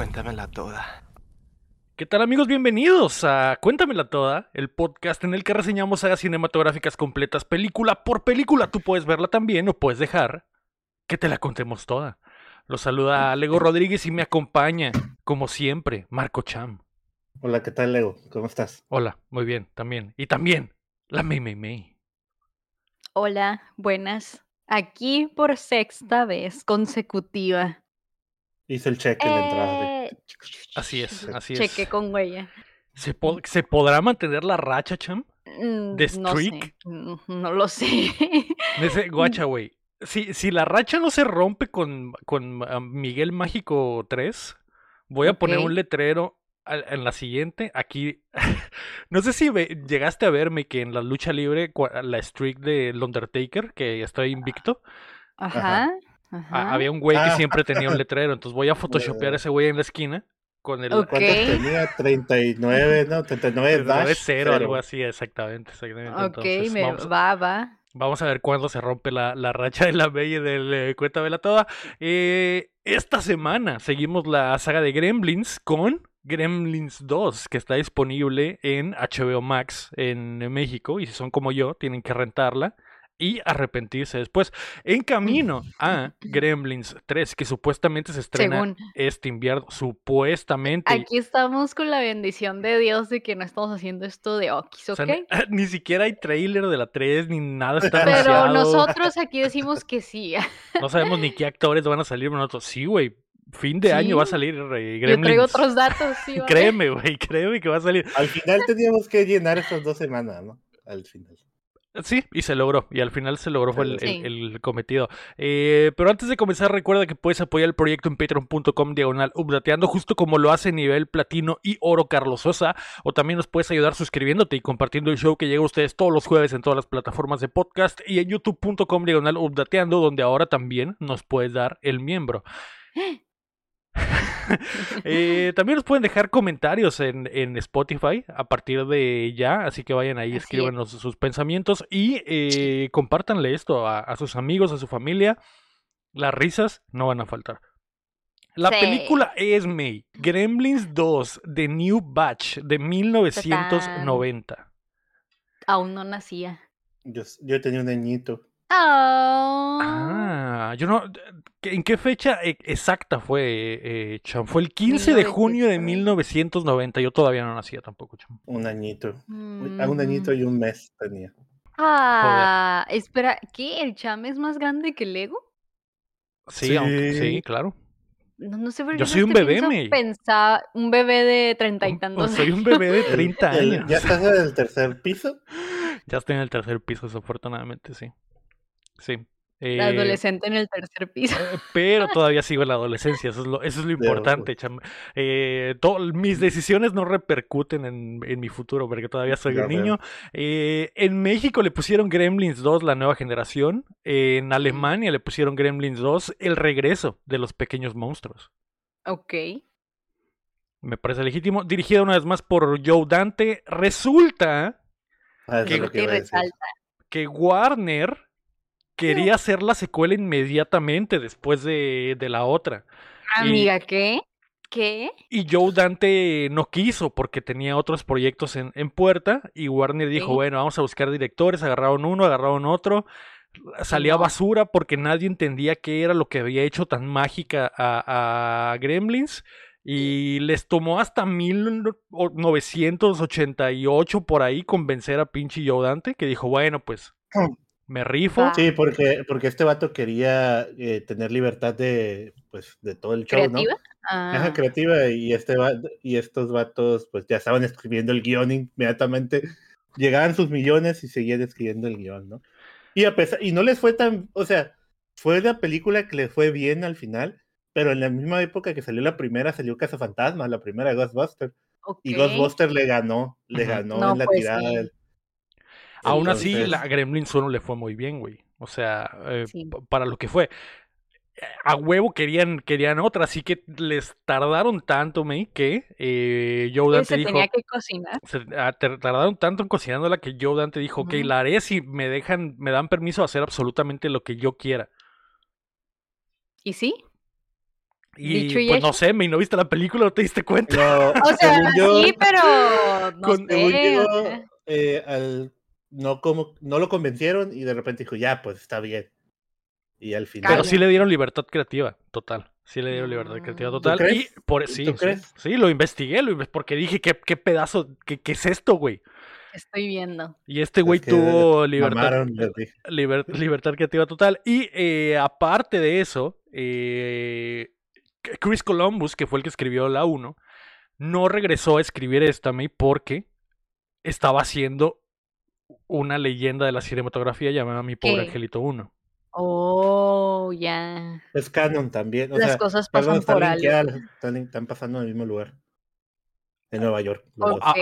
Cuéntamela toda. ¿Qué tal amigos? Bienvenidos a Cuéntamela Toda, el podcast en el que reseñamos sagas cinematográficas completas película por película. Tú puedes verla también o puedes dejar que te la contemos toda. Los saluda Lego Rodríguez y me acompaña, como siempre, Marco Cham. Hola, ¿qué tal, Lego? ¿Cómo estás? Hola, muy bien, también. Y también, la Mei Mei Mei. Hola, buenas. Aquí por sexta vez consecutiva. Hice el cheque en la entrada. de- Eh, Así es, así es. Cheque con huella. ¿Se, po- ¿Se podrá mantener la racha, Cham? Mm, ¿De No sé, streak? mm, no lo sé. Ese, guacha, güey. Si, si la racha no se rompe con, con Miguel Mágico 3, voy a poner un letrero en la siguiente. Aquí, no sé si ve- llegaste a verme que en la lucha libre, la streak del Undertaker, que estoy invicto, Ajá. Ah, ajá. había un güey que Ah. siempre tenía un letrero. Entonces voy a photoshopear a ese güey en la esquina con el Ok. ¿Cuántos tenía? 39, ¿no? 39 dash. 0, algo así, exactamente. exactamente. Ok, Entonces, me vamos, va, va. Vamos a ver cuándo se rompe la, la racha de la Bella del eh, Cuéntamela Toda. Eh, esta semana seguimos la saga de Gremlins con Gremlins 2, que está disponible en HBO Max en México. Y si son como yo, tienen que rentarla y arrepentirse después. En camino a Gremlins 3, que supuestamente se estrena Según. este invierno. Supuestamente. Aquí estamos con la bendición de Dios de que no estamos haciendo esto de Okis, O ¿ok? sea, ni siquiera hay trailer de la 3, ni nada está Pero anunciado. nosotros aquí decimos que sí. No sabemos ni qué actores van a salir, pero nosotros, sí, güey. Fin de año va a salir eh, Yo Gremlins. traigo otros datos, sí. ¿vale? Créeme, güey, créeme que va a salir. Al final teníamos que llenar estas dos semanas, ¿no? Al final. Sí, y se logró. Y al final se logró, fue el, Sí. el- el cometido. Eh, pero antes de comenzar, recuerda que puedes apoyar el proyecto en patreon.com diagonal updateando, justo como lo hace nivel platino y oro Carlos Sosa. O también nos puedes ayudar suscribiéndote y compartiendo el show que llega a ustedes todos los jueves en todas las plataformas de podcast y en youtube.com diagonal updateando, donde ahora también nos puedes dar el miembro. Eh, también nos pueden dejar comentarios en, en Spotify a partir de ya, así que vayan ahí, escríbanos sus pensamientos y eh, compártanle esto a, a sus amigos, a su familia. Las risas no van a faltar. La Sí. película Esme, Gremlins 2, The New Batch de 1990. Aún no nacía. Yo, yo tenía un añito. Oh. Ah, yo no. ¿En qué fecha e- exacta fue, eh, Cham? Fue el 15 de junio de 1990. Yo todavía no nacía tampoco, Cham. Un añito. A un añito y un mes tenía. Ah, espera, ¿qué? ¿El cham es más grande que el Lego? Sí, aunque- sí, claro. No, no sé por qué. Yo soy un bebé, May. Pensaba, un bebé de treinta y tantos. Soy un bebé de El- 30 el- años. ¿Ya estás en el tercer piso? Ya estoy en el tercer piso, desafortunadamente, sí. Sí. La Eh, adolescente en el tercer piso. eh, pero todavía sigo en la adolescencia, eso es lo, eso es lo importante, cham. Eh, mis decisiones no repercuten en, en mi futuro, porque todavía soy Ya un niño. Eh, en México le pusieron Gremlins 2, la nueva generación. En Alemania le pusieron Gremlins 2, el regreso de los pequeños monstruos. Ok. Me parece legítimo. Dirigida una vez más por Joe Dante. Resulta Ah, que Warner quería hacer la secuela inmediatamente después de, de la otra. Y- Amiga, ¿qué? ¿Qué? Y Joe Dante no quiso porque tenía otros proyectos en, en puerta y Warner dijo, bueno, vamos a buscar directores, agarraron uno, agarraron otro. Salía No. basura porque nadie entendía qué era lo que había hecho tan mágica a, a Gremlins. Y les tomó hasta 1988 por ahí convencer a pinche Joe Dante que dijo, bueno, pues me rifo. Sí, porque, porque este vato quería eh, tener libertad de, pues, de todo el show, ¿no? ¿Creativa? Ah, Ajá, creativa y este va- y estos vatos pues ya estaban escribiendo el guion inmediatamente llegaban sus millones y seguían escribiendo el guion no y a pesar y no les fue tan o sea fue la película que les fue bien al final pero en la misma época que salió la primera salió Cazafantasmas la primera Ghostbuster y. Ghostbuster le ganó le ganó No, en la pues, tirada sí. del- Aún así, la Gremlins 1 le fue muy bien, güey. O sea, eh, Sí. para lo que fue. A huevo querían, querían otra, así que les tardaron tanto, May, que eh, Joe Dante se dijo. tenía que cocinar. se- ah, tar- tardaron tanto en cocinándola que Joe Dante dijo, ok, Ujú. la haré si me dejan, me dan permiso de hacer absolutamente lo que yo quiera. ¿Y sí? Y pues no sé, me no viste la película, ¿no te diste cuenta? No, O sea, yo, sí, pero no Con- sé. yo, eh, al- no, como, no lo convencieron y de repente dijo, ya, pues está bien. Y al final. Pero sí le dieron libertad creativa, total. Sí le dieron libertad creativa Mm. total. ¿Tú crees? Y por ¿Tú sí, sí, crees? sí, lo investigué, lo porque dije, ¿qué, qué pedazo, qué, qué es esto, güey? Estoy viendo. Y este güey Es que tuvo libertad, liber- libertad creativa total. Y eh, aparte de eso, eh, Chris Columbus, que fue el que escribió la 1, no regresó a escribir esta, May, porque estaba haciendo una leyenda de la cinematografía llamada Mi Pobre ¿Qué? Angelito 1. Oh, ya. Es canon también. O Las sea, cosas perdón, pasan por están, algo. linkeadas, están, están pasando en el mismo lugar. En Nueva York.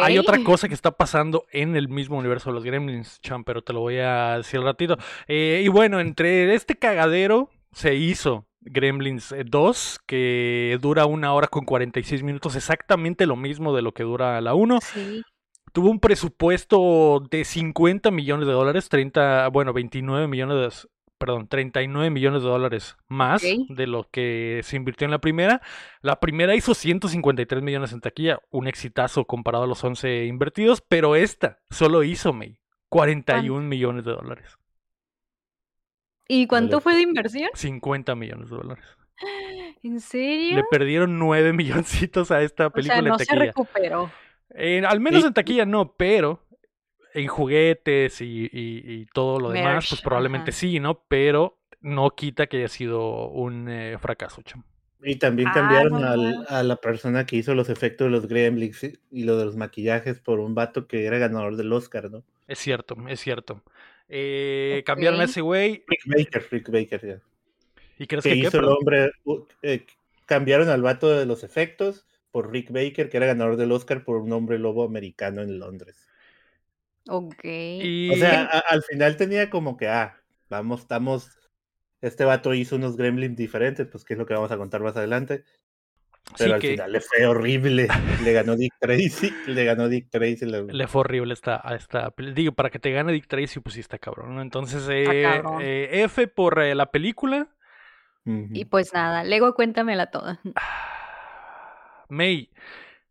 Hay otra cosa que está pasando en el mismo universo de los Gremlins, Chan, pero te lo voy a decir al ratito. Eh, y bueno, entre este cagadero se hizo Gremlins eh, 2, que dura una hora con 46 minutos, exactamente lo mismo de lo que dura la 1. Sí. Tuvo un presupuesto de 50 millones de dólares, 30, bueno, 29 millones de, perdón, 39 millones de dólares más de lo que se invirtió en la primera. La primera hizo 153 millones en taquilla, un exitazo comparado a los 11 invertidos, pero esta solo hizo, May, 41 millones de dólares, ¿Y cuánto Vale. fue de inversión? 50 millones de dólares. ¿En serio? Le perdieron 9 milloncitos a esta o sea, película no en se recuperó. En- al menos Y- en taquilla no, pero en juguetes y, y- y todo lo demás, pues probablemente ajá. sí, ¿no? Pero no quita que haya sido un eh, fracaso, cham. Y también Ah, cambiaron al- a la persona que hizo los efectos de los Gremlins y- lo de los maquillajes por un vato que era ganador del Oscar, ¿no? Es cierto, es cierto. Eh, Cambiaron a ese güey Rick Baker, Rick Baker, ya. y crees que que qué, hizo el hombre. eh, cambiaron al vato de los efectos por Rick Baker, que era ganador del Oscar por un hombre lobo americano en Londres. Ok. Y O sea, a- al final tenía como que, ah, vamos, estamos. Este vato hizo unos gremlins diferentes, pues que es lo que vamos a contar más adelante. Pero sí al que final le fue horrible. Le ganó Dick Tracy. Le ganó Dick Tracy. le- le fue horrible esta, esta Digo, para que te gane Dick Tracy, pues sí está cabrón, ¿no? Entonces, eh, cabrón. eh, F por eh, la película. Y pues nada, luego cuéntamela toda. May,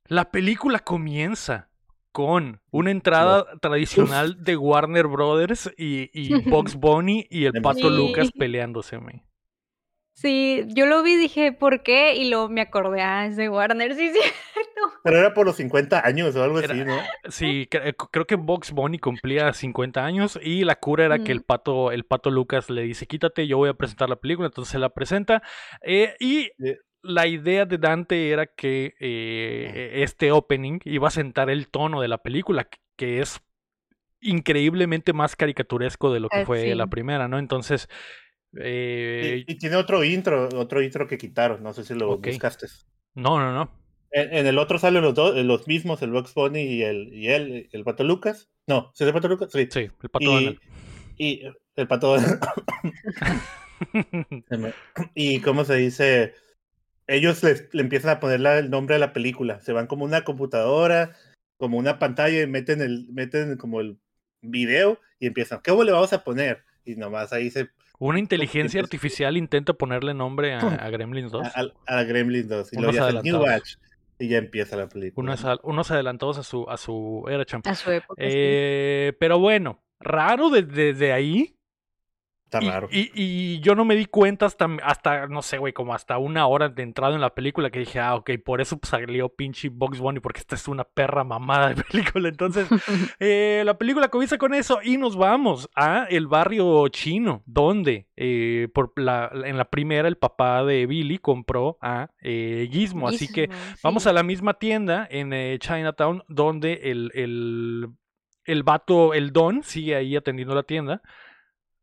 la película comienza con una entrada tradicional de Warner Brothers y, y Bugs Bunny y el Pato Sí. Lucas peleándose, May. Sí, yo lo vi y dije, ¿por qué? Y luego me acordé, ah, es de Warner, sí, sí. Pero era por los 50 años o algo Era- así, ¿no? Sí, cre- creo que Bugs Bunny cumplía 50 años y la cura era que el Ujú. pato, el pato Lucas le dice, quítate, yo voy a presentar la película, entonces se la presenta. eh, y Eh. La idea de Dante era que eh, este opening iba a sentar el tono de la película, que- es increíblemente más caricaturesco de lo que Eh, fue la primera, ¿no? Entonces, eh, Y, y tiene otro intro, otro intro que quitaron. No sé si lo Ok. buscaste. no, no, no. En, en el otro salen los dos, los mismos, el Bugs Bunny y el, y él, el Pato Lucas. No, ¿sí es el Pato Lucas? Sí. Sí, el pato y, Donald. y el Pato y cómo se dice, ellos les- le empiezan a poner la- el nombre a la película. Se van como una computadora, como una pantalla y meten el, meten como el video y empiezan, ¿qué le vamos a poner? Y nomás ahí se Una inteligencia Entonces- artificial intenta ponerle nombre a, a Gremlins 2. a, a, a Gremlins 2 y Unos hacen New. Watch y ya empieza la película. Unos, adelantados a su, a su era, champ. A su época. sí. Eh, pero bueno, raro de- desde ahí. Está y, raro. y- y yo no me di cuenta hasta, hasta, no sé, güey, como hasta una hora de entrada en la película que dije, ah, ok, por eso salió pinche Box Bunny, porque esta es una perra mamada de película. Entonces, eh, la película comienza con eso y nos vamos a el barrio chino, donde eh, por la, en la primera el papá de Billy compró a eh, Gizmo. Así que Vamos a la misma tienda en eh, Chinatown donde el, el, el vato, el Don, sigue ahí atendiendo la tienda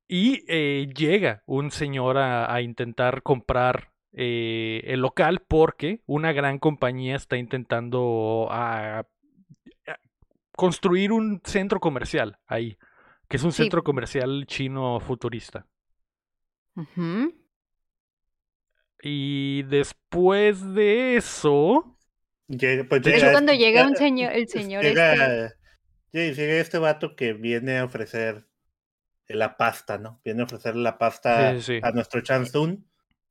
y eh, llega un señor a, a intentar comprar eh, el local porque una gran compañía está intentando a- a construir un centro comercial ahí, que es un Sí. centro comercial chino futurista. Y después de eso... Llega- pues De llega hecho, cuando este- llega un señor, el señor llega, este. llega este vato que viene a ofrecer la pasta, ¿no? Viene a ofrecer la pasta Sí, sí, sí. a nuestro Chan Tsung.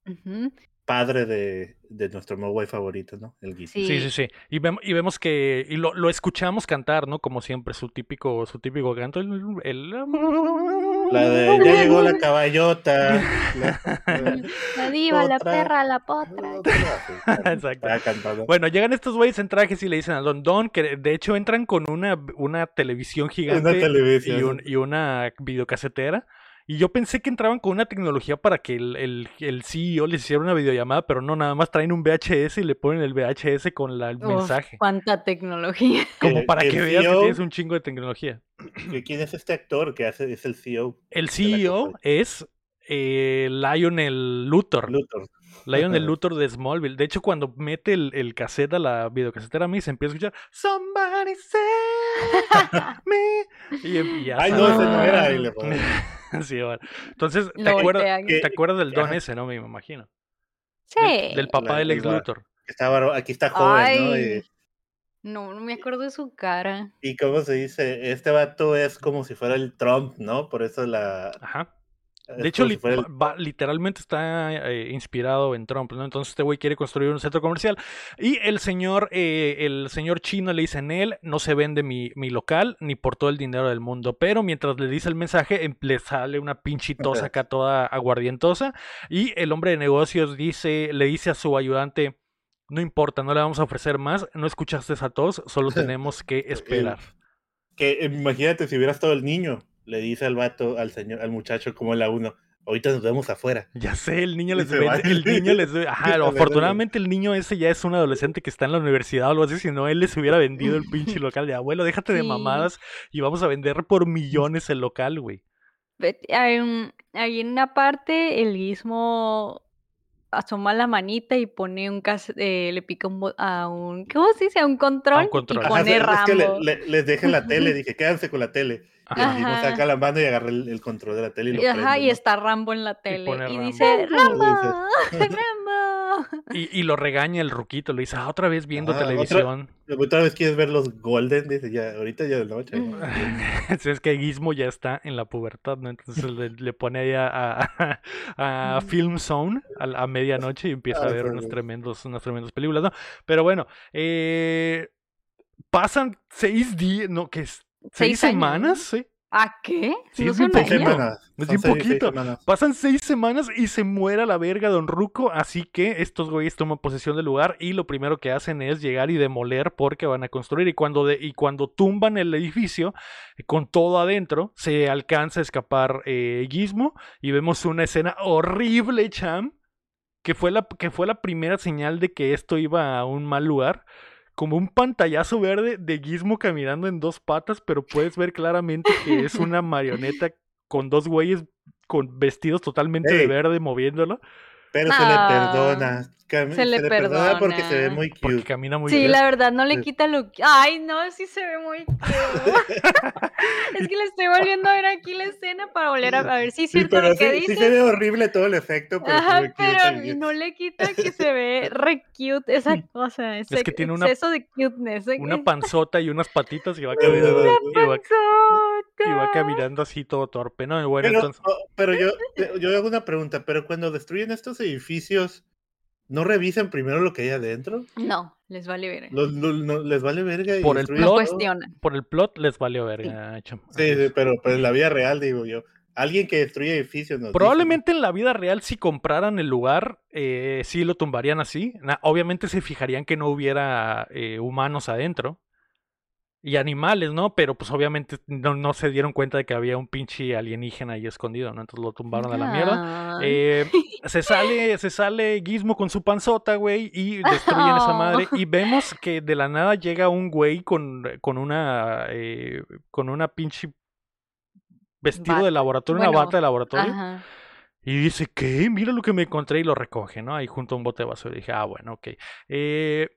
ujú, padre de, de nuestro Mogwai favorito, ¿no? El Gizmo. Sí. Sí, sí, sí. Y, vemos, y vemos que. Y lo, lo escuchamos cantar, ¿no? Como siempre, su típico, su típico canto. El, el- La de ya llegó la caballota. la- la- La diva, la perra, la potra. Exacto. Cantando. Bueno, llegan estos güeyes en trajes y le dicen a Don Don que de hecho entran con una, una televisión gigante Una televisión. y, un- y una videocasetera. Y yo pensé que entraban con una tecnología para que el, el, el CEO les hiciera una videollamada, pero no, nada más traen un VHS y le ponen el VHS con la- el Uf, mensaje. Cuánta tecnología. Como para que veas que CEO tienes un chingo de tecnología. ¿Que ¿Quién es este actor que hace? Es el CEO. El CEO es eh, Lionel Luthor. Luthor. Lionel Luthor de Smallville. De hecho, cuando mete el, el cassette a la videocasetera a mí, se empieza a escuchar Somebody save me. Y, em- y ya Ay, no, ese no era. Sí, bueno. Entonces, ¿te acuerdas. ¿te acuerdas del don ese, no? Me imagino. Sí. Del, del papá La- del ex Luthor. Aquí está joven, ¿no? Y, No, no me acuerdo de su cara. y cómo se dice, este vato es como si fuera el Trump, ¿no? Por eso la. Ajá. De hecho, li- el- va- literalmente está eh, inspirado en Trump, ¿no? Entonces este güey quiere construir un centro comercial y el señor, eh, el señor chino le dice en él, no se vende mi, mi local ni por todo el dinero del mundo, pero mientras le dice el mensaje, em- le sale una pinchitosa acá toda aguardientosa y el hombre de negocios dice, le dice a su ayudante, no importa, no le vamos a ofrecer más, no escuchaste a todos, solo tenemos que esperar. Que eh, imagínate si hubiera estado el niño, le dice al vato, al señor, al muchacho como en la uno, ahorita nos vemos afuera. Ya sé, el niño les vende, va. el niño les ve- ajá, afortunadamente el niño ese ya es un adolescente que está en la universidad o algo así, si no él les hubiera vendido el pinche local de abuelo, déjate de mamadas y vamos a vender por millones el local, güey. Un- hay en una parte el guismo asoma la manita y pone un cas eh, le pica un bo- a un ¿cómo se dice? a un control, control. y Ajá, pone sí, es que le- Rambo. le- les dejen la tele, dije, quédense con la tele. Y el Ajá. mismo Ajá. saca la mano y agarra el, el control de la tele y lo Y, ajá, y ¿no? está Rambo en la tele y dice Rambo. Rambo. Y, y lo regaña el ruquito, le dice, ah, otra vez viendo Ah, televisión. Otra vez quieres ver los Golden, dice, ya, ahorita ya de noche. ¿no? Sí, es que Gizmo ya está en la pubertad, ¿no? Entonces le, le pone ahí a, a- a Film Zone a, medianoche y empieza a Ah, ver unos tremendos, unas tremendas películas, ¿no? Pero bueno, eh, pasan seis días, no, que es seis, semanas, sí. ¿A qué? Sí, ¿No es Seis poquito. años? semanas. Es son bien seis- seis poquito. semanas. Pasan seis semanas y se muera la verga Don Ruco, así que estos güeyes toman posesión del lugar y lo primero que hacen es llegar y demoler porque van a construir y cuando, de- y cuando tumban el edificio eh, con todo adentro se alcanza a escapar eh, Gizmo y vemos una escena horrible, Cham, que fue, la, que fue la primera señal de que esto iba a un mal lugar. Como un pantallazo verde de Gizmo caminando en dos patas, pero puedes ver claramente que es una marioneta con dos güeyes con vestidos totalmente de verde moviéndolo, Pero se le Ah, perdona. Cam- se le perdona porque se ve perdona. muy porque cute. camina muy Sí, bien. la verdad no le Sí. quita lo Ay, no, sí se ve muy cute. Es que le estoy volviendo a ver aquí la escena para volver a, a ver si es Sí, cierto pero lo que sí, sí se ve horrible todo el efecto, pero se Ajá, ve cute pero también. no le quita que se ve re cute esa cosa, ese que tiene una- exceso de cuteness. ¿eh? Una panzota y unas patitas y va Una caminando, y va, Panzota. y va caminando así todo torpe, ¿no? Bueno, Pero, entonces... oh, pero yo, yo hago una pregunta, pero cuando destruyen estos edificios, ¿no revisan primero lo que hay adentro? No, les vale ver. Los- los- no- ¿Les vale verga? y Por el plot. Por el plot les valió verga, Cham. Sí, sí, pero, pero en la vida real, digo yo. Alguien que destruye edificios nos dice, Probablemente en la vida real, si compraran el lugar, eh, sí lo tumbarían así. Obviamente se fijarían que no hubiera eh, humanos adentro. Y animales, ¿no? Pero pues obviamente no, no se dieron cuenta de que había un pinche alienígena ahí escondido, ¿no? Entonces lo tumbaron a la mierda. Eh, se sale, se sale Gizmo con su panzota, güey, y destruyen esa madre. Y vemos que de la nada llega un güey con, con una eh, con una pinche vestido de laboratorio, una bata de laboratorio. Ajá. Y dice, ¿qué? Mira lo que me encontré y lo recoge, ¿no? Ahí junto a un bote de basura. Y dije, ah, bueno, ok. Eh,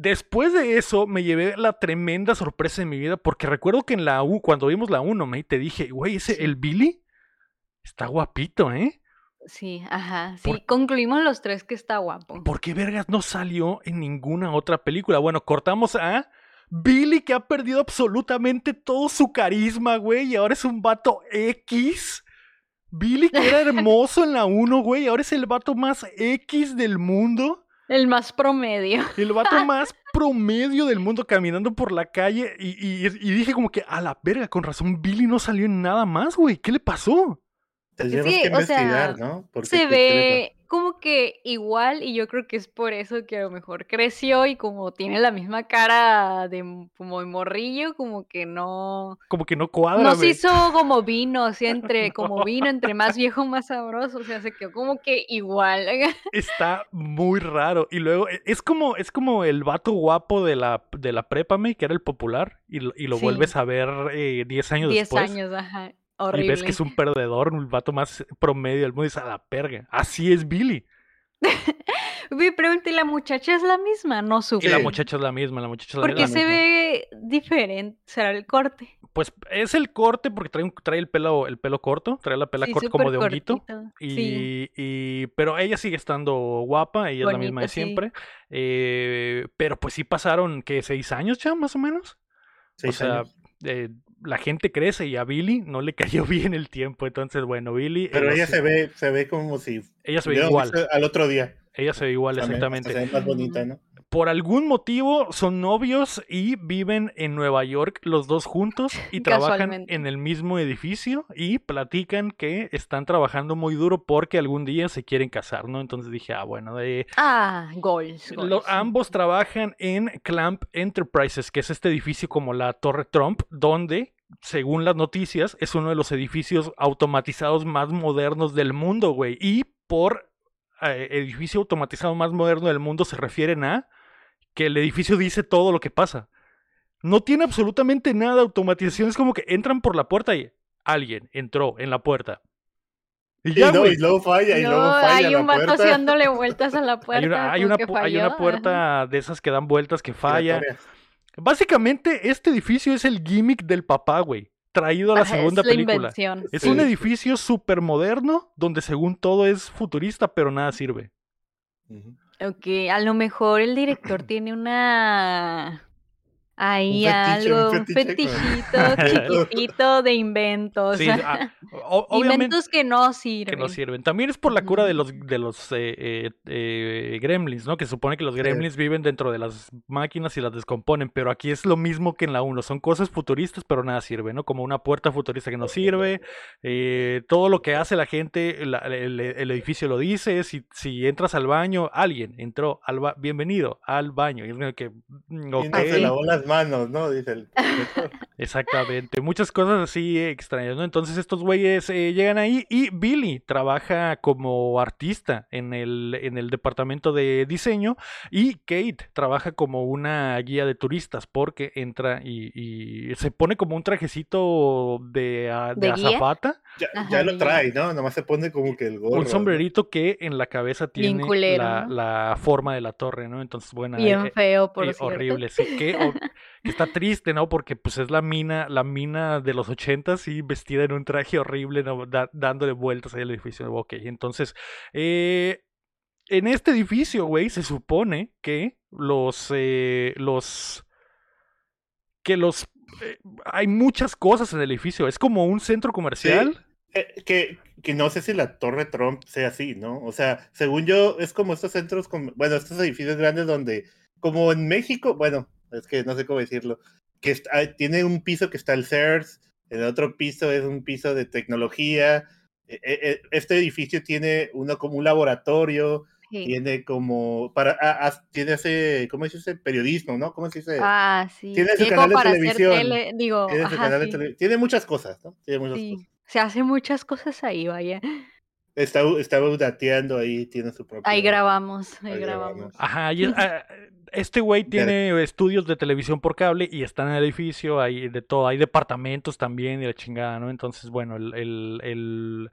después de eso, me llevé la tremenda sorpresa de mi vida, porque recuerdo que en la U, cuando vimos la 1, me te dije, güey, ese, el Billy, está guapito, ¿eh? Sí, ajá. Sí, Por- concluimos los tres que está guapo. ¿Por qué vergas no salió en ninguna otra película? Bueno, cortamos a Billy que ha perdido absolutamente todo su carisma, güey, y ahora es un vato X. Billy, que era hermoso en la 1, güey, ahora es el vato más X del mundo. El más promedio. El vato más promedio del mundo caminando por la calle. Y, y- y dije como que, a la verga, con razón, Billy no salió en nada más, güey. ¿Qué le pasó? Tendríamos Sí, que o sea, investigar, ¿no? Porque Se ve como que igual y yo creo que es por eso que a lo mejor creció y como tiene la misma cara de como de morrillo, como que no Como que no cuadra, no se güey. hizo como vino, así entre como vino entre más viejo más sabroso, o sea, se quedó como que igual. Está muy raro. Y luego, e- es como, es como el vato guapo de la, de la prépame, que era el popular, y, lo- y lo Sí. vuelves a ver eh, 10 años 10 después. años, ajá. Y ves que es un perdedor, un vato más promedio del mundo, y dices, a la perga. Así es Billy. Me pregunté, ¿y la muchacha es la misma? No Y supe. la Sí. muchacha es la misma, la muchacha es la ¿Por qué misma. se misma. ve diferente? ¿Será el corte? Pues es el corte porque trae, un- trae el pelo, el pelo corto, trae la pela Sí, corta como de honguito. Y, Sí. y- pero ella sigue estando guapa, ella es la misma de sí. siempre. eh, pero pues sí pasaron, ¿qué? ¿Seis años ya, más o menos? Seis o sea, años. eh, la gente crece y a Billy no le cayó bien el tiempo. Entonces, bueno, Billy. Pero ella ella se- ve, se ve como si ella se ve igual. al otro día. Ella se ve igual, También, exactamente. Se ve más bonita, ¿no? Por algún motivo son novios y viven en Nueva York los dos juntos y trabajan en el mismo edificio y platican que están trabajando muy duro porque algún día se quieren casar, ¿no? Entonces dije, ah, bueno, eh, Ah, goals. lo- goals. ambos trabajan en Clamp Enterprises, que es este edificio como la Torre Trump, donde, según las noticias, es uno de los edificios automatizados más modernos del mundo, güey. Y por eh, edificio automatizado más moderno del mundo se refieren a que el edificio dice todo lo que pasa. No tiene absolutamente nada de automatización, es como que entran por la puerta y alguien entró en la puerta. Y Y, ya, no, güey. y luego falla, y luego falla hay un vato dándole vueltas a la puerta. Hay una, hay una hay puerta de esas que dan vueltas que falla. Básicamente, este edificio es el gimmick del papá, güey. Traído a la Ajá, segunda es la película. invención. Es Sí. un edificio súper moderno donde según todo es futurista, pero nada sirve. Ujú. Ok, a lo mejor el director tiene una... Ahí fetiche, algo, un fetichito chiquitito de inventos. Sí, ah, o- obviamente Inventos que no que sirven. no sirven. También es por la cura de los, de los eh, eh, eh, gremlins, ¿no? Que supone que los gremlins viven dentro de las máquinas y las descomponen, pero aquí es lo mismo que en la 1. Son cosas futuristas, pero nada sirve, ¿no? Como una puerta futurista que no sirve. eh, todo lo que hace la gente, la- el, el edificio lo dice. Si, si entras al baño, alguien entró al ba- bienvenido al baño. Y es que, mm, Manos, ¿no? Dice el director. Exactamente, muchas cosas así extrañas, ¿no? Entonces estos güeyes eh, llegan ahí y Billy trabaja como artista en el, en el departamento de diseño y Kate trabaja como una guía de turistas porque entra y, y se pone como un trajecito de, a- de ¿De azafata, Ya, Ajá, ya lo trae, ¿no? Nomás se pone como que el gorro. un ¿no? sombrerito que en la cabeza tiene la, forma de la torre, ¿no? Entonces, bueno, Bien eh, feo, por eh, cierto. horrible, sí, que, que está triste, ¿no? Porque pues es la mina, la mina de los ochentas y vestida en un traje horrible, ¿no? Da- dándole vueltas ahí al edificio. Ok, entonces, eh, en este edificio, güey, se supone que los, eh, los, que los, eh, hay muchas cosas en el edificio. Es como un centro comercial. Eh, que, que no sé si la Torre Trump sea así, ¿no? O sea, según yo, es como estos centros, bueno, estos edificios grandes donde, como en México, bueno, es que no sé cómo decirlo, que está- tiene un piso que está el CERS, el otro piso es un piso de tecnología, eh, eh, eh, este edificio tiene uno como un laboratorio, Sí. tiene como, para, ah, ah, tiene ese, ¿cómo se dice? Periodismo, ¿no? ¿Cómo se dice? Ah, sí. Tiene su canal de televisión. tele, digo, tiene, ajá, canal de tele- tiene muchas cosas, ¿no? Tiene muchas sí. cosas. Se hacen muchas cosas ahí, vaya. Está, está dateando ahí, tiene su propio. Ahí grabamos, ahí Ahí grabamos. grabamos. Ajá, y ah, este güey tiene estudios de televisión por cable y está en el edificio, hay de todo, hay departamentos también y la chingada, ¿no? Entonces, bueno, el, el, el-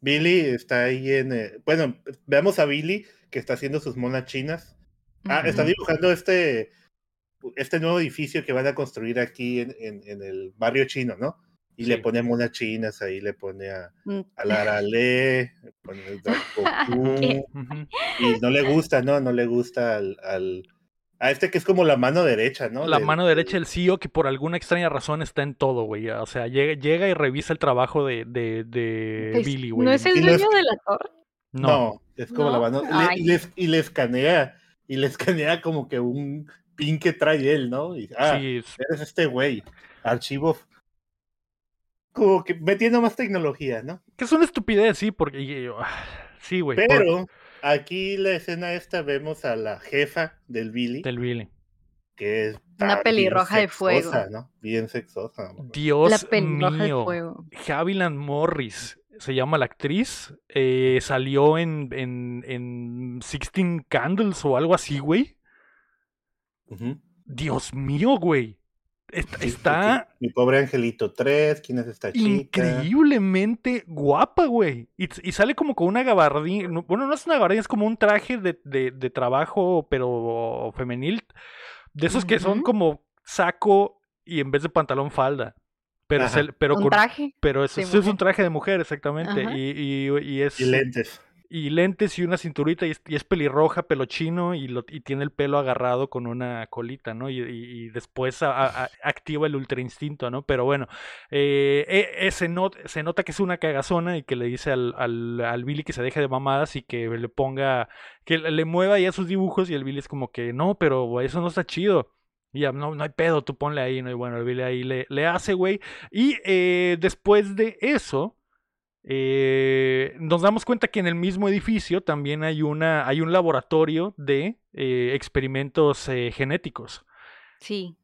Billy está ahí en. eh, bueno, veamos a Billy que está haciendo sus monas chinas. Ah, está Ujú. dibujando este, este nuevo edificio que van a construir aquí en, en- en el barrio chino, ¿no? Y le pone monas chinas ahí, le pone a, Mm. a Lara Le, le pone a Goku, y no le gusta, ¿no? No le gusta al, al, A este que es como la mano derecha, ¿no? La mano derecha del CEO que por alguna extraña razón está en todo, güey. O sea, llega, llega y revisa el trabajo de, de, de Es- Billy, güey. ¿No es el dueño de la torre? No, No. es como la ¿No? mano. le- y, le, y le escanea. Y le escanea como que un pin que trae él, ¿no? Y, ah, Sí, es- eres este güey. Archivo. Como que metiendo más tecnología, ¿no? que es una estupidez, sí, porque... ah, Sí, güey. por- Pero aquí la escena esta vemos a la jefa del Billy, Del Billy. que es Una pelirroja bien de fuego. sexosa, ¿no? Bien sexosa. Dios la pelirroja de mío. fuego. Haviland Morris se llama la actriz. eh, salió en, en, en Sixteen Candles o algo así, güey. Dios mío, güey. Está. Mi pobre Angelito 3, ¿quién es esta chica? increíblemente guapa, güey. Y, y sale como con una gabardina. no- Bueno, no es una gabardina, es como un traje de, de- de trabajo, pero femenil. De esos que son como saco y en vez de pantalón falda. Pero, es el- pero Un con- traje. pero eso es un mujer. traje de mujer, exactamente. Y, y- y es. Y lentes. Y lentes y una cinturita y es, y es pelirroja, pelo chino y, lo, y tiene el pelo agarrado con una colita, ¿no? Y, y- después activa el ultra instinto, ¿no? Pero bueno, eh, eh, se, not- se nota que es una cagazona y que le dice al, al, al Billy que se deje de mamadas y que le ponga, que le le mueva ya sus dibujos y el Billy es como que, no, pero eso no está chido. Y ya, no, no hay pedo, tú ponle ahí, ¿no? Y bueno, el Billy ahí le, le hace, güey. Y eh, después de eso, eh, nos damos cuenta que en el mismo edificio también hay, una, hay un laboratorio de eh, experimentos eh, genéticos. Sí.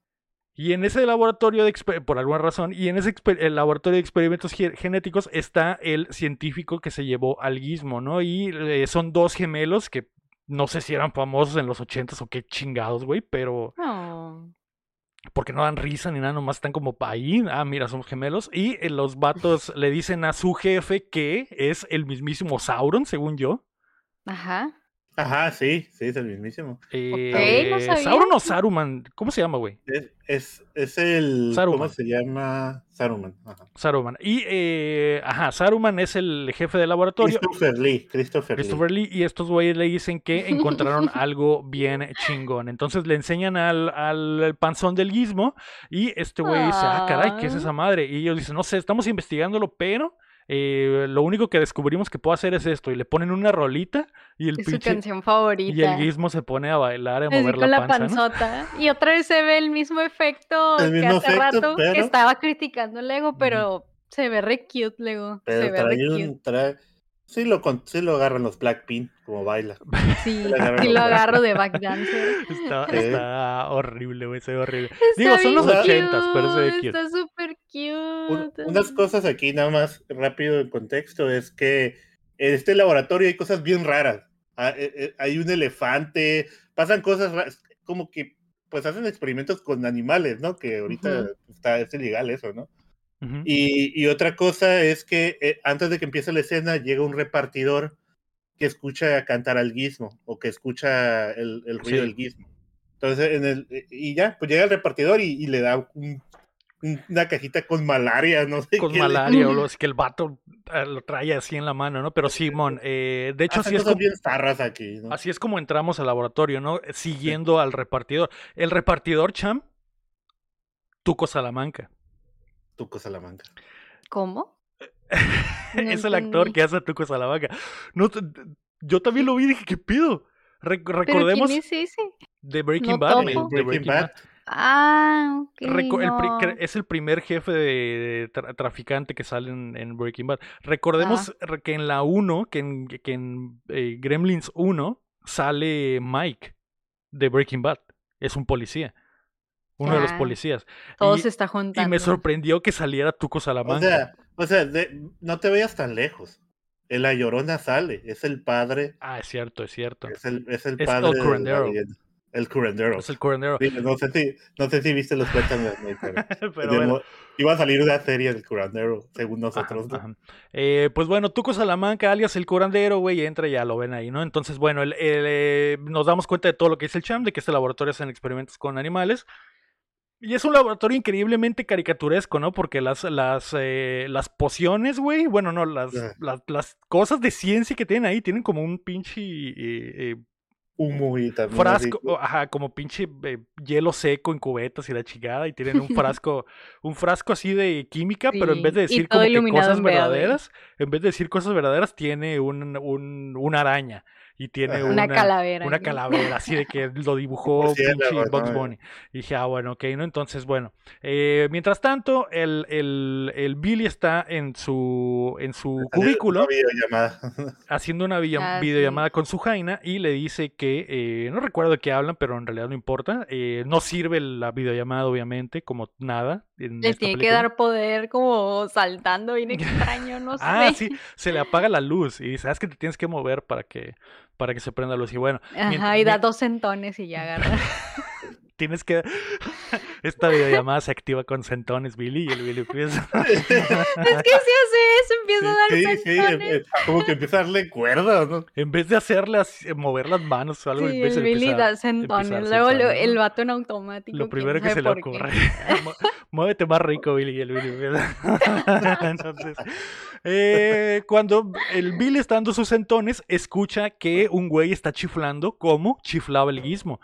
Y en ese laboratorio, de por alguna razón, y en ese el laboratorio de experimentos ge- genéticos está el científico que se llevó al guismo, ¿no? Y son dos gemelos que no sé si eran famosos en los ochentas o qué chingados, güey, pero No. Porque no dan risa ni nada, nomás están como ahí, ah, mira, somos gemelos. Y eh, los vatos le dicen a su jefe que es el mismísimo Sauron, según yo. Ajá. Ajá, sí, sí, es el mismísimo. Eh, no. Sauron o Saruman, ¿cómo se llama, güey? Es, es, es el. Saruman. ¿Cómo se llama? Saruman. Ajá. Saruman. Y, eh, ajá, Saruman es el jefe del laboratorio. Christopher Lee. Christopher, Christopher Lee y estos güeyes le dicen que encontraron algo bien chingón. Entonces le enseñan al, al panzón del guismo y este güey dice, ah, caray, ¿qué es Ah. esa madre? Y ellos dicen, no sé, estamos investigándolo, pero eh, lo único que descubrimos que puede hacer es esto. Y le ponen una rolita y el Es su canción favorita. Y el guismo se pone a bailar, a mover con la la panza, ¿no? panzota. Y otra vez se ve el mismo efecto El que mismo hace efecto, rato pero- que estaba criticando Lego, pero se ve re cute, Lego. Pero se ve re trae cute. un. Trae... Sí, lo, con- sí lo agarran los Blackpink, como baila. Sí, sí lo agarro de backdancer. Está, está horrible, güey, se ve horrible. Está Digo, son los ochentas, pero se ve cute. Está súper Un- cute. unas cosas aquí, nada más rápido en contexto, es que en este laboratorio hay cosas bien raras. Eh, eh, Hay un elefante, pasan cosas raras, como que pues hacen experimentos con animales, ¿no? Que ahorita está, es ilegal eso, ¿no? Y, y otra cosa es que eh, antes de que empiece la escena llega un repartidor que escucha cantar al guismo o que escucha el, el ruido Sí. del guismo. Entonces, en el, eh, y ya, pues llega el repartidor y, y le da un- un- una cajita con malaria, no sé con qué le- malaria o lo es que el vato eh, lo trae así en la mano, ¿no? Pero Simón, eh, de hecho así es, como, bien zarras aquí, ¿no? así es como entramos al laboratorio, ¿no? Siguiendo al repartidor. El repartidor, Cham, Tuco Salamanca. Tuco Salamanca. ¿Cómo? No es el actor que hace a Tuco Salamanca. No, yo también lo vi y dije, ¿qué pido? Re- ¿Pero recordemos quién es ese? de Breaking No Bad. topo. el- de Breaking Breaking Bad. Bad. Ah, ok. Reco- no. es el primer jefe de tra- traficante que sale en, en Breaking Bad. Recordemos re- que en la 1, que en, que en eh, Gremlins 1, sale Mike de Breaking Bad. Es un policía. Uno de los Ah, policías. Todo y, se está y juntando. me sorprendió que saliera Tuco O Salamanca. sea, o sea de- no te vayas tan lejos. En La Llorona sale, es el padre, ah, es cierto, es cierto. es el, es el Es padre el de la curandero. El curandero. Es el curandero. Sí, no sé si, no sé si viste los cuentos pero, Pero de- bueno. iba a salir una serie del curandero, según Ajá, nosotros. ¿no? ajá. Eh, pues bueno, Tuco Salamanca, alias el curandero, güey, entra y ya lo ven ahí, ¿no? Entonces, bueno, el- el, eh, nos damos cuenta de todo lo que dice el Cham, de que este laboratorio hacen experimentos con animales. Y es un laboratorio increíblemente caricaturesco, ¿no? Porque las, las, eh, las pociones, güey, bueno, no, las, Ajá. las, las cosas de ciencia que tienen ahí tienen como un pinche... eh, eh, humo y también. Frasco, ajá, como pinche eh, hielo seco en cubetas y la chingada. Y tienen un frasco, un frasco así de química, pero en vez de decir como que cosas verdaderas, en vez de decir cosas verdaderas, tiene un, un, una araña y tiene una, calavera. Una calavera, así de que lo dibujó pinche Bugs Bunny. Y dije, ah, bueno, ok, ¿no? Entonces, bueno. Eh, mientras tanto, el, el, el, Billy está en su, en su cubículo. haciendo una ah, videollamada con su Jaina y le dice que, eh, no recuerdo de qué hablan, pero en realidad no importa. Eh, no sirve la videollamada, obviamente, como nada. Le tiene que dar poder como saltando bien extraño, no sé. ah, sí, se le apaga la luz y sabes que te tienes que mover para que para que se prenda la luz. Y bueno. Ajá, y da dos centones y ya agarra. Tienes que. Esta videollamada se activa con centones, Billy, y el Billy empieza. es que si hace eso, empieza a dar sí, centones. Sí, como que empieza a darle cuerda, ¿no? En vez de hacerle así, mover las manos o algo, sí, el Billy da centones. Luego el vato en automático. Lo primero que se le ocurre. Muévete más rico, Billy, y el Billy empieza. Entonces. Eh, cuando el Bill está dando sus centones, escucha que un güey está chiflando como chiflaba el guismo.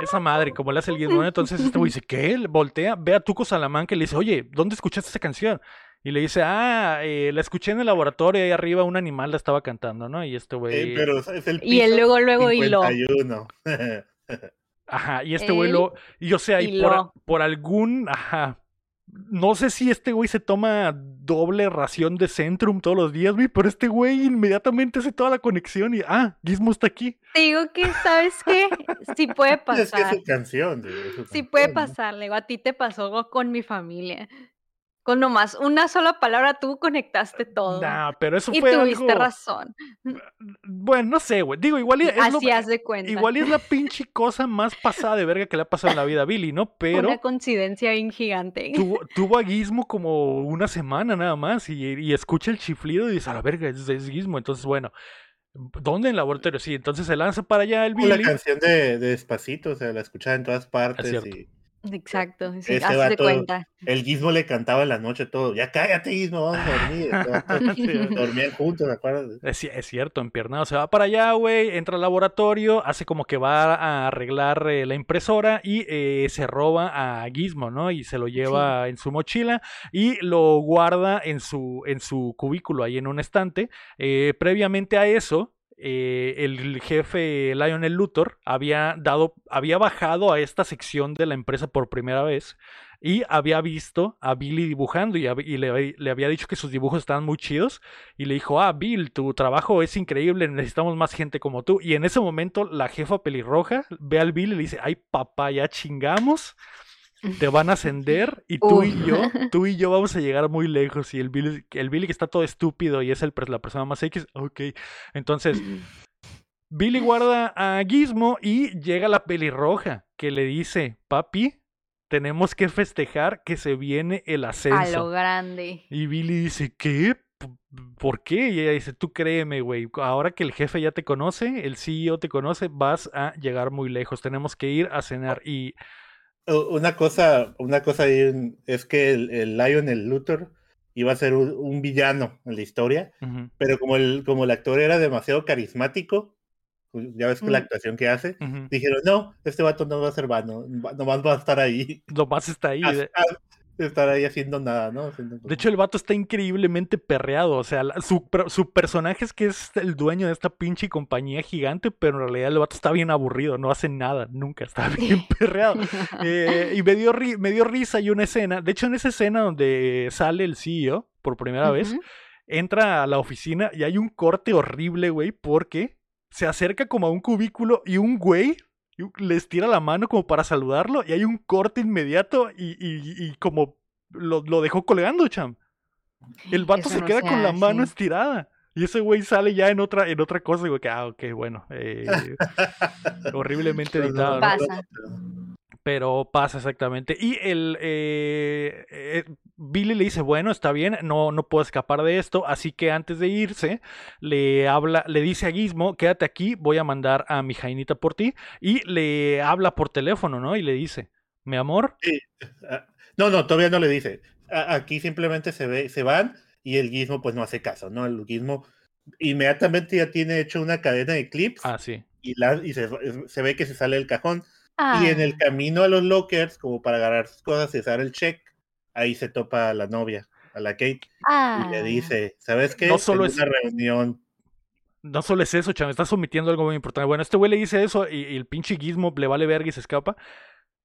Esa madre, como le hace el guismo, entonces este güey dice, ¿qué? Voltea, ve a Tuco Salamanca y le dice, oye, ¿dónde escuchaste esa canción? Y le dice, ah, eh, la escuché en el laboratorio, ahí arriba un animal la estaba cantando, ¿no? Y este güey... y él luego, luego hiló. Ajá, y este güey lo. Y o sea, y por, por, algún. Ajá. No sé si este güey se toma doble ración de Centrum todos los días, güey, pero este güey inmediatamente hace toda la conexión y. Ah, Gizmo está aquí. Te digo que, ¿sabes qué? Sí puede pasar. Es que es su canción. sí puede pasar, Lego. A ti te pasó con mi familia. Con nomás una sola palabra tú conectaste todo. Nah, pero eso y fue tuviste razón. Bueno, no sé, güey. Digo, igual es, Así de cuenta. igual es la pinche cosa más pasada de verga que le ha pasado en la vida a Billy, ¿no? Pero. Una coincidencia bien gigante. Tuvo, tuvo a Gizmo como una semana nada más y, escucha el chiflido y dice, a la verga, es, es Gizmo. Entonces, bueno. ¿Dónde en el laboratorio? Sí, entonces se lanza para allá el Billy. La canción de, Despacito, o sea, la escuchaba en todas partes. y Exacto, sí, de cuenta. El Gizmo le cantaba en la noche todo. Ya cállate, Gizmo, vamos a dormir. Dormían juntos, ¿de acuerdo? Es, es, cierto, empiernado. Se va para allá, güey, entra al laboratorio, hace como que va a arreglar eh, la impresora y eh, se roba a Gizmo, ¿no? Y se lo lleva en su mochila y lo guarda en su, en su cubículo ahí en un estante. Eh, previamente a eso, eh, el jefe Lionel Luthor había dado, había bajado a esta sección de la empresa por primera vez y había visto a Billy dibujando y, le, había dicho que sus dibujos estaban muy chidos y le dijo, ah, Bill, tu trabajo es increíble, necesitamos más gente como tú. Y en ese momento la jefa pelirroja ve al Bill y le dice, ay papá, ya chingamos te van a ascender y tú y yo, tú y yo vamos a llegar muy lejos. Y el Billy, el Billy que está todo estúpido y es el, la persona más X, ok. Entonces, Billy guarda a Gizmo y llega la pelirroja que le dice, papi, tenemos que festejar que se viene el ascenso. A lo grande. Y Billy dice, ¿qué? ¿Por qué? Y ella dice, tú créeme, güey, ahora que el jefe ya te conoce, el CEO te conoce, vas a llegar muy lejos, tenemos que ir a cenar. Y una cosa, una cosa es que el, el Lionel Luthor iba a ser un, villano en la historia, pero como el, como el actor era demasiado carismático, pues, ya ves que la mm. actuación que hace, dijeron, no, este vato no va a ser vano, nomás va a estar ahí. Nomás está ahí estar ahí haciendo nada, ¿no? De hecho, el vato está increíblemente perreado. O sea, su, su, personaje es que es el dueño de esta pinche compañía gigante, pero en realidad el vato está bien aburrido, no hace nada, nunca está bien perreado. Eh, y me dio, me dio risa y una escena. De hecho, en esa escena donde sale el CEO por primera vez, entra a la oficina y hay un corte horrible, güey, porque se acerca como a un cubículo y un güey les tira la mano como para saludarlo y hay un corte inmediato y, y, como lo, lo, dejó colgando, cham. El vato se queda con la mano estirada. Y ese güey sale ya en otra, en otra cosa, güey, que, ah, ok, bueno. Eh, horriblemente editado. Pero pasa exactamente. Y el eh, eh, Billy le dice, bueno, está bien, no, no puedo escapar de esto. Así que antes de irse, le habla, le dice a Gizmo, quédate aquí, voy a mandar a mi Jainita por ti. Y le habla por teléfono, ¿no? Y le dice, mi amor. Ah, no, no, todavía no le dice. Aquí simplemente se ve, se van y el Gizmo pues no hace caso, ¿no? El Gizmo inmediatamente ya tiene hecho una cadena de clips Ah, sí. y, la, y se, se ve que se sale del cajón. Ah, Y en el camino a los lockers, como para agarrar sus cosas y hacer el check, ahí se topa a la novia, a la Kate, ah. y le dice, ¿sabes qué? No solo En es- una reunión. No solo es eso, chaval, estás omitiendo algo muy importante. Bueno, este güey le dice eso y, y el pinche Gizmo le vale verga y se escapa.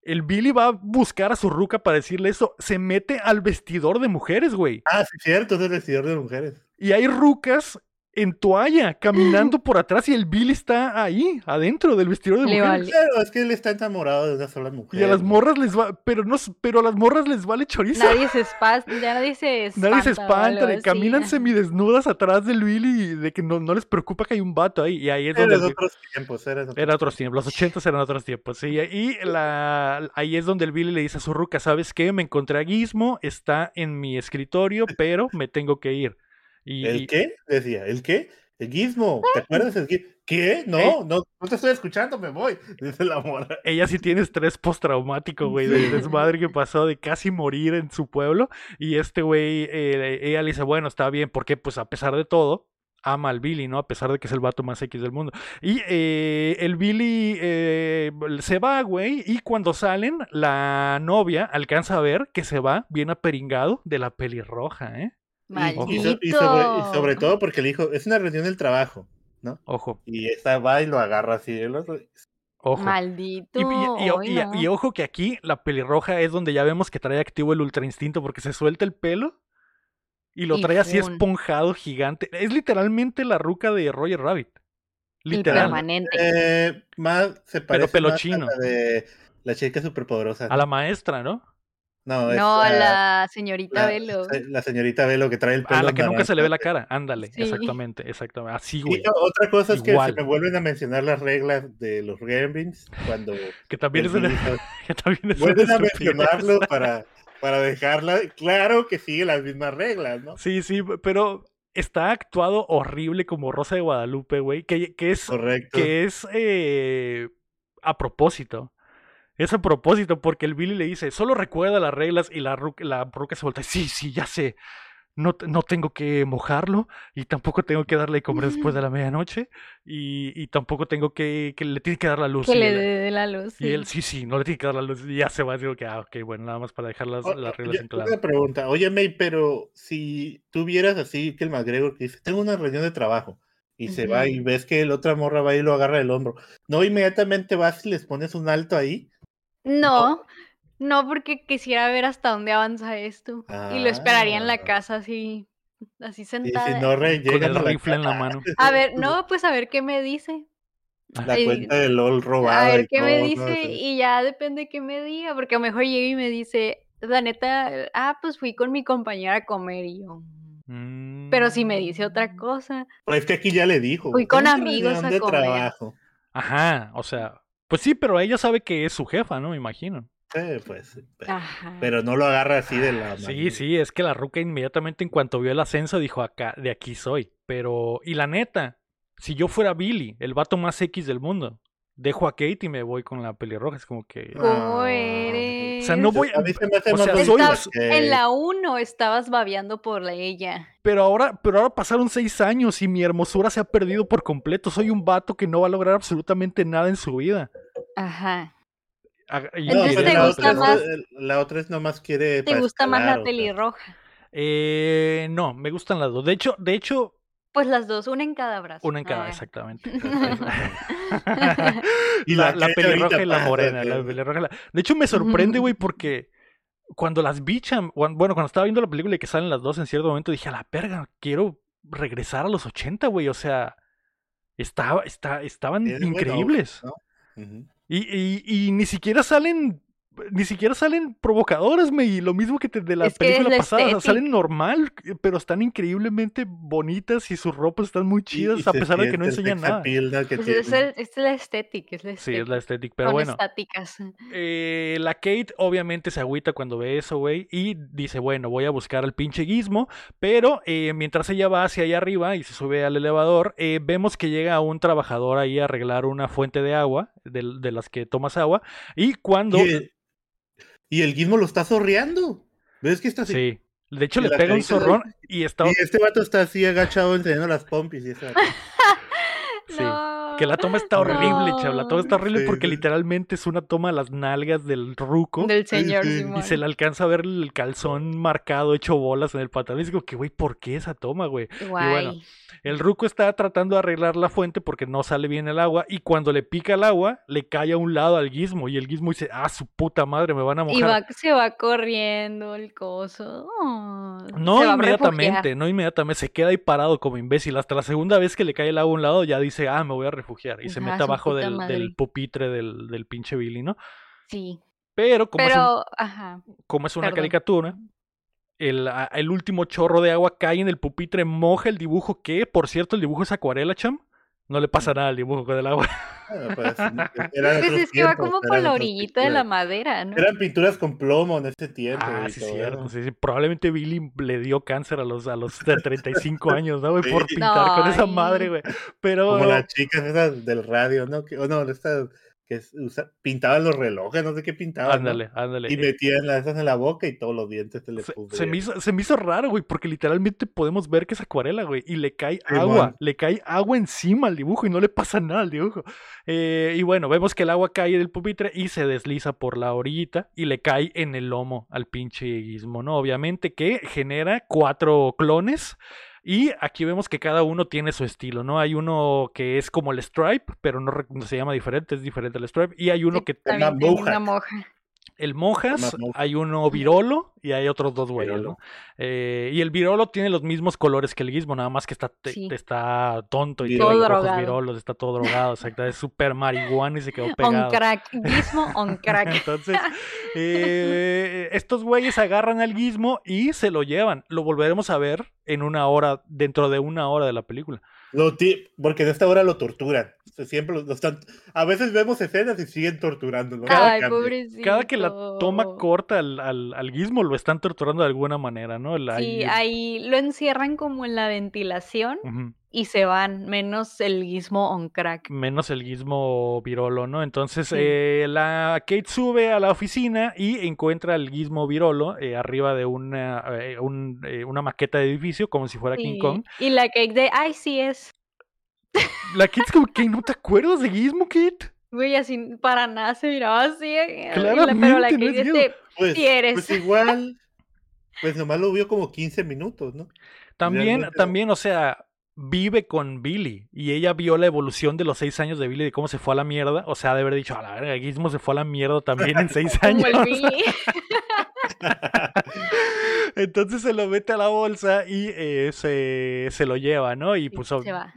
El Billy va a buscar a su ruca para decirle eso. Se mete al vestidor de mujeres, güey. Ah, sí, cierto, es el vestidor de mujeres. Y hay rucas en toalla caminando por atrás y el Billy está ahí, adentro del vestidor de Le mujeres. vale. Claro, es que él está enamorado de una sola mujer. Y a las morras les va, pero no, pero a las morras les vale chorizo. Nadie se espanta, ya nadie se espanta. Nadie se espanta, de así, caminan semidesnudas atrás del Billy, de que no, no les preocupa que hay un vato ahí. Y ahí es Eran donde. el- otros tiempos, eran otros Era otros tiempos, los ochentas eran otros tiempos, sí. Y la, ahí es donde el Billy le dice a su ruca, ¿sabes qué? Me encontré a Gizmo, está en mi escritorio, pero me tengo que ir. Y, ¿El qué? Decía, ¿el qué? El gizmo, ¿te acuerdas del gizmo? ¿Qué? No, Eh. no, no te estoy escuchando, me voy. Dice la mora. ella sí tiene estrés postraumático, güey, del desmadre que pasó de casi morir en su pueblo. Y este güey, eh, ella le dice, bueno, está bien, porque pues a pesar de todo, ama al Billy, ¿no? A pesar de que es el vato más X del mundo. Y eh, el Billy eh, se va, güey, y cuando salen, la novia alcanza a ver que se va bien aperingado de la pelirroja, ¿eh? Y, y so- y sobre, y sobre todo porque le dijo, es una reunión del trabajo, ¿no? Ojo, Y esta va y lo agarra así. el otro- ojo. Maldito. Y, y- y- ay, y- no. y ojo que aquí la pelirroja es donde ya vemos que trae activo el ultra instinto porque se suelta el pelo y lo Y trae así esponjado, gigante. Es literalmente la ruca de Roger Rabbit. El Literal. permanente. Eh, más se parece pelo más chino. a la de la chica superpoderosa. A la maestra, ¿no? No, es No, a la, señorita la- Velo. la señorita Velo que trae el pelo A la que nunca se le ve la cara. Ándale, Sí. exactamente, exactamente. Así, Y güey. otra cosa es que se me vuelven a mencionar las reglas de los Gremlins cuando Que también es una, que también es vuelven a mencionarlo para, para dejarla claro que sigue las mismas reglas, ¿no? Sí, sí, pero está actuado horrible como Rosa de Guadalupe, güey. Que, que es Correcto. que es eh, a propósito. Es a propósito porque el Billy le dice, solo recuerda las reglas y la, ru- la ruca se voltea, sí, sí, ya sé, no, no tengo que mojarlo y tampoco tengo que darle de comer después de la medianoche y, y tampoco tengo que, que le tiene que dar la luz. Que le dé la luz. y él, sí, sí, no le tiene que dar la luz y ya se va, digo que, ah, ok, bueno, nada más para dejar las, O- las reglas oye, en claro. Una pregunta, oye May, pero si tú vieras así que el McGregor que dice, tengo una reunión de trabajo y se va y ves que el otra morra va y lo agarra del hombro, ¿no inmediatamente vas y les pones un alto ahí? No, no, porque quisiera ver hasta dónde avanza esto. Y lo esperaría en la Ah. casa así, así Y si sentada. no re, Con el rifle en la mano. A ver, no, pues a ver qué me dice. la Ay, cuenta de LOL robada. A ver qué me dice ¿no? y ya depende qué me diga, porque a lo mejor llega y me dice, la neta, ah, pues fui con mi compañera a comer y yo. "Mm". Pero si me dice otra Mm. cosa, Pues es que aquí ya le dijo. Fui con "Tengo una amigos a de comer". trabajo. Ajá, o sea, pues sí, pero ella sabe que es su jefa, ¿no? Me imagino. Sí, pues, sí, pero, ajá. pero no lo agarra así de la Sí, mano. sí, es que la ruca inmediatamente en cuanto vio el ascenso dijo acá, de aquí soy. Pero, y la neta, si yo fuera Billy, el vato más X del mundo, dejo a Kate y me voy con la pelirroja. Es como que. ¿Cómo Ah, eres? O sea, no voy- A se o sea, soy- En la 1 estabas babeando por la ella. Pero ahora, pero ahora pasaron seis años y mi hermosura se ha perdido por completo. Soy un vato que no va a lograr absolutamente nada en su vida. Ajá. Y- No, Entonces, ¿te la a gusta otra, más- la otra es nomás quiere. ¿Te gusta más la pelirroja? Eh, no, me gustan las dos. De hecho, de hecho, Pues las dos, una en cada brazo. una en cada, Ah. exactamente. Y la, la la pelirroja y la morena. la pelirroja y la- De hecho, me sorprende, güey, porque cuando las bichan, bueno, cuando estaba viendo la película y que salen las dos en cierto momento, dije, a la perga, quiero regresar a los 80, güey. O sea, estaba, está, estaban Es bueno, increíbles. y ni siquiera salen. Ni siquiera salen provocadoras, me y lo mismo que de la Es película la pasada, o sea, estética. salen normal, pero están increíblemente bonitas y sus ropas están muy chidas y a pesar de que no enseñan nada. Pues es, tiene. el- es la estética, es la Sí, estética. es la estética, pero Son bueno. estáticas. Eh, la Kate obviamente se agüita cuando ve eso, güey, y dice, bueno, voy a buscar al pinche Gizmo, pero eh, mientras ella va hacia allá arriba y se sube al elevador, eh, vemos que llega un trabajador ahí a arreglar una fuente de agua, de, de las que tomas agua, y cuando... y el gizmo lo está zorreando. ¿Ves que está así? Sí, De hecho, Y le pega un de- zorrón y está. Y este vato está así agachado enseñando las pompis y eso. Sí. No. Que la toma está horrible, No. chaval. La toma está horrible Sí, porque sí. literalmente es una toma de las nalgas del ruco. Del señor sí. Y se le alcanza a ver el calzón marcado, hecho bolas en el pantalón. Y como que, güey, ¿por qué esa toma, güey? Guay. bueno, El ruco está tratando de arreglar la fuente porque no sale bien el agua. Y cuando le pica el agua, le cae a un lado al guismo. Y el guismo dice, ah, su puta madre, me van a Y mojar. va, se va corriendo el coso. Oh, No inmediatamente, no inmediatamente. Se queda ahí parado como imbécil. Hasta la segunda vez que le cae el agua a un lado, ya dice, ah, me voy a refugiar. Y se Ah, mete abajo del, pupitre del, del pinche Billy, ¿no? Sí. Pero como es un- Pero, ajá. como es una Perdón. caricatura, el, el último chorro de agua cae en el pupitre, moja el dibujo, que por cierto el dibujo es acuarela, cham. No le pasa nada al dibujo con el agua. Bueno, pues, eran Pues otros es que va como eran la orillita de la pinturas. madera, ¿no? Eran pinturas con plomo en ese tiempo. Ah, sí, todo cierto. eso. sí, sí. Probablemente Billy le dio cáncer a los, a los de 35 años, ¿no? güey? Por pintar con esa madre, güey. Pero. Como las chicas esas del radio, ¿no? Que, o no, estas que usa- pintaban los relojes, no sé qué pintaban. ¿no? Ándale, ándale. Y Eh, metían las esas en la boca y todos los dientes se les Se, se me hizo, se me hizo raro, güey, porque literalmente podemos ver que es acuarela, güey, y le cae agua, le cae agua encima al dibujo y no le pasa nada al dibujo. Eh, y bueno, vemos que el agua cae del pupitre y se desliza por la orillita y le cae en el lomo al pinche guismo, ¿no? Obviamente que genera cuatro clones. Y aquí vemos que cada uno tiene su estilo, ¿no? Hay uno que es como el Stripe, pero no, se llama diferente, es diferente al Stripe. Y hay uno que Una moja. El Mojas, hay uno Virolo y hay otros dos güeyes. ¿no? Eh, y el Virolo tiene los mismos colores que el Gizmo, nada más que está, te- Sí. está tonto y tiene Todo ojos drogado. virolos, está todo drogado, exacto, es súper marihuana y se quedó On pegado. crack. Gizmo on crack. Entonces, eh, estos güeyes agarran al Gizmo y se lo llevan. Lo volveremos a ver en una hora, dentro de una hora de la película. Lo porque en esta hora lo torturan. O sea, Siempre lo, lo están. A veces vemos escenas y siguen torturándolo. Ay, pobrecito. Cada que la toma corta al, al, al Gizmo lo están torturando de alguna manera, ¿no? La- Sí, ahí- ahí lo encierran como en la ventilación Ujú. Y se van, menos el gizmo on crack. menos el gizmo virolo, ¿no? Entonces Sí. eh, la Kate sube a la oficina y encuentra al gizmo virolo eh, arriba de una, eh, un, eh, una maqueta de edificio como si fuera King Kong. Y la cake de, ay, sí es. La Kate es como que no te acuerdas de gizmo, Kate. Güey, así para nada se miraba así. la- pero Claramente, la no cake es Pues, Sí eres. pues igual. Pues nomás lo vio como 15 minutos, ¿no? También, Realmente- también, o sea, vive con Billy y ella vio la evolución de los seis años de Billy, de cómo se fue a la mierda. O sea, de haber dicho, a la verga, Gizmo se fue a la mierda también en seis años. Entonces se lo mete a la bolsa y eh, se, se lo lleva, ¿no? Y pues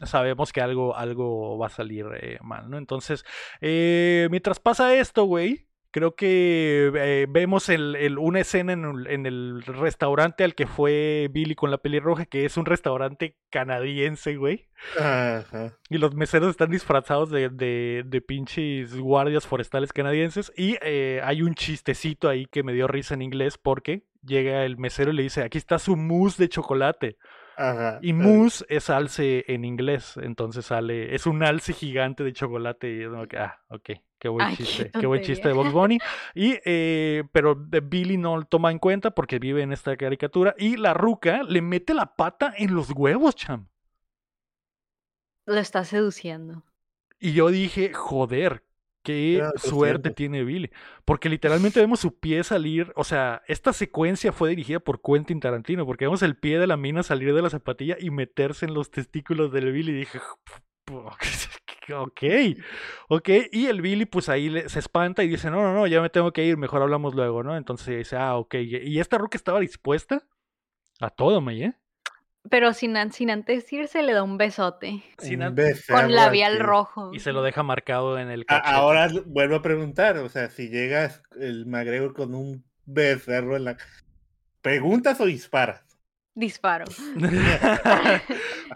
sabemos que algo, algo va a salir eh, mal, ¿no? Entonces, eh, mientras pasa esto, güey, creo que eh, vemos el, el- una escena en el, en el restaurante al que fue Billy con la pelirroja, que es un restaurante canadiense, güey. Ajá. Y los meseros están disfrazados de, de, de pinches guardias forestales canadienses. Y eh, hay un chistecito ahí que me dio risa en inglés porque llega el mesero y le dice, aquí está su mousse de chocolate. Ajá. Y mousse es alce en inglés. Entonces sale, es un alce gigante de chocolate. Y como que, ah, ok, qué buen Ay, chiste. Qué, buen chiste de Box Bunny. Y, eh, pero de Billy no lo toma en cuenta porque vive en esta caricatura. Y la ruca le mete la pata en los huevos, cham. Lo está seduciendo. Y yo dije, joder, qué Claro, pues, suerte tiene Billy. Porque literalmente vemos su pie salir. O sea, esta secuencia fue dirigida por Quentin Tarantino. Porque vemos el pie de la mina salir de la zapatilla y meterse en los testículos del Billy. Y dije, ok, ok. Y el Billy, pues ahí le- se espanta y dice, no, no, no, ya me tengo que ir, mejor hablamos luego, ¿no? Entonces dice, ah, ok. Y esta ruca estaba dispuesta a todo, me ¿eh? Pero sin, sin antes irse le da un besote. Sin Con labial aquí. rojo. Y se lo deja marcado en el cachete. Ahora vuelvo a preguntar, o sea, si llegas el McGregor con un becerro en la... ¿Preguntas o disparas? Disparo.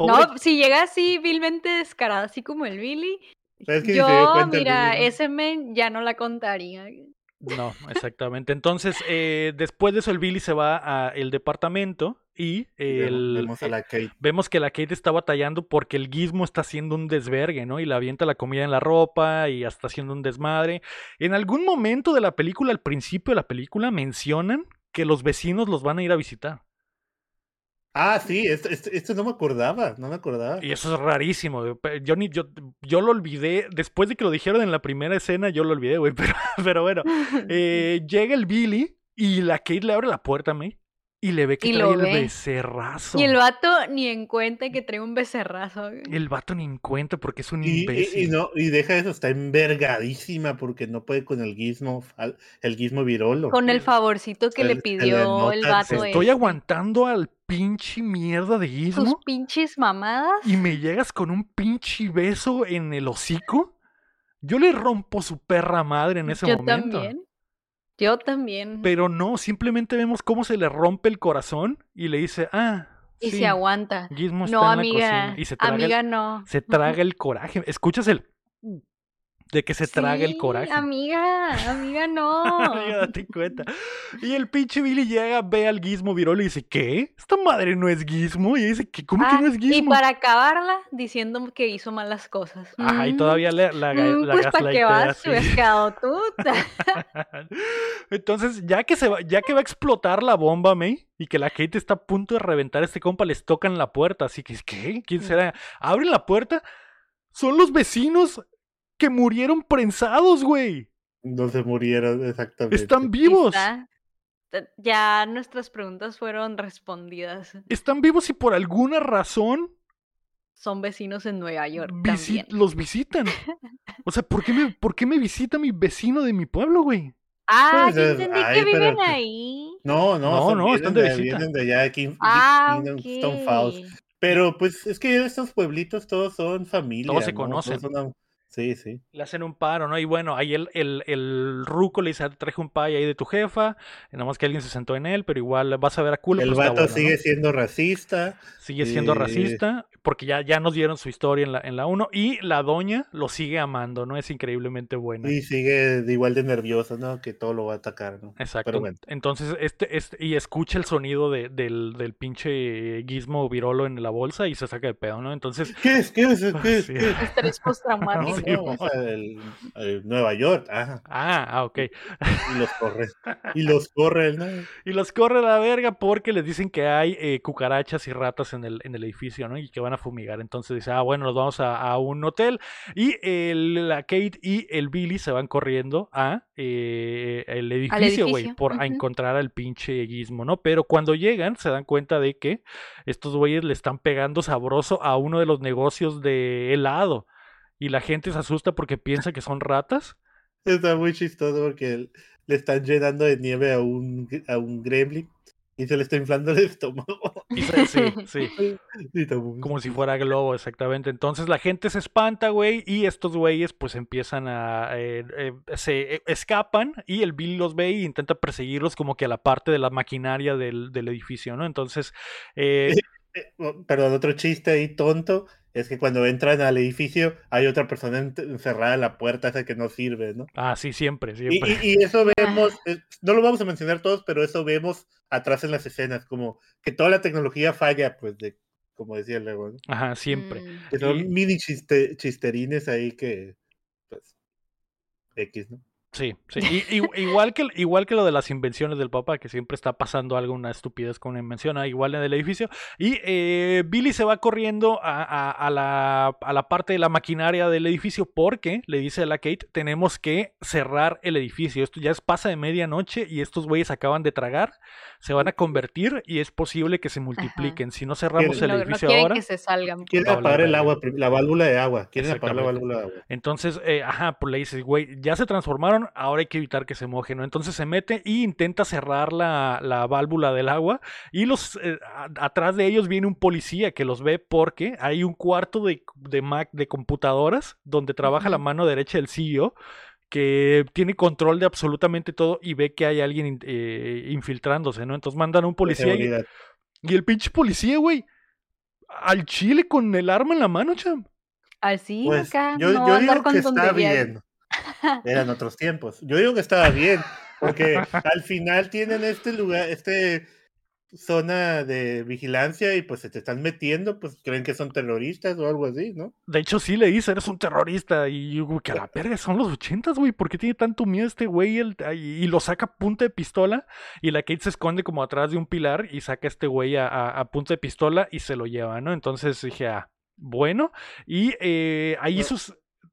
No, si llega así vilmente descarada, así como el Billy, ¿Sabes que ni se dio yo, mira, Billy, no? ese men ya no la contaría. No, exactamente. Entonces, eh, después de eso, el Billy se va al departamento y el, Vemos a eh, la Kate. vemos que la Kate está batallando porque el Gizmo está haciendo un desvergue, ¿no? Y le avienta la comida en la ropa y está haciendo un desmadre. En algún momento de la película, al principio de la película, mencionan que los vecinos los van a ir a visitar. Ah, sí, esto, esto, esto no me acordaba, no me acordaba. Y eso es rarísimo. Yo, ni, yo, yo lo olvidé. Después de que lo dijeron en la primera escena, yo lo olvidé, güey. Pero, pero bueno, eh, llega el Billy y la Kate le abre la puerta a May y le ve que Y trae el ve. becerrazo. Y el vato ni en cuenta que trae un becerrazo. güey. El vato ni en cuenta porque es un Y, imbécil. y no, y deja eso, está envergadísima porque no puede con el gizmo, fal- el gizmo virolo. Con el favorcito que le pidió el se vato Estoy este. aguantando al pinche mierda de Sus Gizmo pinches mamadas. y me llegas con un pinche beso en el hocico. Yo le rompo su perra madre en ese Yo momento. también. Yo también. Pero no, simplemente vemos cómo se le rompe el corazón y le dice, ah, y sí, se aguanta. Gizmo está No, la amiga. cocina", Y se traga, el- amiga, no. se traga el coraje. ¿Escuchas el de que se traga el Sí, coraje? Amiga, amiga, no. Amiga, date cuenta. Y el pinche Billy llega, ve al Gizmo Virolo y dice, ¿qué? Esta madre no es Gizmo. Y dice, ¿qué? ¿cómo Ah, que no es y Gizmo? para acabarla, diciendo que hizo malas cosas. Ajá, y todavía la, ga- mm, la pues para qué vas, así. pescado tú. Entonces, ya que se va, ya que va a explotar la bomba, May, y que la gente está a punto de reventar a este compa, les tocan la puerta. Así que, ¿qué? ¿Quién Mm. será? Abren la puerta. Son los vecinos que murieron prensados, güey. No se murieron exactamente. Están vivos. Está. Ya nuestras preguntas fueron respondidas. Están vivos y por alguna razón Son vecinos en Nueva York visi- también. los visitan. O sea, ¿por qué, me, ¿por qué me visita mi vecino de mi pueblo, güey? Ah, Pues, yo entendí ay, que viven ahí. No, no, No, son- no, vienen están de de, visita. vienen de allá de King- Ah, Kingdom ok. Stone Falls. Pero pues es que estos pueblitos todos son familia. Todos se ¿no? conocen. Todos son- Sí, sí. Le hacen un paro, ¿no? Y bueno, ahí el, el, el ruco le dice, "Ah, traje un pay ahí de tu jefa, y nada más que alguien se sentó en él, pero igual vas a ver a culo. El pues, vato bueno, ¿no? sigue siendo racista. Sigue siendo eh, racista, porque ya, ya nos dieron su historia en la, en la 1, y la doña lo sigue amando, ¿no? Es increíblemente buena. Y sigue igual de nervioso, ¿no? Que todo lo va a atacar, ¿no? Exacto. Pero bueno. Entonces, este, este, y escucha el sonido de- del, del pinche gizmo virolo en la bolsa y se saca de pedo, ¿no? Entonces, ¿Qué es? ¿Qué es? ¿Qué es? ¿Qué es? Estrés postraumático. Sí, no, o sea, el- el Nueva York, ah, ah, ok. Y los corre. Y los corre, ¿no? Y los corre a la verga porque les dicen que hay eh, cucarachas y ratas en el, en el edificio, ¿no? Y que van a fumigar. Entonces dice, ah, bueno, nos vamos a, a un hotel. Y el- la Kate y el Billy se van corriendo a eh, el edificio, güey, por a encontrar al pinche gizmo, ¿no? Pero cuando llegan se dan cuenta de que estos güeyes le están pegando sabroso a uno de los negocios de helado. Y la gente se asusta porque piensa que son ratas. Está muy chistoso porque le están llenando de nieve a un, a un gremlin y se le está inflando el estómago. Sí, sí. Como si fuera globo, exactamente. Entonces la gente se espanta, güey, y estos güeyes pues empiezan a... eh, eh, se eh, escapan y el Bill los ve y intenta perseguirlos como que a la parte de la maquinaria del, del edificio, ¿no? Entonces... oh, Perdón, otro chiste ahí tonto es que cuando entran al edificio hay otra persona encerrada en la puerta esa que no sirve, ¿no? ah, sí, siempre, Y, siempre. y- y eso vemos, eh, no lo vamos a mencionar todos, pero eso vemos atrás en las escenas, como que toda la tecnología falla, pues, de, como decía luego, ¿no? Ajá, siempre. Mm. Que son Y- mini chiste- chisterines ahí que, pues, X, ¿no? Sí, sí. Y- igual, que, igual que lo de las invenciones del papá, que siempre está pasando algo, una estupidez con una invención, ah, igual en el edificio. Y eh, Billy se va corriendo a, a- a la, a la parte de la maquinaria del edificio porque le dice a la Kate, tenemos que cerrar el edificio. Esto ya es pasa de medianoche y estos güeyes acaban de tragar, se van a convertir y es posible que se multipliquen. Si no cerramos Quieren- el No, no edificio quieren ahora... que se salgan. Quieren apagar el agua, la válvula de agua. Quieren apagar la válvula de agua. Entonces, eh, ajá, pues le dices, güey, ya se transformaron, ahora hay que evitar que se mojen, ¿no? Entonces se mete y intenta cerrar la, la válvula del agua y los eh, a- atrás de ellos viene un policía que los ve porque hay un cuarto de, de Mac de computadoras donde trabaja la mano derecha del CEO que tiene control de absolutamente todo y ve que hay alguien eh, infiltrándose, ¿no? Entonces mandan a un policía y, el pinche policía, güey, al chile con el arma en la mano, cham. Así, Pues, acá. yo, no yo andar digo con que está bien. Eran otros tiempos. Yo digo que estaba bien, porque al final tienen este lugar, este zona de vigilancia y pues se te están metiendo, pues creen que son terroristas o algo así, ¿no? De hecho, sí le dice, eres un terrorista. Y yo, güey, que a la verga, son los ochentas, güey. ¿Por qué tiene tanto miedo este güey? El- Y, y lo saca a punta de pistola. Y la Kate se esconde como atrás de un pilar y saca a este güey a, a- a punta de pistola y se lo lleva, ¿no? Entonces dije, ah, bueno. Y eh, ahí No.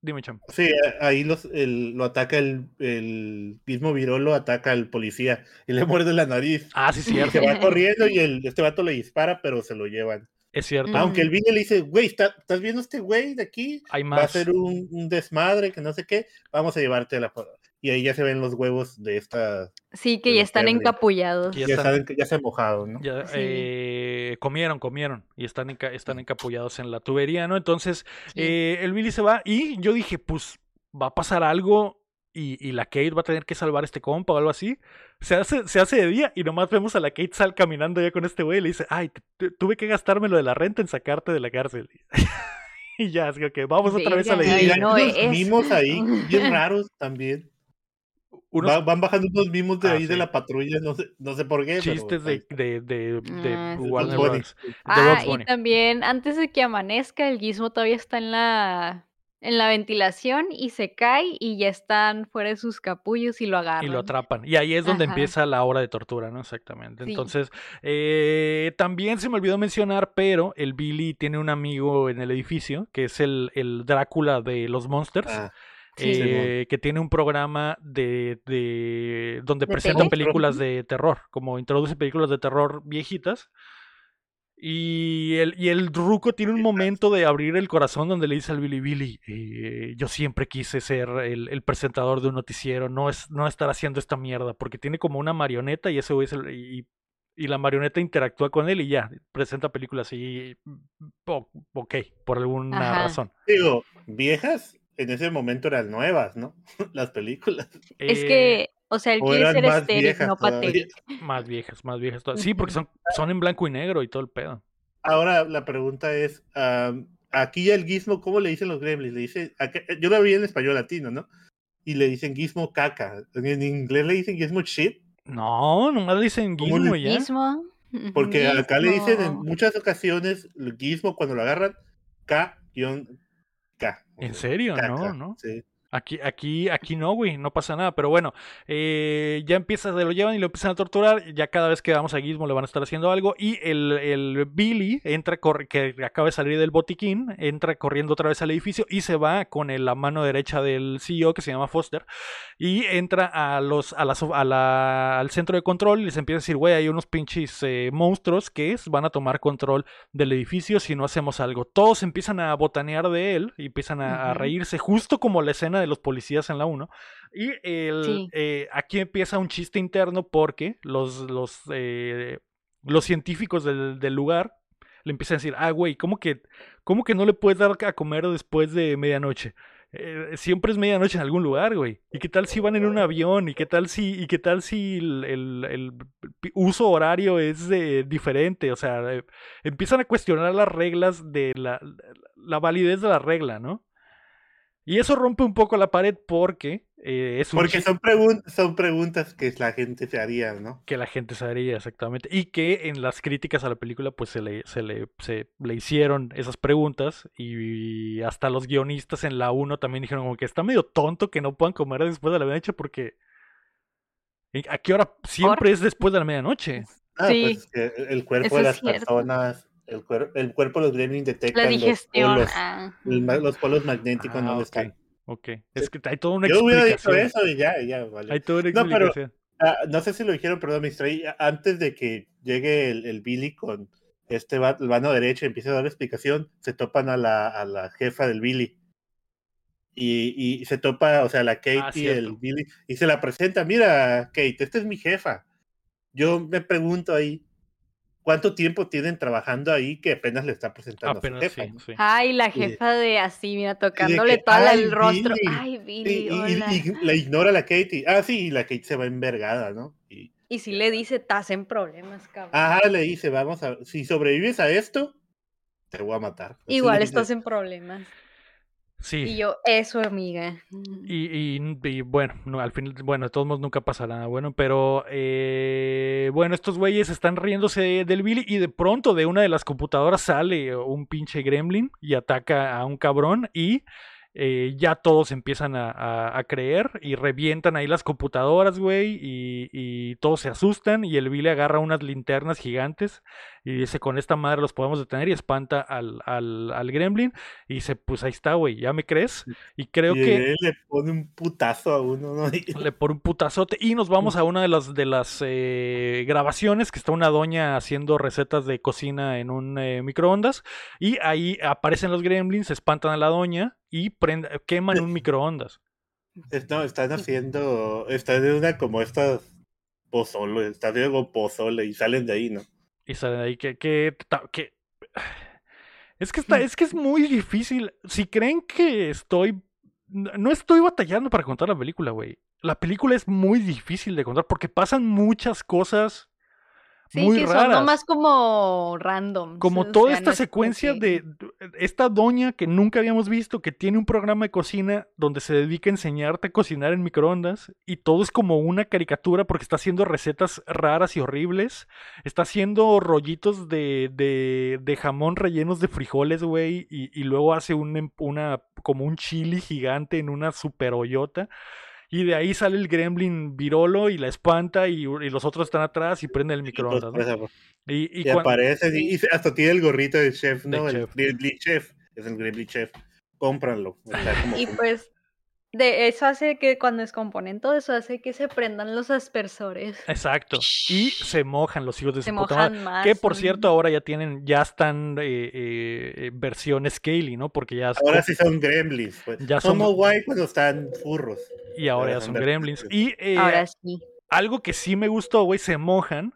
Dime, cham. Sí, a- ahí los, el- lo ataca el, el mismo Virolo, ataca al policía y le muerde la nariz. Ah, sí, Y cierto. se va corriendo y el, este vato le dispara, pero se lo llevan. Es cierto. Aunque el Vini le dice, güey, ¿está- ¿estás viendo este güey de aquí? Hay Va a más. ser un, un desmadre, que no sé qué, vamos a llevarte a la... Y ahí ya se ven los huevos de esta... Sí, que ya están encapullados. Ya Ya, están- saben que ya se ha mojado, ¿no? Ya, Sí. eh, comieron, comieron y están, enca- están encapullados en la tubería, ¿no? Entonces, Sí. eh, el Billy se va y yo dije, pues va a pasar algo y, y la Kate va a tener que salvar a este compa o algo así. Se hace, se hace de día y nomás vemos a la Kate sal caminando ya con este güey y le dice, ay, tuve que gastarme lo de la renta en sacarte de la cárcel. y ya, así que vamos otra vez a la hay no es. mimos ahí, bien raros también. Unos Va- van bajando unos mimos de Ah, ahí de la patrulla, no sé, no sé por qué. chistes de, de, de, de Ah. Warner. Bros. Ah, y también antes de que amanezca, el gizmo todavía está en la, en la ventilación y se cae y ya están fuera de sus capullos y lo agarran. Y lo atrapan. Y ahí es donde Ajá. empieza la hora de tortura, ¿no? Exactamente. Sí. Entonces, eh, también se me olvidó mencionar, pero el Billy tiene un amigo en el edificio, que es el, el Drácula de los Monsters. Ah, Sí. eh, que tiene un programa de, de donde ¿De presenta tele? películas de terror, como introduce películas de terror viejitas. Y el, y el Ruco tiene un momento de abrir el corazón donde le dice al Billy Billy, eh, yo siempre quise ser el, el presentador de un noticiero, no es no estar haciendo esta mierda, porque tiene como una marioneta y ese güey es el- y, y la marioneta interactúa con él y ya, presenta películas y ok, por alguna Ajá. razón. digo, viejas, en ese momento eran nuevas, ¿no? Las películas. Es Eh, que, o sea, él O quiere ser estéril, no patético. Más viejas, más viejas. todas. Sí, porque son, son en blanco y negro y todo el pedo. Ahora la pregunta es, aquí el gizmo, ¿cómo le dicen los gremlins? Le dice, acá- yo lo vi en español latino, ¿no? Y le dicen gizmo caca. En inglés le dicen gizmo shit, No, nomás le dicen ¿Cómo Gizmo ya. Gizmo. porque acá le dicen en muchas ocasiones el gizmo cuando lo agarran, K-K. ¿En serio? caca, No, no. Sí. Aquí, aquí, aquí no, güey, no pasa nada. Pero bueno, eh, ya empieza, se lo llevan y lo empiezan a torturar. Ya cada vez que vamos a Gizmo le van a estar haciendo algo. Y el, el Billy entra, corre- que acaba de salir del botiquín, entra corriendo otra vez al edificio y se va con el- la mano derecha del CEO que se llama Foster. Y entra a los, a la, a la- al centro de control y les empieza a decir, güey, hay unos pinches eh, monstruos que es- van a tomar control del edificio si no hacemos algo. Todos empiezan a botanear de él y empiezan a, reírse, justo como la escena de los policías en la 1. Y el, Sí. eh, aquí empieza un chiste interno porque los, los, eh, los científicos del, del lugar le empiezan a decir, ah, güey, ¿cómo que, ¿cómo que no le puedes dar a comer después de medianoche? Eh, siempre es medianoche en algún lugar, güey. ¿Y qué tal si van en un avión? ¿Y qué tal si, y qué tal si el, el- uso horario es eh, diferente? O sea, eh, empiezan a cuestionar las reglas de la, la validez de la regla, ¿no? Y eso rompe un poco la pared porque eh, es un Porque son, pregun- son preguntas que la gente se haría, ¿no? que la gente sabría exactamente. Y que en las críticas a la película, pues se le, se le, se le hicieron esas preguntas. Y hasta los guionistas en la 1 también dijeron como que está medio tonto que no puedan comer después de la medianoche porque. ¿y ¿A qué hora? Siempre es después de la medianoche. Ah, Sí. pues es que el cuerpo Eso de las personas, el, cuer- el cuerpo de los gremlins detectan La los digestión. polos, ah, los polos magnéticos Ah, no ok, están. ok. Es que hay toda una Yo hubiera dicho explicación. eso y ya, ya, vale. Hay toda una No, pero- explicación. Ah, no sé si lo dijeron, perdón, me distraí. Antes de que llegue el, el Billy con este va- el mano derecho y empiece a dar la explicación, se topan a la, a la jefa del Billy. Y, y se topa, o sea, la Kate Ah, y el. Billy, y se la presenta. Mira, Kate, esta es mi jefa. Yo me pregunto ahí, ¿cuánto tiempo tienen trabajando ahí que apenas le está presentando Apenas a su jefa? sí, no? sí. Ay, la jefa de así, mira, tocándole que, todo "Ay, el rostro. Billy". Ay, Billy, y- y- la ignora la Katie. Ah, sí, y la Kate se va envergada, ¿no? Y, Y si le dice, estás en problemas, cabrón. Ajá, le dice, vamos a, si sobrevives a esto, te voy a matar. Así Igual estás dice. en problemas. Sí. Y yo, eso, amiga. Y, y- y bueno, no, al final, bueno, de todos modos nunca pasa nada bueno, pero eh, bueno, estos güeyes están riéndose del Billy y de pronto de una de las computadoras sale un pinche gremlin y ataca a un cabrón y eh, ya todos empiezan a, a- a creer y revientan ahí las computadoras, güey, y, y todos se asustan y el Billy agarra unas linternas gigantes y dice, con esta madre los podemos detener y espanta al, al, al gremlin y dice, pues ahí está, güey, ¿ya me crees? Y creo y que... le pone un putazo a uno, ¿no? Le pone un putazote y nos vamos a una de las de las eh, grabaciones que está una doña haciendo recetas de cocina en un eh, microondas y ahí aparecen los gremlins, espantan a la doña y prend- queman un microondas. No, están haciendo, están de una como estas pozole, están haciendo pozole y salen de ahí, ¿no? Y salen ahí que, que, es que está, es que es muy difícil. Si creen que estoy no estoy batallando para contar la película, güey. La película es muy difícil de contar porque pasan muchas cosas Sí, muy raras. son nomás como random. como o toda esta no secuencia que- de esta doña que nunca habíamos visto, que tiene un programa de cocina donde se dedica a enseñarte a cocinar en microondas y todo es como una caricatura porque está haciendo recetas raras y horribles, está haciendo rollitos de, de, de jamón rellenos de frijoles, güey, y, y luego hace un, em- una, como un chili gigante en una super hoyota. Y de ahí sale el gremlin virolo y la espanta y, y los otros están atrás y prenden el microondas. ¿no? Pues, Y, y y hasta tiene el gorrito de chef, De ¿no? el chef. Gremlin Chef, es el Gremlin Chef. Como Y pues, de eso hace que cuando descomponen todo eso hace que se prendan los aspersores. Exacto. Y se mojan los hijos de Se su puta madre. más. Que por cierto, ahora ya tienen, ya están eh, eh, eh, versión Scaly, ¿no? Porque ya Ahora sí son gremlins. Pues. Ya son- Somos guay cuando están furros. y ahora ya ahora son son gremlins. Y eh, Ahora sí. algo que sí me gustó, güey, se mojan.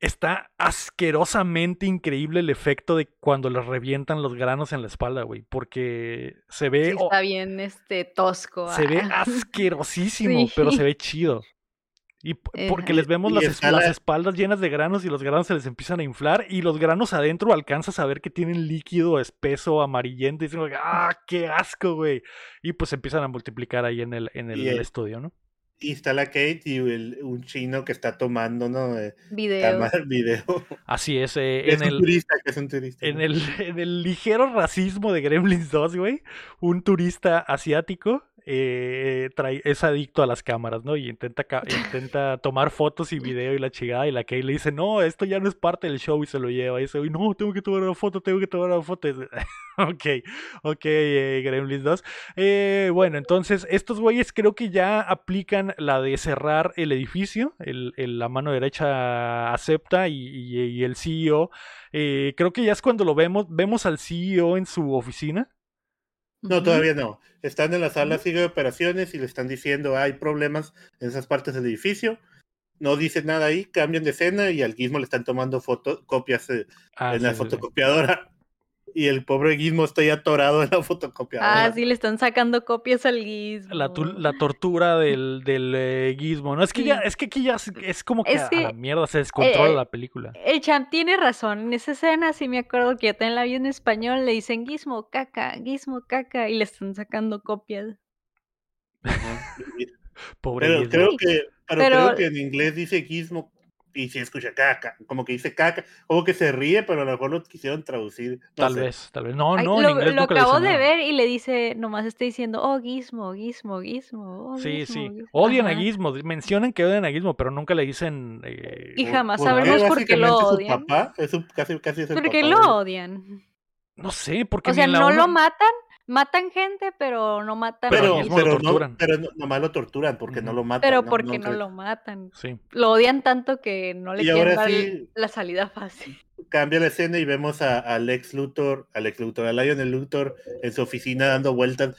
Está asquerosamente increíble el efecto de cuando les revientan los granos en la espalda, güey. Porque se ve. Sí oh, está bien este tosco. se ve asquerosísimo, Sí. pero se ve chido. Y p- porque les vemos las, las la- espaldas llenas de granos y los granos se les empiezan a inflar y los granos adentro alcanzas a ver que tienen líquido espeso, amarillento y dicen, ¡ah, qué asco, güey! Y pues se empiezan a multiplicar ahí en el, en el- estudio, ¿no? Y está la Kate y el- un chino que está tomando, ¿no? Eh, Video. video. Así es, eh, es en un el... turista, que es un turista. En ¿no? el, en el ligero racismo de Gremlins 2, güey, un turista asiático eh, es adicto a las cámaras, ¿no? Y intenta, intenta tomar fotos y video y la chingada. Y la Kay le dice, no, esto ya no es parte del show y se lo lleva. Y dice, "Uy, no, tengo que tomar una foto, tengo que tomar una foto. Dice, ok, ok, eh, Gremlins 2. Eh, bueno, entonces estos güeyes creo que ya aplican la de cerrar el edificio. El, la mano derecha acepta y el CEO eh, creo que ya es cuando lo vemos, vemos al CEO en su oficina. No, todavía no. Están en la sala sigue de operaciones y le están diciendo hay problemas en esas partes del edificio. No dicen nada ahí, cambian de escena y al Gizmo le están tomando foto, copias eh, Ah, en la sí, sí. Y el pobre Gizmo está ahí atorado en la fotocopiadora. Ah, sí, le están sacando copias al guismo. La, tu- la tortura del, del eh, gizmo, ¿no? Es que Sí. ya, es que aquí ya es, es como que Es a, la mierda se descontrola eh, la película. El champ tiene razón. En esa escena sí me acuerdo que yo también la vi en español. Le dicen Gizmo, caca, Gizmo, caca. Y le están sacando copias. Pobre Pero gizmo. creo que, pero Pero- creo que en inglés dice Gizmo y se escucha caca, como que dice caca, como que se ríe, pero a lo mejor lo quisieron traducir. no Tal sé. vez, tal vez. No, Ay, no, en lo, inglés lo acabo de nada. ver y le dice, nomás está diciendo, oh, Gizmo, Gizmo, Gizmo. Oh, Sí, Gizmo, sí. Gizmo". Odian a. Gizmo. Mencionan que odian a Gizmo, pero nunca le dicen. eh, Y jamás Porque sabremos por qué lo básicamente su odian. papá, es su- casi, casi es el ¿Por qué papá lo odian? No sé, porque O sea, no uno- lo matan, matan gente, pero no matan Pero a pero, lo no, torturan. pero no, nomás lo torturan porque no lo matan. Pero ¿no? porque no lo matan. Sí. Lo odian tanto que no le Y quieren dar sí- la salida fácil. Cambia la escena y vemos a, a Lex Luthor, a Lex Luthor, a Lionel Luthor en su oficina dando vueltas,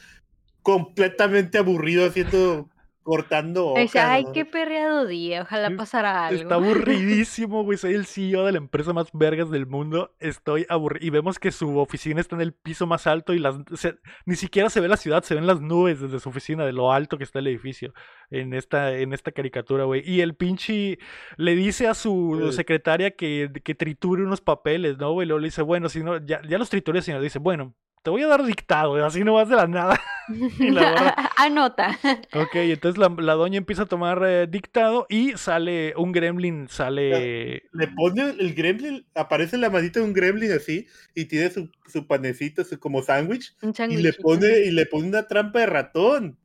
completamente aburrido, haciendo, cortando Dice, hojas, ay, ¿no? qué perreado día, ojalá pasara algo. Está aburridísimo, güey. Soy el CEO de la empresa más vergas del mundo. Estoy aburrido. Y vemos que su oficina está en el piso más alto y las o sea, ni siquiera se ve la ciudad, se ven las nubes desde su oficina, de lo alto que está el edificio en esta, en esta caricatura, güey. Y el pinche le dice a su secretaria que, que triture unos papeles, ¿no, güey? Luego le dice, bueno, si no, ya, ya los trituré, señor. Dice, bueno, te voy a dar dictado, así no vas de la nada. y la Anota. ok, entonces la, la doña empieza a tomar eh, dictado y sale un gremlin, sale... Le pone el gremlin, aparece la manita de un gremlin así y tiene su, su panecito su, como sándwich Un y le pone y le pone una trampa de ratón.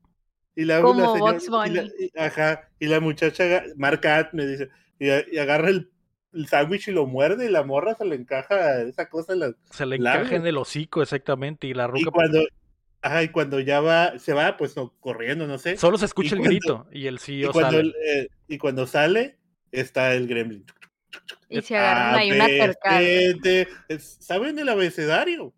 Y la, Como la señora- y la- y- ajá, y la muchacha, Marca At, me dice, y, y agarra el, el sándwich y lo muerde y la morra se le encaja esa cosa en la, Se le encaja en el hocico, exactamente, y la y ruca... cuando ajá, y cuando ya va, se va, pues no, corriendo, no sé. Solo se escucha el cuando- grito y el Y CEO cuando, sale. eh, y cuando sale, está el gremlin. Y se agarran ahí una B, tercada. C, D. Es- ¿Saben el abecedario?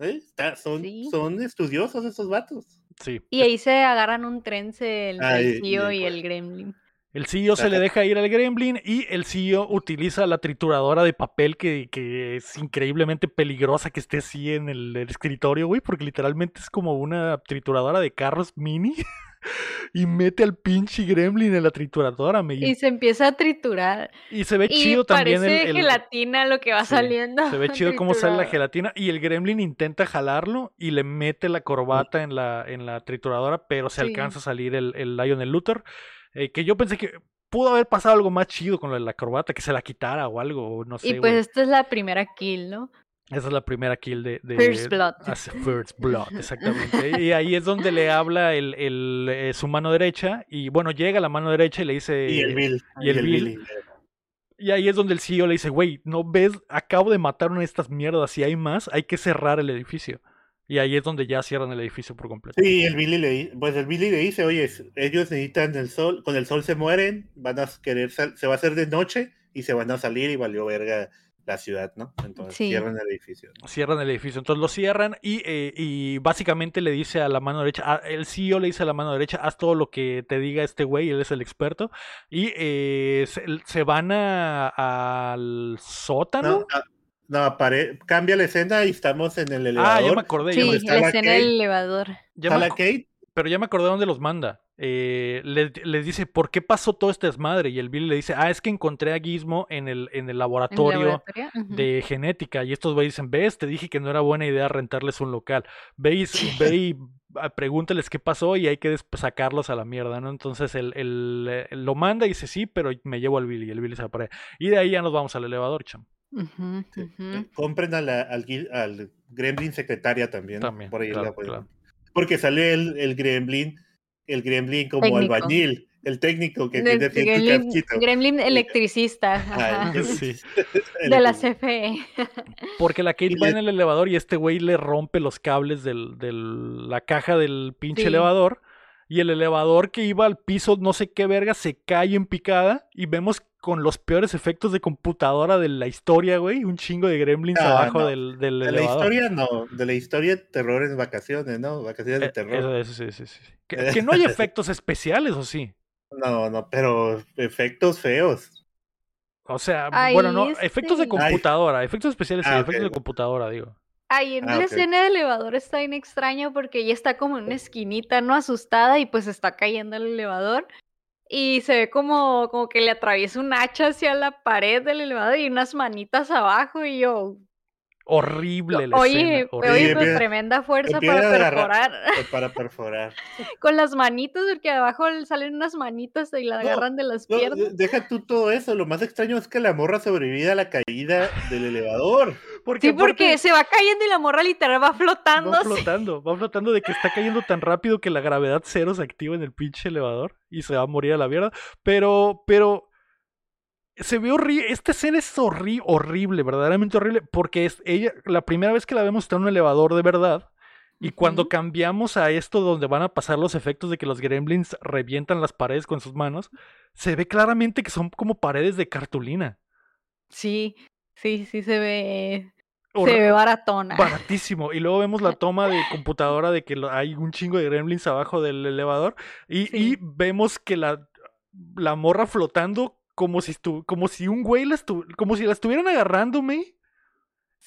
¿Eh? Está- son, Sí. son estudiosos esos vatos. Sí. Y ahí se agarran un trense el, Ay, y y pues. el gremlin. El CEO se le deja ir al gremlin y el CEO utiliza la trituradora de papel que, que es increíblemente peligrosa que esté así en el, el escritorio, güey, porque literalmente es como una trituradora de carros mini y mete al pinche gremlin en la trituradora, me- Y se empieza a triturar. y se ve Y chido también el, parece el- gelatina lo que va Sí, saliendo. se ve chido cómo sale la gelatina y el gremlin intenta jalarlo y le mete la corbata en la, en la trituradora, pero se Sí. alcanza a salir el, el Lionel Luther, eh, que yo pensé que pudo haber pasado algo más chido con lo de la corbata, que se la quitara o algo, o no sé, Y pues esta es la primera kill, ¿no? Esa es la primera kill de... de First Blood. hace First Blood, exactamente. y ahí es donde le habla el, el, eh, su mano derecha y bueno, llega la mano derecha y le dice... y el Bill. y el Bill. Billy. Y ahí es donde el CEO le dice, güey, ¿no ves? Acabo de matar una de estas mierdas. Si hay más, hay que cerrar el edificio. Y ahí es donde ya cierran el edificio por completo. Sí, el Billy le pues el Billy le dice, oye, ellos necesitan el sol, con el sol se mueren, van a querer sal- se va a hacer de noche y se van a salir y valió verga la ciudad, ¿no? Entonces Sí. cierran el edificio. Cierran el edificio. Entonces lo cierran y, eh, y básicamente le dice a la mano derecha, a- el CEO le dice a la mano derecha, haz todo lo que te diga este güey, él es el experto. Y eh, se, se van a- al sótano. No, no, apare- cambia la escena y estamos en el ah, ya elevador. me acordé. ya Sí, me- está la la escena Kate. del elevador. ya me Kate, pero ya me acordé dónde los manda. Eh, les, les dice, ¿por qué pasó todo este desmadre? Y el Billy le dice, ah, es que encontré a Gizmo en el, en el ¿En el laboratorio de genética. Y estos güeyes dicen, ves, te dije que no era buena idea rentarles un local. Veis, ve y ah, pregúntales qué pasó y hay que des- sacarlos a la mierda, ¿no? Entonces él, él, eh, lo manda y dice, sí, pero me llevo al Billy. Y el Billy se allá. Y de ahí ya nos vamos al elevador, cham. Sí, eh, compren a la- al, al Gremlin secretaria también. También, Por ahí claro, claro. Porque sale el, el Gremlin, el Gremlin como Técnico. albañil, el técnico que De- tiene gremlin, gremlin electricista. Ajá, ajá, el- Sí. el- De la CFE. Porque la Kate Y va le- en el elevador y este güey le rompe los cables de del, la caja del pinche Sí. elevador. Y el elevador que iba al piso, no sé qué verga, se cae en picada. Y vemos con los peores efectos de computadora de la historia, güey. Un chingo de gremlins No, abajo no. del, del De la elevador. historia no, de la historia terror en vacaciones, ¿no? Vacaciones de Eh, terror. eso, eso, sí, sí, sí. Que, que no hay efectos especiales, ¿o sí? No, no, pero efectos feos. O sea, Ay, bueno, no, efectos de Ay. computadora. Efectos especiales sí, Ah, efectos ok. de computadora, digo. Ahí en Ah, la ok. escena del elevador está bien extraño porque ella está como en una esquinita, ¿no? Asustada y pues está cayendo el elevador. Y se ve como, como que le atraviesa un hacha hacia la pared del elevador y unas manitas abajo y yo... Horrible la Oye, escena. oye, horrible. pues tremenda fuerza empieza para perforar. eh, Para perforar. Con las manitas, porque abajo le salen unas manitas y la No, agarran de las No, piernas. de- deja tú todo eso. Lo más extraño es que la morra sobrevive a la caída del elevador. Porque Sí, porque aparte- se va cayendo y la morra literal va flotando. Va flotando, va flotando de que está cayendo tan rápido que la gravedad cero se activa en el pinche elevador y se va a morir a la mierda. Pero, pero se ve horrible. Esta escena es horri- horrible, verdaderamente horrible, porque es ella, la primera vez que la vemos está en un elevador de verdad. Y cuando cambiamos a esto donde van a pasar los efectos de que los gremlins revientan las paredes con sus manos, se ve claramente que son como paredes de cartulina. Sí, sí, sí se ve. Se ve baratona. baratísimo. Y luego vemos la toma de computadora de que hay un chingo de gremlins abajo del elevador. Y, Sí. y vemos que la, la morra flotando como si estu- como si un güey la estu- como si la estuvieran agarrando,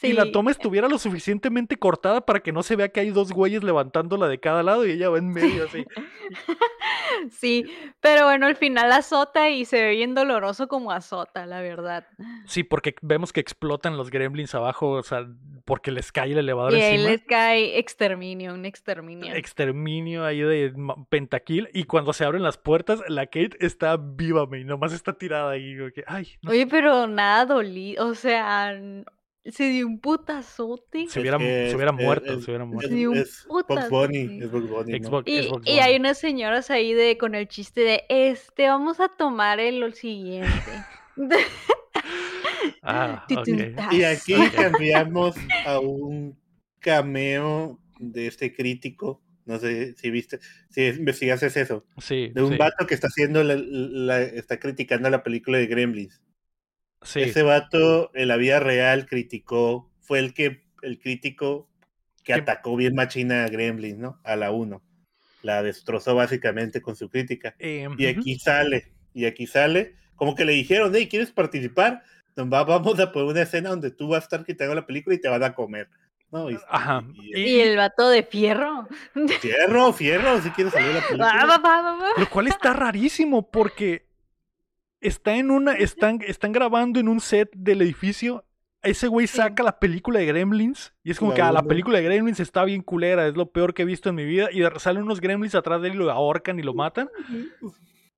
Y la toma estuviera lo suficientemente cortada para que no se vea que hay dos güeyes levantándola de cada lado y ella va en medio así. Sí, pero bueno, al final azota y se ve bien doloroso como azota, la verdad. Sí, porque vemos que explotan los gremlins abajo, o sea, porque les cae el elevador Y encima. les cae exterminio, un exterminio. Exterminio ahí de pentakill. Y cuando se abren las puertas, la Kate está viva, y nomás está tirada ahí. Ay, no Oye, pero nada dolido, o sea, se dio un putazote. Se hubiera- que se hubiera es- muerto, es- se hubiera muerto. Es, Sí, un es Bugs putazo, Bunny, sí. es Bugs Bunny, ¿no? Xbox- Y, Xbox y hay unas señoras ahí de con el chiste de este, vamos a tomar el lo siguiente. Ah. Y aquí cambiamos a un cameo de este crítico. No sé si viste, si investigaste eso. Sí, De un sí, vato que está haciendo la, la- está criticando la película de Gremlins. Sí. Ese vato en la vida real criticó, fue el que, el crítico que atacó bien machina a Gremlins, ¿no? A la 1. La destrozó básicamente con su crítica. Eh, Y aquí sale, y aquí sale, como que le dijeron, hey, ¿quieres participar? Vamos a poner una escena donde tú vas a estar quitando la película y te van a comer. ¿no? Y, Ajá. y- Y el vato de fierro. fierro, fierro, si quieres salir de la Va, película. va, va, va, va. Lo cual está rarísimo porque está en una. Están, están grabando en un set del edificio. Ese güey Sí. saca la película de Gremlins. Y es como La que ah, la película de Gremlins está bien culera. Es lo peor que he visto en mi vida. Y salen unos Gremlins atrás de él y lo ahorcan y lo matan.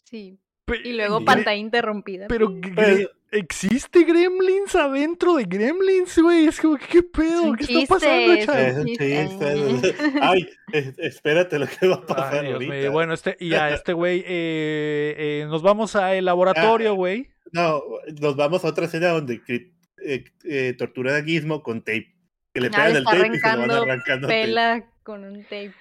Sí. Pe- Y luego pantalla interrumpida. Pero Pero- existe Gremlins adentro de Gremlins, güey. Es como que, ¿qué pedo? ¿Qué chiste, está pasando, chaval? Es un chiste. Ay, es- espérate lo que va a pasar Ay, Dios ahorita. mío. Bueno, este, y a este güey, eh, eh, nos vamos al laboratorio, Ah, güey. No, nos vamos a otra escena donde eh, eh, torturan a Gizmo con tape. Que le Ah, pegan el está tape y se lo van arrancando tape. Pela con un tape.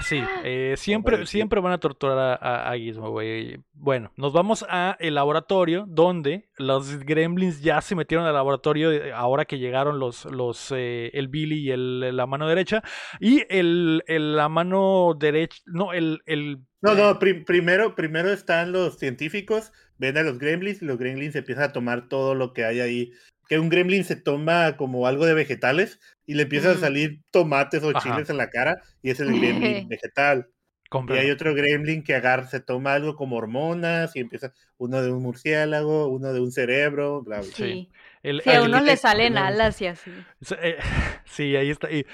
Sí, eh, siempre, siempre van a torturar a, a, a Gizmo, güey. Bueno, nos vamos a el laboratorio donde los gremlins ya se metieron al laboratorio eh, ahora que llegaron los, los eh, el Billy y el, la mano derecha y el, el- la mano derecha, no, el, el No, no, prim- primero, primero están los científicos, ven a los gremlins y los gremlins empiezan a tomar todo lo que hay ahí. Que un gremlin se toma como algo de vegetales y le empiezan a salir tomates o Ajá. chiles en la cara y es el gremlin vegetal. Y hay otro gremlin que agarra, se toma algo como hormonas y empieza uno de un murciélago, uno de un cerebro, bla, bla. Sí. Sí. El- Sí, a el- uno le salen alas y así. Eh, sí, ahí está. Y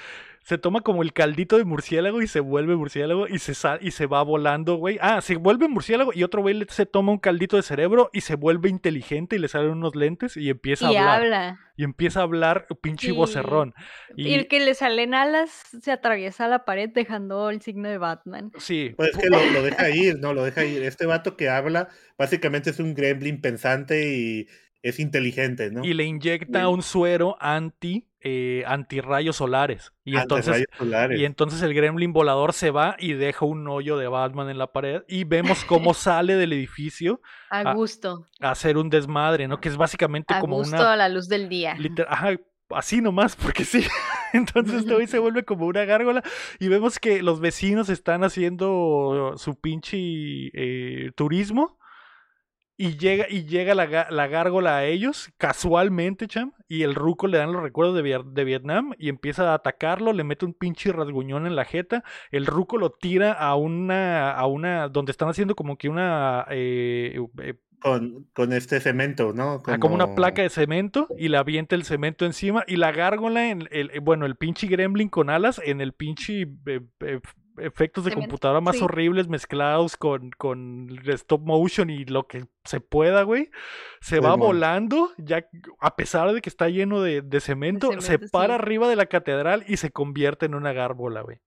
se toma como el caldito de murciélago y se vuelve murciélago y se sal- y se va volando, güey. Ah, se vuelve murciélago y otro güey se toma un caldito de cerebro y se vuelve inteligente y le salen unos lentes y empieza Y a hablar. habla. Y empieza a hablar pinche Sí. vocerrón. Y... Y, el que le salen alas se atraviesa la pared dejando el signo de Batman. sí, Pues es que lo, lo deja ir, ¿no? Lo deja ir. Este vato que habla, básicamente es un gremlin pensante y es inteligente, ¿no? y le inyecta un suero anti eh, antirrayos solares. Y entonces solares. Y entonces el gremlin volador se va y deja un hoyo de Batman en la pared y vemos cómo sale del edificio A gusto. a hacer un desmadre, ¿no? Que es básicamente A como gusto una... a la luz del día. Ajá, así nomás, porque sí. Entonces este güey se vuelve como una gárgola y vemos que los vecinos están haciendo su pinche eh, turismo y llega, y llega la, la gárgola a ellos casualmente, cham, y el ruco le dan los recuerdos de, de Vietnam y empieza a atacarlo, le mete un pinche rasguñón en la jeta, el ruco lo tira a una, a una, donde están haciendo como que una... eh, eh, Con, con este cemento, ¿no? Ah, como una placa de cemento y le avienta el cemento encima y la gárgola en el, eh, bueno, el pinche gremlin con alas en el pinche eh, eh, efectos de computadora más sí. horribles mezclados con, con stop motion y lo que se pueda, güey. Se va volando, ya a pesar de que está lleno de, de cemento, se cemento, para sí. arriba de la catedral y se convierte en una gárgola, güey.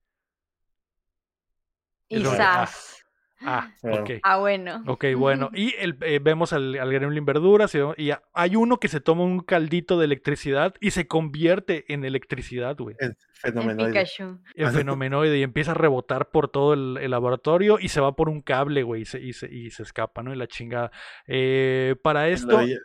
Y zas. Ah, Claro. ok. Ah, bueno. Ok, bueno. Y el, eh, vemos al, al Gremlin Verduras y, y hay uno que se toma un caldito de electricidad y se convierte en electricidad, güey. Fenomenal. Pikachu. En fenomenoide y empieza a rebotar por todo el, el laboratorio y se va por un cable, güey, y se, y se, y se escapa, ¿no? Y la chingada. Eh, para esto, Ya,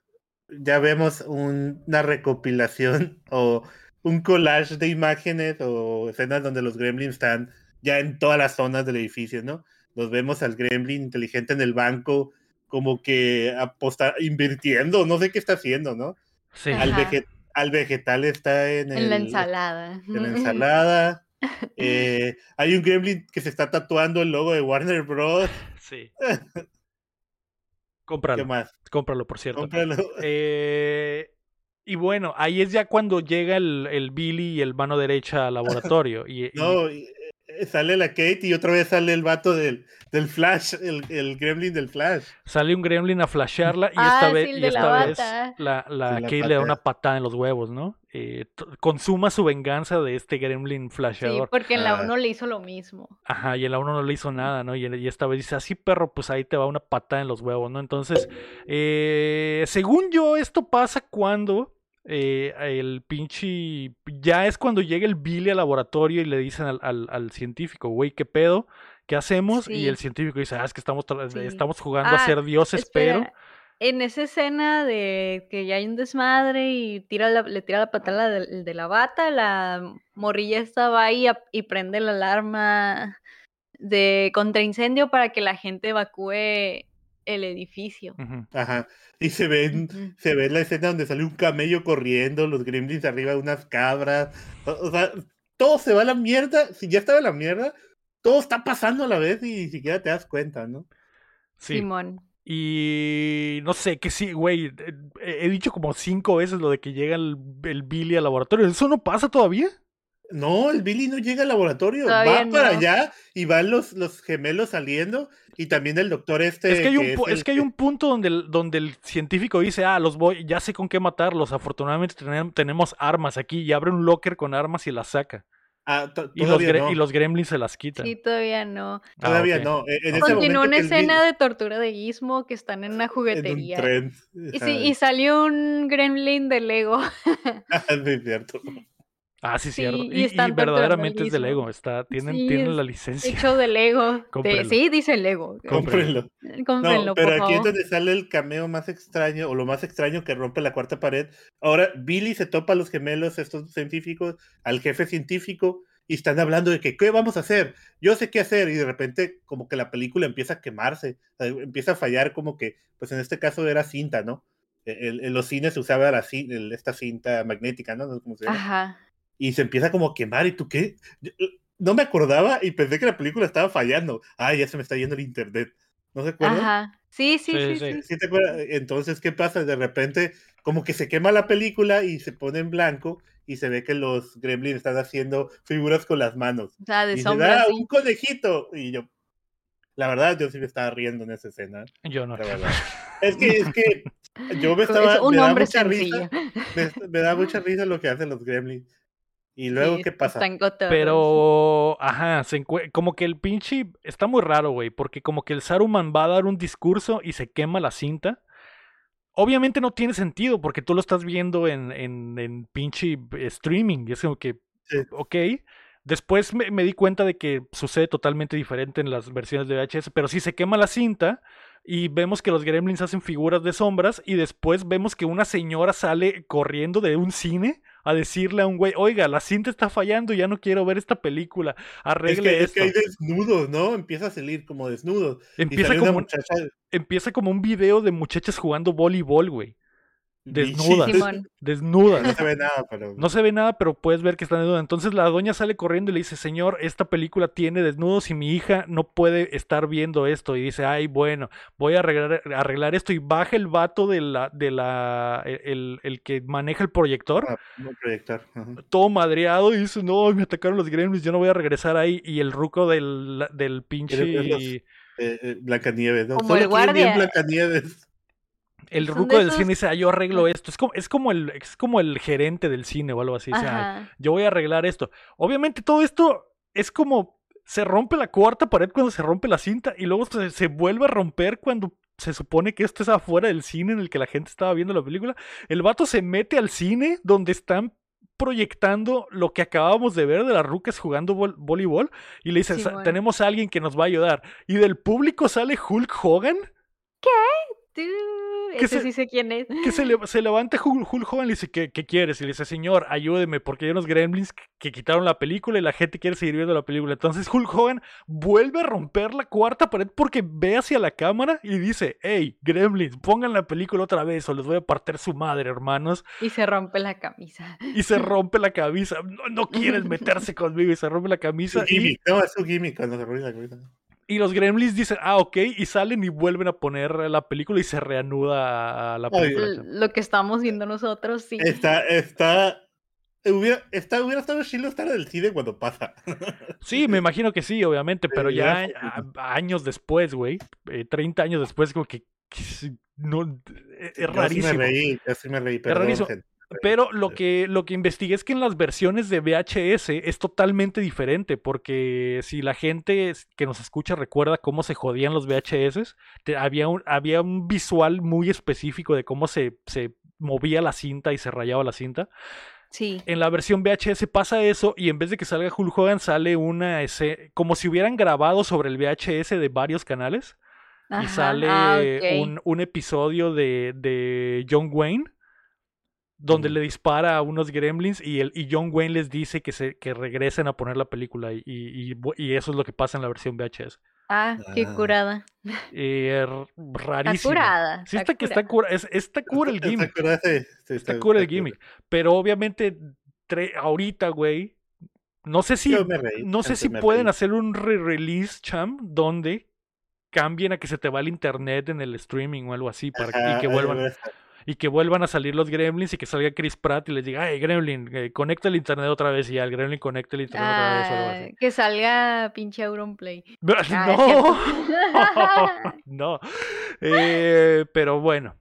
ya vemos un- una recopilación o un collage de imágenes o escenas donde los gremlins están ya en todas las zonas del edificio, ¿no? Nos vemos al gremlin inteligente en el banco, como que aposta, invirtiendo, no sé qué está haciendo, ¿no? sí, Al, Ajá. vege- al vegetal está en, En la el- ensalada. en la ensalada. Eh, hay un gremlin que se está tatuando el logo de Warner Bros. Sí. ¿Qué Cómpralo. más? Cómpralo, por cierto. Cómpralo. Eh, y bueno, ahí es ya cuando llega el, el Billy y el mano derecha al laboratorio. Y, y- No, y, sale la Kate y otra vez sale el vato del, del Flash, el, el gremlin del Flash. sale un gremlin a flashearla y Ah, esta sí, vez, y la vez la, la Sí, la Kate le da una patada en los huevos, ¿no? Eh, consuma su venganza de este gremlin Sí, flasheador. porque en la Ah. 1 le hizo lo mismo. Ajá, y el a uno no le hizo nada, ¿no? Y, y esta vez dice, así perro, pues ahí te va una patada en los huevos, ¿no? Entonces, eh, según yo, esto pasa cuando eh, el pinche... Ya es cuando llega el Billy al laboratorio y le dicen al, al- al científico, güey, ¿qué pedo? ¿Qué hacemos? Y el científico dice, ah, es que estamos, Sí. estamos jugando a Ah, ser dioses, pero... En esa escena de que ya hay un desmadre y tira la- le tira la patada de, de la bata, la morrilla estaba ahí a- y prende la alarma de contraincendio para que la gente evacúe el edificio. Ajá. Y se ven, se ve la escena donde sale un camello corriendo, los gremlins arriba de unas cabras. O, o sea, todo se va a la mierda. Si ya estaba en la mierda, todo está pasando a la vez y ni siquiera te das cuenta, ¿no? Sí. Simón. Y no sé, que sí, güey. eh, He dicho como cinco veces lo de que llega el, el Billy al laboratorio. ¿Eso no pasa todavía? No, el Billy no llega al laboratorio, Todavía va para allá y van los, los gemelos saliendo y también el doctor este. Es que hay un, es que hay un punto donde el, donde el científico dice, ah, los voy, ya sé con qué matarlos. Afortunadamente tenem- tenemos armas aquí. Y abre un locker con armas y las saca. Ah, Y los, no, y los gremlins se las quitan. Sí, todavía no. Ah, todavía no. En ese Continúa momento una escena de tortura de Gizmo que están en una en un juguetería. tren. Y, sí, y salió un gremlin de Lego. Ah, es cierto. Ah, sí, Sí, cierto. y Y, y están torturando verdaderamente es de. Lego. Está, tienen, Sí, tienen la licencia. Hecho de Lego. De- sí, dice Lego. Cómprenlo. Cómprenlo, No, por pero aquí es donde sale el cameo más extraño, o lo más extraño que rompe la cuarta pared. Ahora, Billy se topa a los gemelos, estos científicos, al jefe científico, y están hablando de que, ¿qué vamos a hacer? Yo sé qué hacer, y de repente, como que la película empieza a quemarse, eh, empieza a fallar, como que, pues en este caso era cinta, ¿no? E, en los cines se usaba la, esta cinta magnética, ¿no? No sé cómo se llama. Ajá. Y se empieza como a quemar, ¿y tú qué? Yo- No me acordaba y pensé que la película estaba fallando. Ay, ya se me está yendo el internet. ¿No se acuerdan? Ajá. Sí, sí, Sí, sí, sí. sí. ¿Sí te acuerdas? Entonces, ¿qué pasa? De repente, como que se quema la película y se pone en blanco y se ve que los gremlins están haciendo figuras con las manos. O sea, de y se sombra, da sí. un conejito. Y yo, la verdad, yo sí me estaba riendo en esa escena. Yo no. La verdad. Es que, es que yo me Es estaba. un me da hombre mucha sencillo. risa. Me, me da mucha risa lo que hacen los gremlins. Y luego, Sí, ¿qué pasa? están cotorros. Pero, ajá, se como que el pinche está muy raro, güey, porque como que el Saruman va a dar un discurso y se quema la cinta. Obviamente no tiene sentido porque tú lo estás viendo en, en, en pinche streaming. Y es como que, Sí. ok. Después me, me di cuenta de que sucede totalmente diferente en las versiones de VHS, pero sí se quema la cinta y vemos que los gremlins hacen figuras de sombras y después vemos que una señora sale corriendo de un cine a decirle a un güey, oiga, la cinta está fallando, ya no quiero ver esta película, Es arregle que, es esto. que hay desnudos, ¿no? Empieza a salir como desnudos. Empieza como, muchacha empieza como un video de muchachas jugando voleibol, güey. Desnudas. Simón. Desnudas. No se ve nada, pero. No se ve nada, pero puedes ver que está desnuda. Entonces la doña sale corriendo y le dice, señor, esta película tiene desnudos y mi hija no puede estar viendo esto. Y dice, ay, bueno, voy a arreglar, arreglar esto. Y baja el vato de la, de la, el, el que maneja el proyector, Ah, no todo madreado, y dice, no, me atacaron los gremlins, yo no voy a regresar ahí. Y el ruco del, del pinche... los- Eh, eh, Blancanieves, ¿no? Como el bien guardia. Blancanieves. El ruco de del esos- cine dice, ah, yo arreglo esto. Es como, es como el, es como el gerente del cine o algo así. "Ah, Ajá. yo voy a arreglar esto. Obviamente todo esto es como se rompe la cuarta pared cuando se rompe la cinta y luego se, se vuelve a romper cuando se supone que esto es afuera del cine en el que la gente estaba viendo la película. El vato se mete al cine donde están proyectando lo que acabamos de ver de las rucas jugando vol- voleibol y le dice, "Sa- Simón. tenemos a alguien que nos va a ayudar. Y del público sale Hulk Hogan. Tú- Que ese se- sí sé quién es. que se, le- se levanta Hulk, Hulk Hogan y le dice, ¿qué, qué quieres? Y le dice, señor, ayúdeme, porque hay unos gremlins que, que quitaron la película y la gente quiere seguir viendo la película. Entonces Hulk Hogan vuelve a romper la cuarta pared porque ve hacia la cámara y dice, hey, gremlins, pongan la película otra vez o les voy a partir su madre, hermanos. Y se rompe la camisa. Y se rompe la camisa. No, no quieren meterse conmigo y se rompe la Su camisa. Y, gimmick, no, es su gimmick cuando se rompe la cabeza. Y los gremlins dicen, ah, ok, y salen y vuelven a poner la película y se reanuda la película. Lo que estamos viendo nosotros, sí. Está, está. Hubiera, está, hubiera estado chido estar en el cine cuando pasa. Sí, me imagino que sí, obviamente, pero ya años después, güey, eh, 30 años después, como que, no, es Yo sí rarísimo. me reí, yo sí me reí, perdón, rarísimo. gente. Pero lo que, lo que investigué es que en las versiones de VHS es totalmente diferente, porque si la gente que nos escucha recuerda cómo se jodían los VHS, te- había, un, había un visual muy específico de cómo se, se movía la cinta y se rayaba la cinta. Sí. En la versión VHS pasa eso y en vez de que salga Hulk Hogan sale una ese como si hubieran grabado sobre el VHS de varios canales y Ajá, sale ah, un, un episodio de, de John Wayne donde Mm. le dispara a unos gremlins y, el, y John Wayne les dice que, se, que regresen a poner la película y, y- y eso es lo que pasa en la versión VHS. Ah, qué Ah. curada. Eh, r- Está rarísimo. curada. Sí, está, que está curada. cura, es, está cura el Está gimmick. cura sí, Está cool el gimmick. Pero obviamente, tre- ahorita, güey. No sé si. Reí, No sé si pueden reí. hacer un re-release, cham, donde cambien a que se te va el internet en el streaming o algo así. Para, Ajá, y, que vuelvan. Y que vuelvan a salir los gremlins y que salga Chris Pratt y les diga, ay, gremlin, eh, conecta el internet otra vez. Y ya el gremlin conecta el internet otra vez o algo Ah, así. que salga pinche Auronplay. Ah, no. cierto. no. Eh, pero bueno.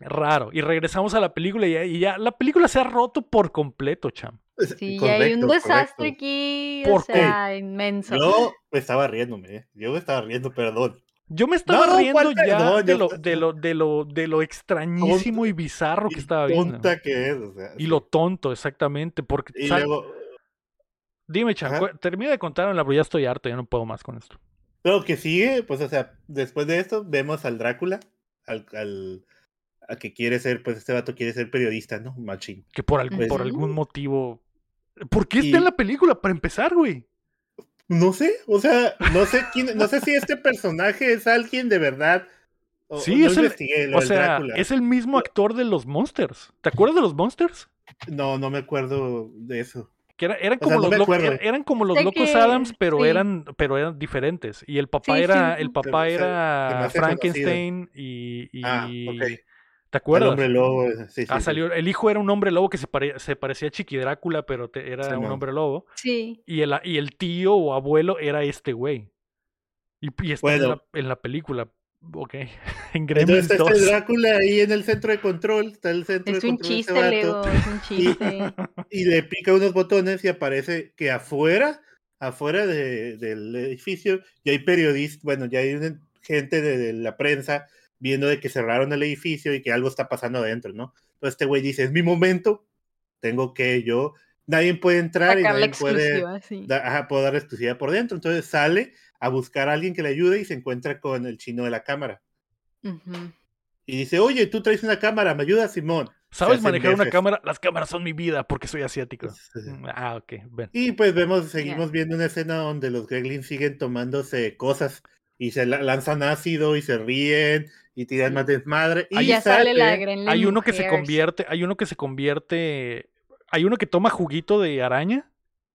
Raro. Y regresamos a la película y ya, y ya la película se ha roto por completo, cham. Sí, ya hay un Correcto, desastre correcto. aquí, ¿Por o sea, inmenso. Yo estaba riéndome, ¿eh? yo me estaba riendo, perdón. Yo me estaba No, riendo ¿cuál ya de lo, de, lo, de, lo, de lo extrañísimo y bizarro que estaba viendo. tonta que es, o sea. Y sí. lo tonto, exactamente. Porque, Y sal- luego, Dime, Chan, termina de contar, pero ya estoy harto, ya no puedo más con esto. lo que sigue, pues, o sea, después de esto, vemos al Drácula, al, al a que quiere ser, pues este vato quiere ser periodista, ¿no? Machín. Que por, algún, por algún motivo. ¿Por qué está Y- en la película? Para empezar, güey. No sé, o sea, no sé quién, no sé si este personaje es alguien de verdad. O, Sí, no es el- O sea, Drácula. es el mismo actor de los Monsters. ¿Te acuerdas de los Monsters? No, no me acuerdo de eso. Que era- eran, O como sea, no los me lo- acuerdo. er- eran como los Sé locos que- Adams, pero sí. eran, pero eran diferentes. Y el papá Sí, era, sí. el papá era Frankenstein y, y- Ah, ok. ¿Te El acuerdas? hombre lobo, sí, sí. Ah, salió, el hijo era un hombre lobo que se, pare- se parecía a Chiqui Drácula, pero te- era un hombre lobo. Sí. Y el, y el tío o abuelo era este güey. Y, y está en, la, en la película. Ok. en Entonces Gremlins está 2. este Drácula ahí en el centro de control, está el centro Es de un control de este chiste, Lego, es un chiste. y le pica unos botones y aparece que afuera, afuera de- del edificio, ya hay periodistas, bueno, ya hay gente de, de la prensa viendo de que cerraron el edificio y que algo está pasando adentro, ¿no? Entonces este güey dice, es mi momento, tengo que yo, nadie puede entrar y nadie puede, exclusiva, sí. da- ajá, puedo dar exclusividad por dentro, entonces sale a buscar a alguien que le ayude y se encuentra con el chino de la cámara. Ujú. Y dice, oye, tú traes una cámara, ¿me ayudas, Simón? ¿Sabes manejar una cámara? Las cámaras son mi vida porque soy asiático. Sí. Mm, Ah, ok. Ven. Y pues vemos, seguimos viendo una escena donde los Gremlins siguen tomándose cosas y se la- lanzan ácido y se ríen y tiran más desmadre. Y ya sale la sale- Gremlin Hay uno que se convierte, hay uno que se convierte, hay uno que toma juguito de araña,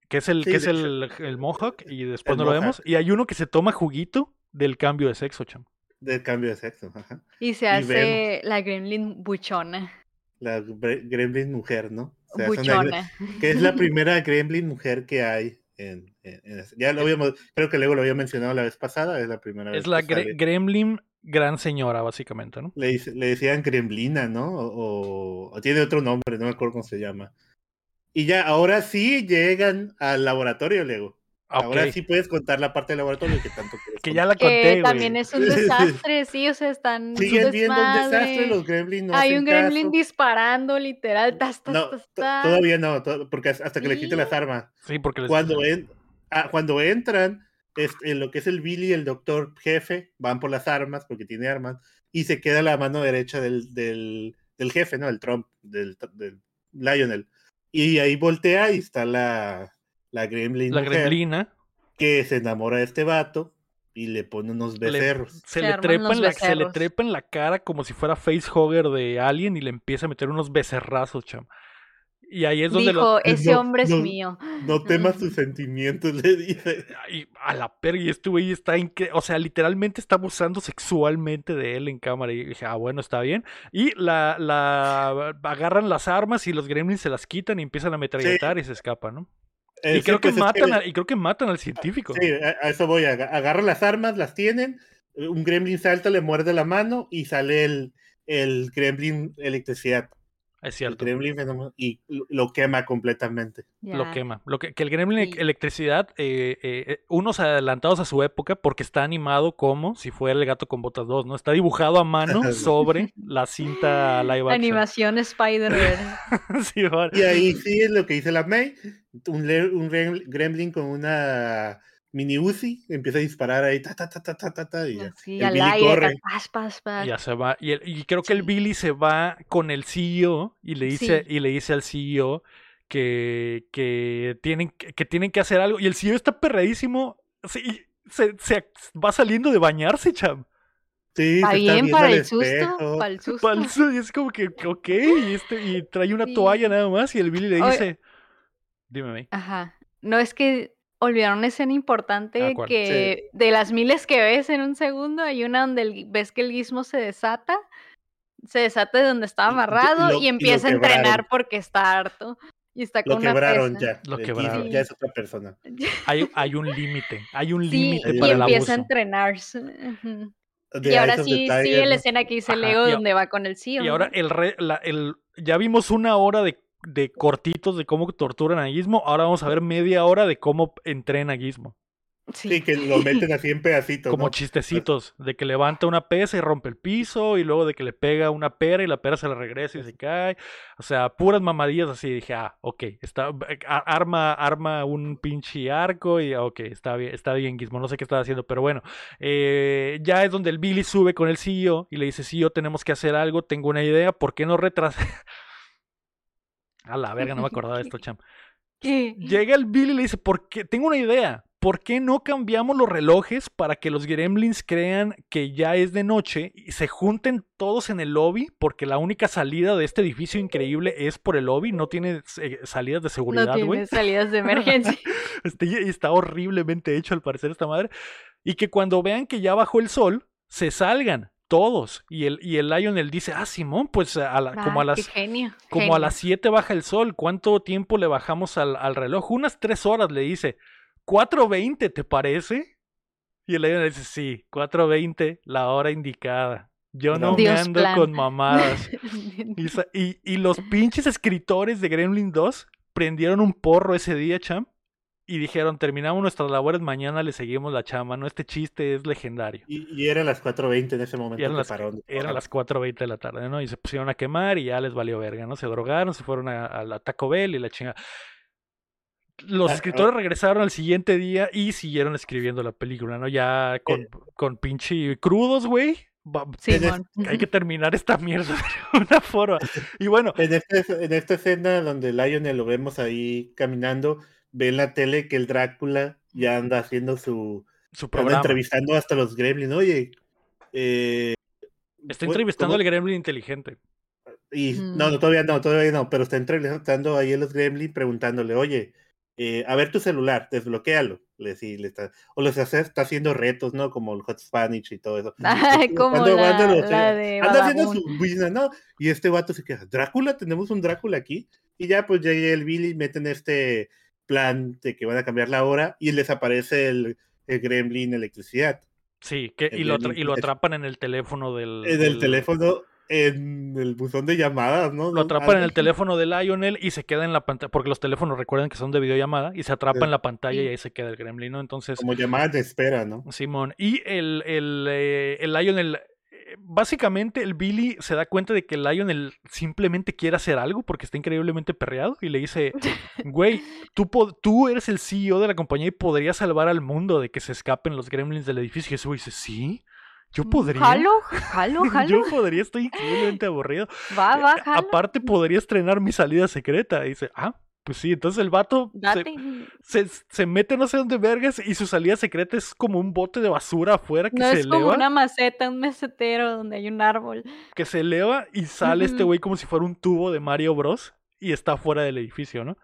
que es el, Sí, que es el, el Mohawk, y después El no lo vemos. Y hay uno que se toma juguito del cambio de sexo, cham. del cambio de sexo. ajá. Y se y hace la Gremlin buchona. La Gre- Gremlin mujer, ¿no? O sea, es una- Buchona. que es la primera Gremlin mujer que hay. En, ya lo habíamos, creo que luego lo había mencionado la vez pasada, es la primera vez. Es la que gre-. Gremlin gran señora, básicamente, ¿no? le, le decían Gremlina, ¿no? O, o- o tiene otro nombre, no me acuerdo cómo se llama. Y ya, ahora sí llegan al laboratorio, Lego. Ahora Ok. sí puedes contar la parte del laboratorio que tanto quieres. Que ya la Que conté, güey. también es un desastre, sí, o sea, están. Siguen viendo un desastre, los gremlins no Hay hacen un gremlin caso. disparando, literal. Tas, tas, No, tas, to- tas. todavía no, to- porque hasta que le quiten las armas. Sí, porque les- Cuando, en- ah, cuando entran, este, lo que es el Billy y el doctor jefe van por las armas, porque tiene armas, y se queda la mano derecha del, del, del jefe, ¿no? El Trump, del, del, Lionel. Y ahí voltea y está la, la Gremlin. La Gremlina. Que se enamora de este vato y le pone unos becerros. se, le trepa en la, se le trepa en la cara como si fuera facehugger de Alien y le empieza a meter unos becerrazos, cham. Y ahí es donde Dijo, ese hombre es mío. No temas tus sentimientos, le dice. Y a la perra, y este güey está increíble. O sea, literalmente está abusando sexualmente de él en cámara. Y dije, ah, bueno, está bien. Y la, la agarran las armas y los gremlins se las quitan y empiezan a metralletar y se escapan, ¿no? y, creo que matan y creo que matan al científico. Sí, a, eso voy. Agarran las armas, las tienen. Un gremlin salta, le muerde la mano y sale el, el gremlin electricidad. Es cierto. El gremlin y lo quema completamente. Lo quema. Lo que, que el gremlin electricidad, eh, eh, unos adelantados a su época, porque está animado como si fuera el gato con botas 2, ¿no? Está dibujado a mano sobre la cinta live action. Animación Spider-Man. sí, y ahí sí es lo que dice la May. Un, un gremlin con una mini Uzi, empieza a disparar ahí, ta, ta, ta, ta, ta, ta, y ya. Sí, el al Billy corre. Y ya se va. Y, y creo que el Billy se va con el CEO y le dice, y le dice al CEO que, que, tienen, que tienen que hacer algo. Y el CEO está perradísimo. Sí, se, se va saliendo de bañarse, cham. Sí, está bien para el, susto, para el susto. Y es como que, ok, y, este, y trae una toalla nada más y el Billy le dice, dime. Ajá. No, es que olvidaron una escena importante que de las miles que ves en un segundo, hay una donde ves que el guismo se desata, se desata de donde estaba amarrado y, empieza a entrenar porque está harto. Y está con lo quebraron ya. Lo quebraron. Ya es otra persona. Hay, hay un límite. Hay un límite para el abuso. Y empieza a entrenarse. y ahora sí, sí, la escena que dice Leo donde va con el CEO. Y ahora el, el ya vimos una hora de de cortitos de cómo torturan a Gizmo, ahora vamos a ver media hora de cómo entrena a Gizmo. Sí. que lo meten así en pedacitos. Como chistecitos, de que levanta una pesa y rompe el piso, y luego de que le pega una pera y la pera se le regresa y se cae. O sea, puras mamadillas así. Dije, ah, ok, está, arma, arma un pinche arco y ok, está bien, está bien, Gizmo, no sé qué estaba haciendo, pero bueno. Eh, ya es donde el Billy sube con el CEO y le dice, CEO, tenemos que hacer algo, tengo una idea, ¿por qué no retrasar? A la verga, no me acordaba de esto, cham. Llega el Billy y le dice, ¿por qué? Tengo una idea. ¿Por qué no cambiamos los relojes para que los gremlins crean que ya es de noche y se junten todos en el lobby? Porque la única salida de este edificio increíble es por el lobby, no tiene eh, salidas de seguridad, güey. No tiene salidas de emergencia. Este, está horriblemente hecho al parecer esta madre. Y que cuando vean que ya bajó el sol, se salgan todos. Y el, y el Lionel dice, ah, Simón, pues a como a las como a las 7 baja el sol. ¿Cuánto tiempo le bajamos al, al reloj? Unas 3 horas, le dice. 4.20, ¿te parece? Y el Lionel dice, sí, 4.20, la hora indicada. Yo no me ando con mamadas. y, y, los pinches escritores de Gremlin 2 prendieron un porro ese día, champ y dijeron, terminamos nuestras labores, mañana le seguimos la chama, ¿no? Este chiste es legendario. Y, eran las 4.20 en ese momento. eran, las, eran las 4.20 de la tarde, ¿no? Y se pusieron a quemar y ya les valió verga, ¿no? Se drogaron, se fueron a, la Taco Bell y la chinga. Los ah, escritores regresaron al siguiente día y siguieron escribiendo la película, ¿no? Ya con, eh. con pinche crudos, güey. Sí, hay que terminar esta mierda de una forma. Y bueno. En, este, en esta escena donde Lionel lo vemos ahí caminando, ve en la tele que el Drácula ya anda haciendo su, su programa. entrevistando hasta los gremlins. Oye, eh, está entrevistando al gremlin inteligente. Y mm. no, no, todavía no, todavía no, pero está entrevistando ahí a los gremlins preguntándole, oye, eh, a ver tu celular, desbloquealo. Le, sí, le está, o les hace, está haciendo retos, ¿no? Como el Hot Spanish y todo eso. como la, anda haciendo su business, ¿no? Y este vato se queda, Drácula, tenemos un Drácula aquí. Y ya pues llega el Billy, meten este plan de que van a cambiar la hora y les aparece el, el gremlin electricidad. Sí, que, y, lo y lo atrapan en el teléfono del... En el teléfono, en el buzón de llamadas, ¿no? Lo atrapan en el teléfono de Lionel y se queda en la pantalla, porque los teléfonos recuerden que son de videollamada, y se atrapa en la pantalla y ahí se queda el gremlin, ¿no? Entonces... Como llamadas de espera, ¿no? Simón. Y el, el, eh, el Lionel básicamente el Billy se da cuenta de que Lionel simplemente quiere hacer algo porque está increíblemente perreado y le dice, güey, tú, tú eres el CEO de la compañía y podrías salvar al mundo de que se escapen los gremlins del edificio. Y ese güey dice, sí. Yo mm, podría. Jalo, jalo, jalo. Yo podría, estoy increíblemente aburrido. Va, va, jalo. Aparte, podría estrenar mi salida secreta. Y dice, ah, pues sí, entonces el vato se, se, mete no sé dónde vergas y su salida secreta es como un bote de basura afuera que no, se es como una maceta, un mesetero donde hay un árbol. Que se eleva y sale este güey como si fuera un tubo de Mario Bros. y está fuera del edificio, ¿no?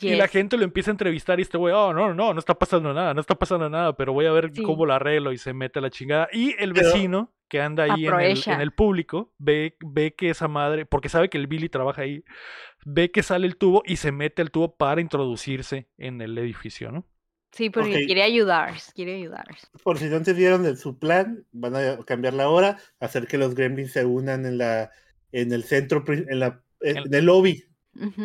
Y la gente lo empieza a entrevistar y este güey, oh, no, no, no está pasando nada, no está pasando nada, pero voy a ver cómo lo arreglo y se mete a la chingada. Y el vecino que anda ahí en el, en el, público ve, ve que esa madre, porque sabe que el Billy trabaja ahí, ve que sale el tubo y se mete al tubo para introducirse en el edificio, ¿no? Sí, porque quiere ayudar, quiere ayudar. Por si no entendieron de su plan, van a cambiar la hora, hacer que los gremlins se unan en la en el centro, en, la, en el lobby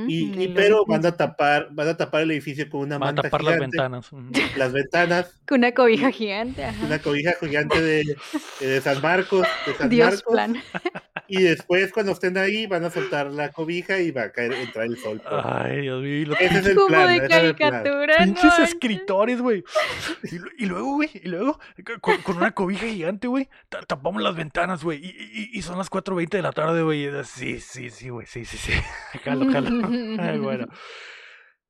y, pero van a tapar, van a tapar el edificio con una van manta a tapar las ventanas. Las ventanas. Con una cobija gigante. Una cobija gigante de, de San Marcos. De San Dios Plan. Y después, cuando estén ahí, van a soltar la cobija y va a caer, entrar el sol. Ay, Dios mío. Ese es el plan. de caricatura. Pinches escritores, güey. Y, luego, güey, y luego, con, una cobija gigante, güey, tapamos las ventanas, güey. Y, y, son las 4.20 de la tarde, güey. Sí, sí, sí, güey, sí, sí, sí. Jalo, Ay, bueno.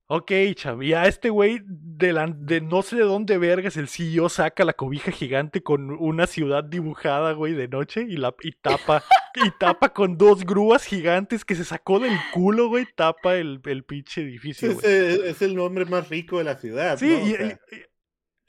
Ok, chav. Y a este güey de, de no sé de dónde vergas el CEO saca la cobija gigante con una ciudad dibujada, güey, de noche y, la, y tapa y tapa con dos grúas gigantes que se sacó del culo, güey, tapa el, el pinche edificio. Es, el nombre más rico de la ciudad. Sí, y, y,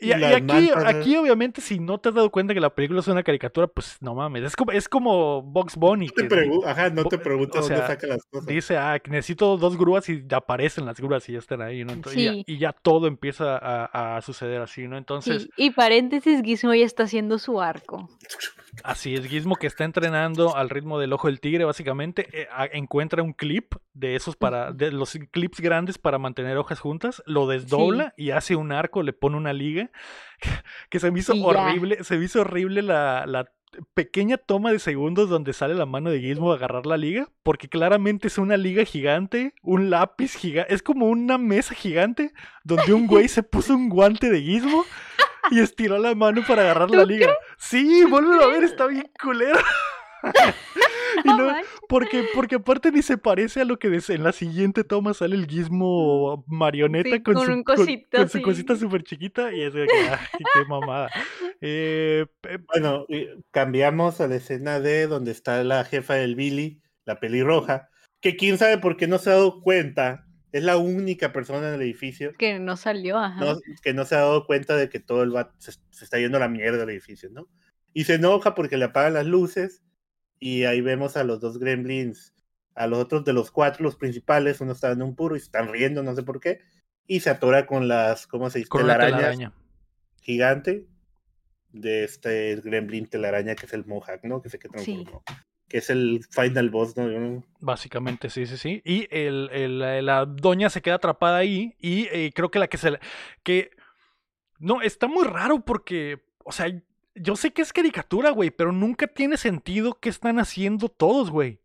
aquí, aquí, obviamente, si no te has dado cuenta que la película es una caricatura, pues no mames. Es como, es como Box Bunny. No te, Ajá, no te preguntas dónde saca las cosas. Dice, ah, necesito dos grúas y ya aparecen las grúas y ya están ahí, ¿no? y, ya, todo empieza a, a, suceder así, ¿no? Entonces. Sí. Y paréntesis, Gizmo ya está haciendo su arco. Así es, Gizmo que está entrenando al ritmo del ojo del tigre, básicamente. Eh, encuentra un clip de esos para. de los clips grandes para mantener hojas juntas, lo desdobla y hace un arco, le pone una liga que se me hizo horrible, se me hizo horrible la, pequeña toma de segundos donde sale la mano de Gizmo a agarrar la liga, porque claramente es una liga gigante, un lápiz gigante, es como una mesa gigante donde un güey se puso un guante de Gizmo y estiró la mano para agarrar la liga. Sí, vuelve a ver, está bien culero. porque, porque aparte ni se parece a lo que en la siguiente toma sale el gizmo marioneta con, su, con, su cosita súper chiquita y es de que, qué mamada. Eh, bueno, cambiamos a la escena de donde está la jefa del Billy, la pelirroja, que quién sabe por qué no se ha dado cuenta es la única persona en el edificio. Que no salió, ajá. que no se ha dado cuenta de que todo el se, se, está yendo a la mierda del edificio, ¿no? Y se enoja porque le apagan las luces y ahí vemos a los dos gremlins, a los otros de los cuatro, los principales, uno está en un puro y se están riendo, no sé por qué, y se atora con las, ¿cómo se dice? Con la araña gigante de este gremlin telaraña que es el Mohawk, ¿no? Que, se que, que es el final boss, ¿no? Básicamente, sí, sí, sí. Y el, el, la doña se queda atrapada ahí y eh, creo que la que se... que... No, está muy raro porque, o sea, yo sé que es caricatura, güey, pero nunca tiene sentido qué están haciendo todos, güey.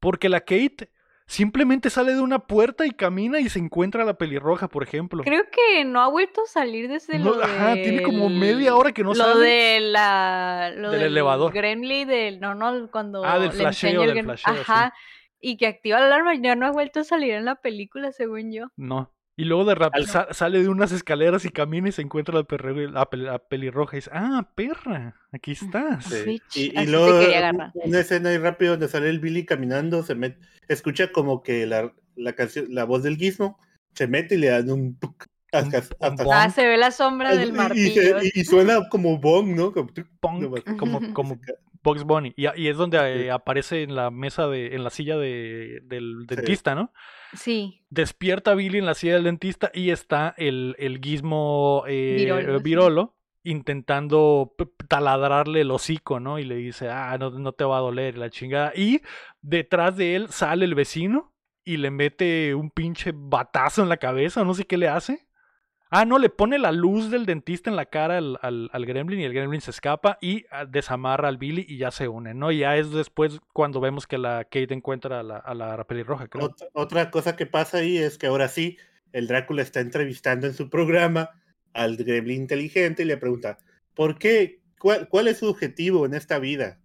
Porque la Kate simplemente sale de una puerta y camina y se encuentra a la pelirroja, por ejemplo. Creo que no ha vuelto a salir desde lo Ajá, tiene como media hora que no sale. Lo de la... Lo del, elevador. Gremlin, del... No, no, cuando... Ah, del flasheo, del flasheo, Ajá. Y que activa la alarma, ya no ha vuelto a salir en la película, según yo. No. Y luego de rap sale de unas escaleras y camina y se encuentra la, la, pelirroja y dice, ah, perra, aquí estás. Y, luego una escena ahí rápido donde sale el Billy caminando, se mete, escucha como que la, la canción, la voz del guismo, se mete y le dan un hasta, ah, se ve la sombra del martillo. Y, suena como bong, ¿no? Como, como, como Box Bunny. Y, y es donde eh, aparece en la mesa de, en la silla de, del dentista, ¿no? Sí. Despierta Billy en la silla del dentista y está el, el guismo eh, virolo, intentando taladrarle el hocico, ¿no? Y le dice, ah, no, no te va a doler la chingada. Y detrás de él sale el vecino y le mete un pinche batazo en la cabeza, no sé qué le hace. Ah, no, le pone la luz del dentista en la cara al, al, al gremlin y el gremlin se escapa y ah, desamarra al Billy y ya se unen, ¿no? Y ya es después cuando vemos que la Kate encuentra a la, a la pelirroja, creo. Ot- otra cosa que pasa ahí es que ahora sí, el Drácula está entrevistando en su programa al gremlin inteligente y le pregunta, ¿por qué? ¿Cuál, cuál es su objetivo en esta vida?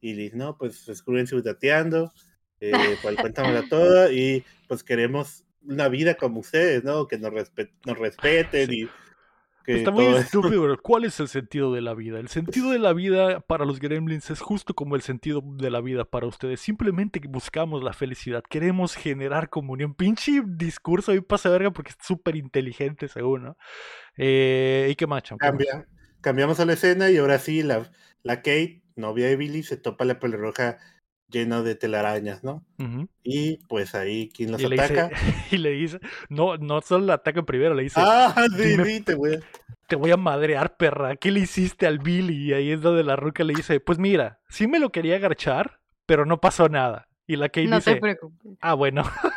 Y dice, no, pues descubren dateando, eh, cuéntamela toda y pues queremos una vida como ustedes, ¿no? Que nos, respe- nos respeten y que Está muy todo eso". estúpido, pero ¿cuál es el sentido de la vida? El sentido de la vida para los gremlins es justo como el sentido de la vida para ustedes. Simplemente buscamos la felicidad, queremos generar comunión. Pinche discurso ahí pasa verga porque es súper inteligente según, ¿no? Eh, ¿Y qué macho? Cambia, cambiamos a la escena y ahora sí, la, la Kate, novia de Billy, se topa la pelirroja llena de telarañas, ¿no? Y pues ahí, ¿quién los Y le, ataca? dice, y le dice, no, no solo la ataca primero, le dice, Ah, sí, te voy a- te voy a madrear, perra, ¿qué le hiciste al Billy? Y ahí es donde la ruca le dice, pues mira, sí me lo quería agarchar, pero no pasó nada. Y la Kate No dice, te preocupes. ah, bueno.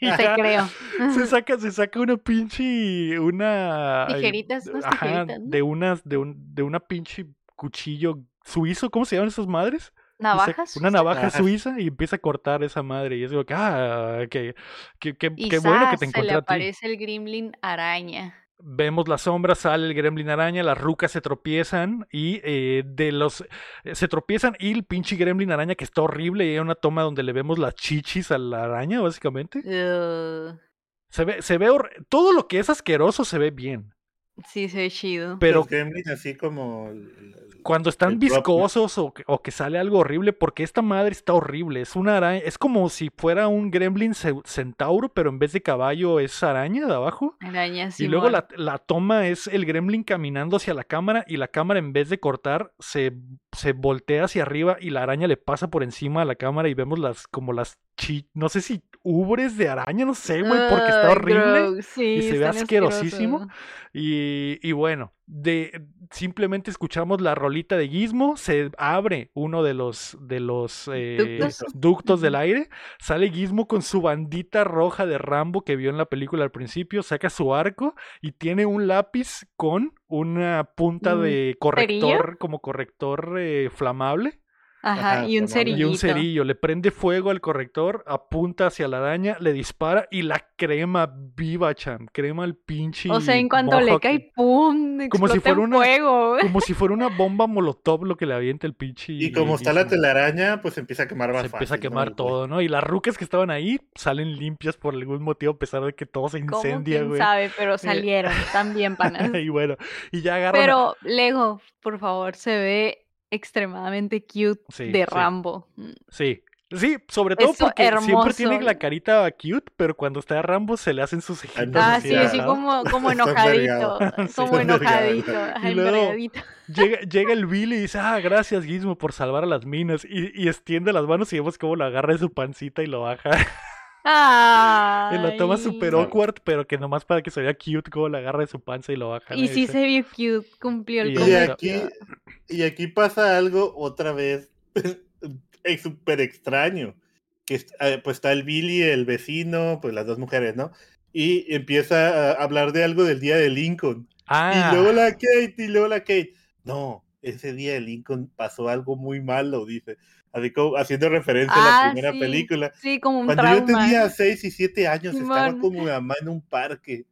Y Te ya creo. se saca, se saca una pinche, una... Tijeritas, unas ajá, tijeritas, ¿no? de unas, de un, de una pinche cuchillo suizo, ¿cómo se llaman esas madres? Navajas. Una navaja Navajas. suiza y empieza a cortar esa madre. Y es como que, ah, que- Y qué bueno que te se le encontré a ti. aparece el gremlin araña. Vemos la sombra, sale el gremlin araña, las rucas se tropiezan y eh, de los eh, se tropiezan y el pinche gremlin araña que está horrible y hay una toma donde le vemos las chichis a la araña básicamente. Se ve se ve todo lo que es asqueroso se ve bien, sí, se ve chido. pero Los gremlins así como... cuando están viscosos o que, o que sale algo horrible porque esta madre está horrible, es una araña, es como si fuera un gremlin ce- centauro, pero en vez de caballo es araña de abajo. Araña Y luego la, la toma es el gremlin caminando hacia la cámara y la cámara en vez de cortar se, se voltea hacia arriba y la araña le pasa por encima de la cámara y vemos las como las chi no sé si ubres de araña, no sé, güey, porque está horrible sí, y se ve asquerosísimo. y, y bueno, de simplemente escuchamos la rolita de Gizmo, se abre uno de los de los eh, Ductos. ductos. del aire, sale Gizmo con su bandita roja de Rambo que vio en la película al principio, saca su arco y tiene un lápiz con una punta ¿Un de corrector, como corrector eh, flamable Ajá, Ajá, y un cerillito. y un cerillo. Le prende fuego al corrector, apunta hacia la araña, le dispara y la crema viva, cham. Crema al pinche. O sea, en cuanto le cae, ¡pum! Como si fuera una- fuego. Como si fuera una bomba molotov lo que le avienta el pinche. Y como está la telaraña, pues empieza a quemar más Se empieza a quemar todo, ¿no? Y las rucas que estaban ahí salen limpias por algún motivo, a pesar de que todo se ¿Cómo incendia, quién güey. sabe? Pero salieron también, panas. y bueno, y ya agarran. a- Pero Lego, por favor, se ve extremadamente cute Sí, de sí. Rambo. Mm, Sí. Sí, sobre todo Eso, porque siempre tiene la carita cute, pero cuando está Rambo se le hacen sus cejitas. Ah, Entonces, sí, sí, como, como enojadito. Como enojadito. Y luego-. Llega, llega el Billy y dice, ah, gracias Gizmo por salvar a las minas. Y, y extiende las manos y vemos cómo lo agarra de su pancita y lo baja. Ay. en la toma super awkward, pero que nomás para que se vea cute, como lo agarra de su panza y lo baja. Y sí se vio cute, cumplió el Y Y aquí, y aquí pasa algo otra vez es súper extraño. Que eh, pues está el Billy, el vecino, pues las dos mujeres, ¿no? Y empieza a hablar de algo del día de Lincoln. Ah, Y luego la Kate, y luego la Kate. No, ese día de Lincoln pasó algo muy malo, dice. Así como haciendo referencia a Ah, la primera sí. película. Sí, como un Cuando trauma. yo tenía 6 y 7 años, estaba Simón. con mi mamá en un parque.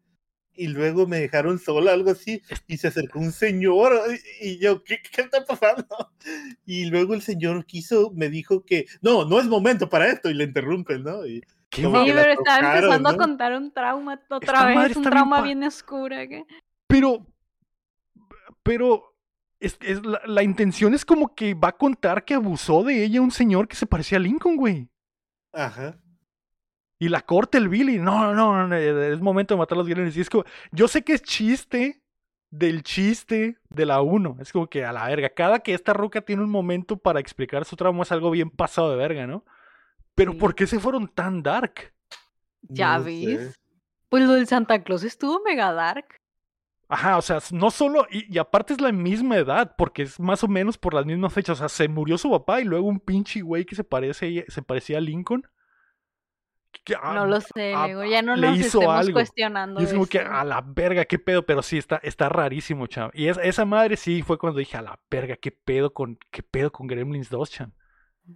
Y luego me dejaron sola, algo así. Y se acercó un señor. Y yo, ¿qué, qué está pasando? Y luego el señor quiso, me dijo que, no, no es momento para esto. Y le interrumpen, ¿no? Y, Sí, pero estaba empezando a ¿no? contar un trauma Esta otra madre vez, un bien trauma pa- bien oscura. ¿qué? Pero, pero, es, es la, la intención es como que va a contar que abusó de ella un señor que se parecía a Lincoln, güey. ajá. Y la corta el Billy. No, no, no, no, es momento de matar a los gremlins. Y es como, yo sé que es chiste del chiste de la 1. Es como que a la verga. Cada que esta roca tiene un momento para explicar su trauma es algo bien pasado de verga, ¿no? Pero Sí. ¿por qué se fueron tan dark? Ya No ves. sé. Pues lo del Santa Claus estuvo mega dark. Ajá, o sea, no solo, y, y aparte es la misma edad, porque es más o menos por las mismas fechas. O sea, se murió su papá y luego un pinche güey que se parece, se parecía a Lincoln. que, ah, No lo sé, ah, Lego, ya no le nos hizo estemos algo. cuestionando Y es como que a la verga, qué pedo, pero sí está, está rarísimo, cham. Y es- esa madre sí fue cuando dije a la verga, qué pedo con, qué pedo con Gremlins 2, cham.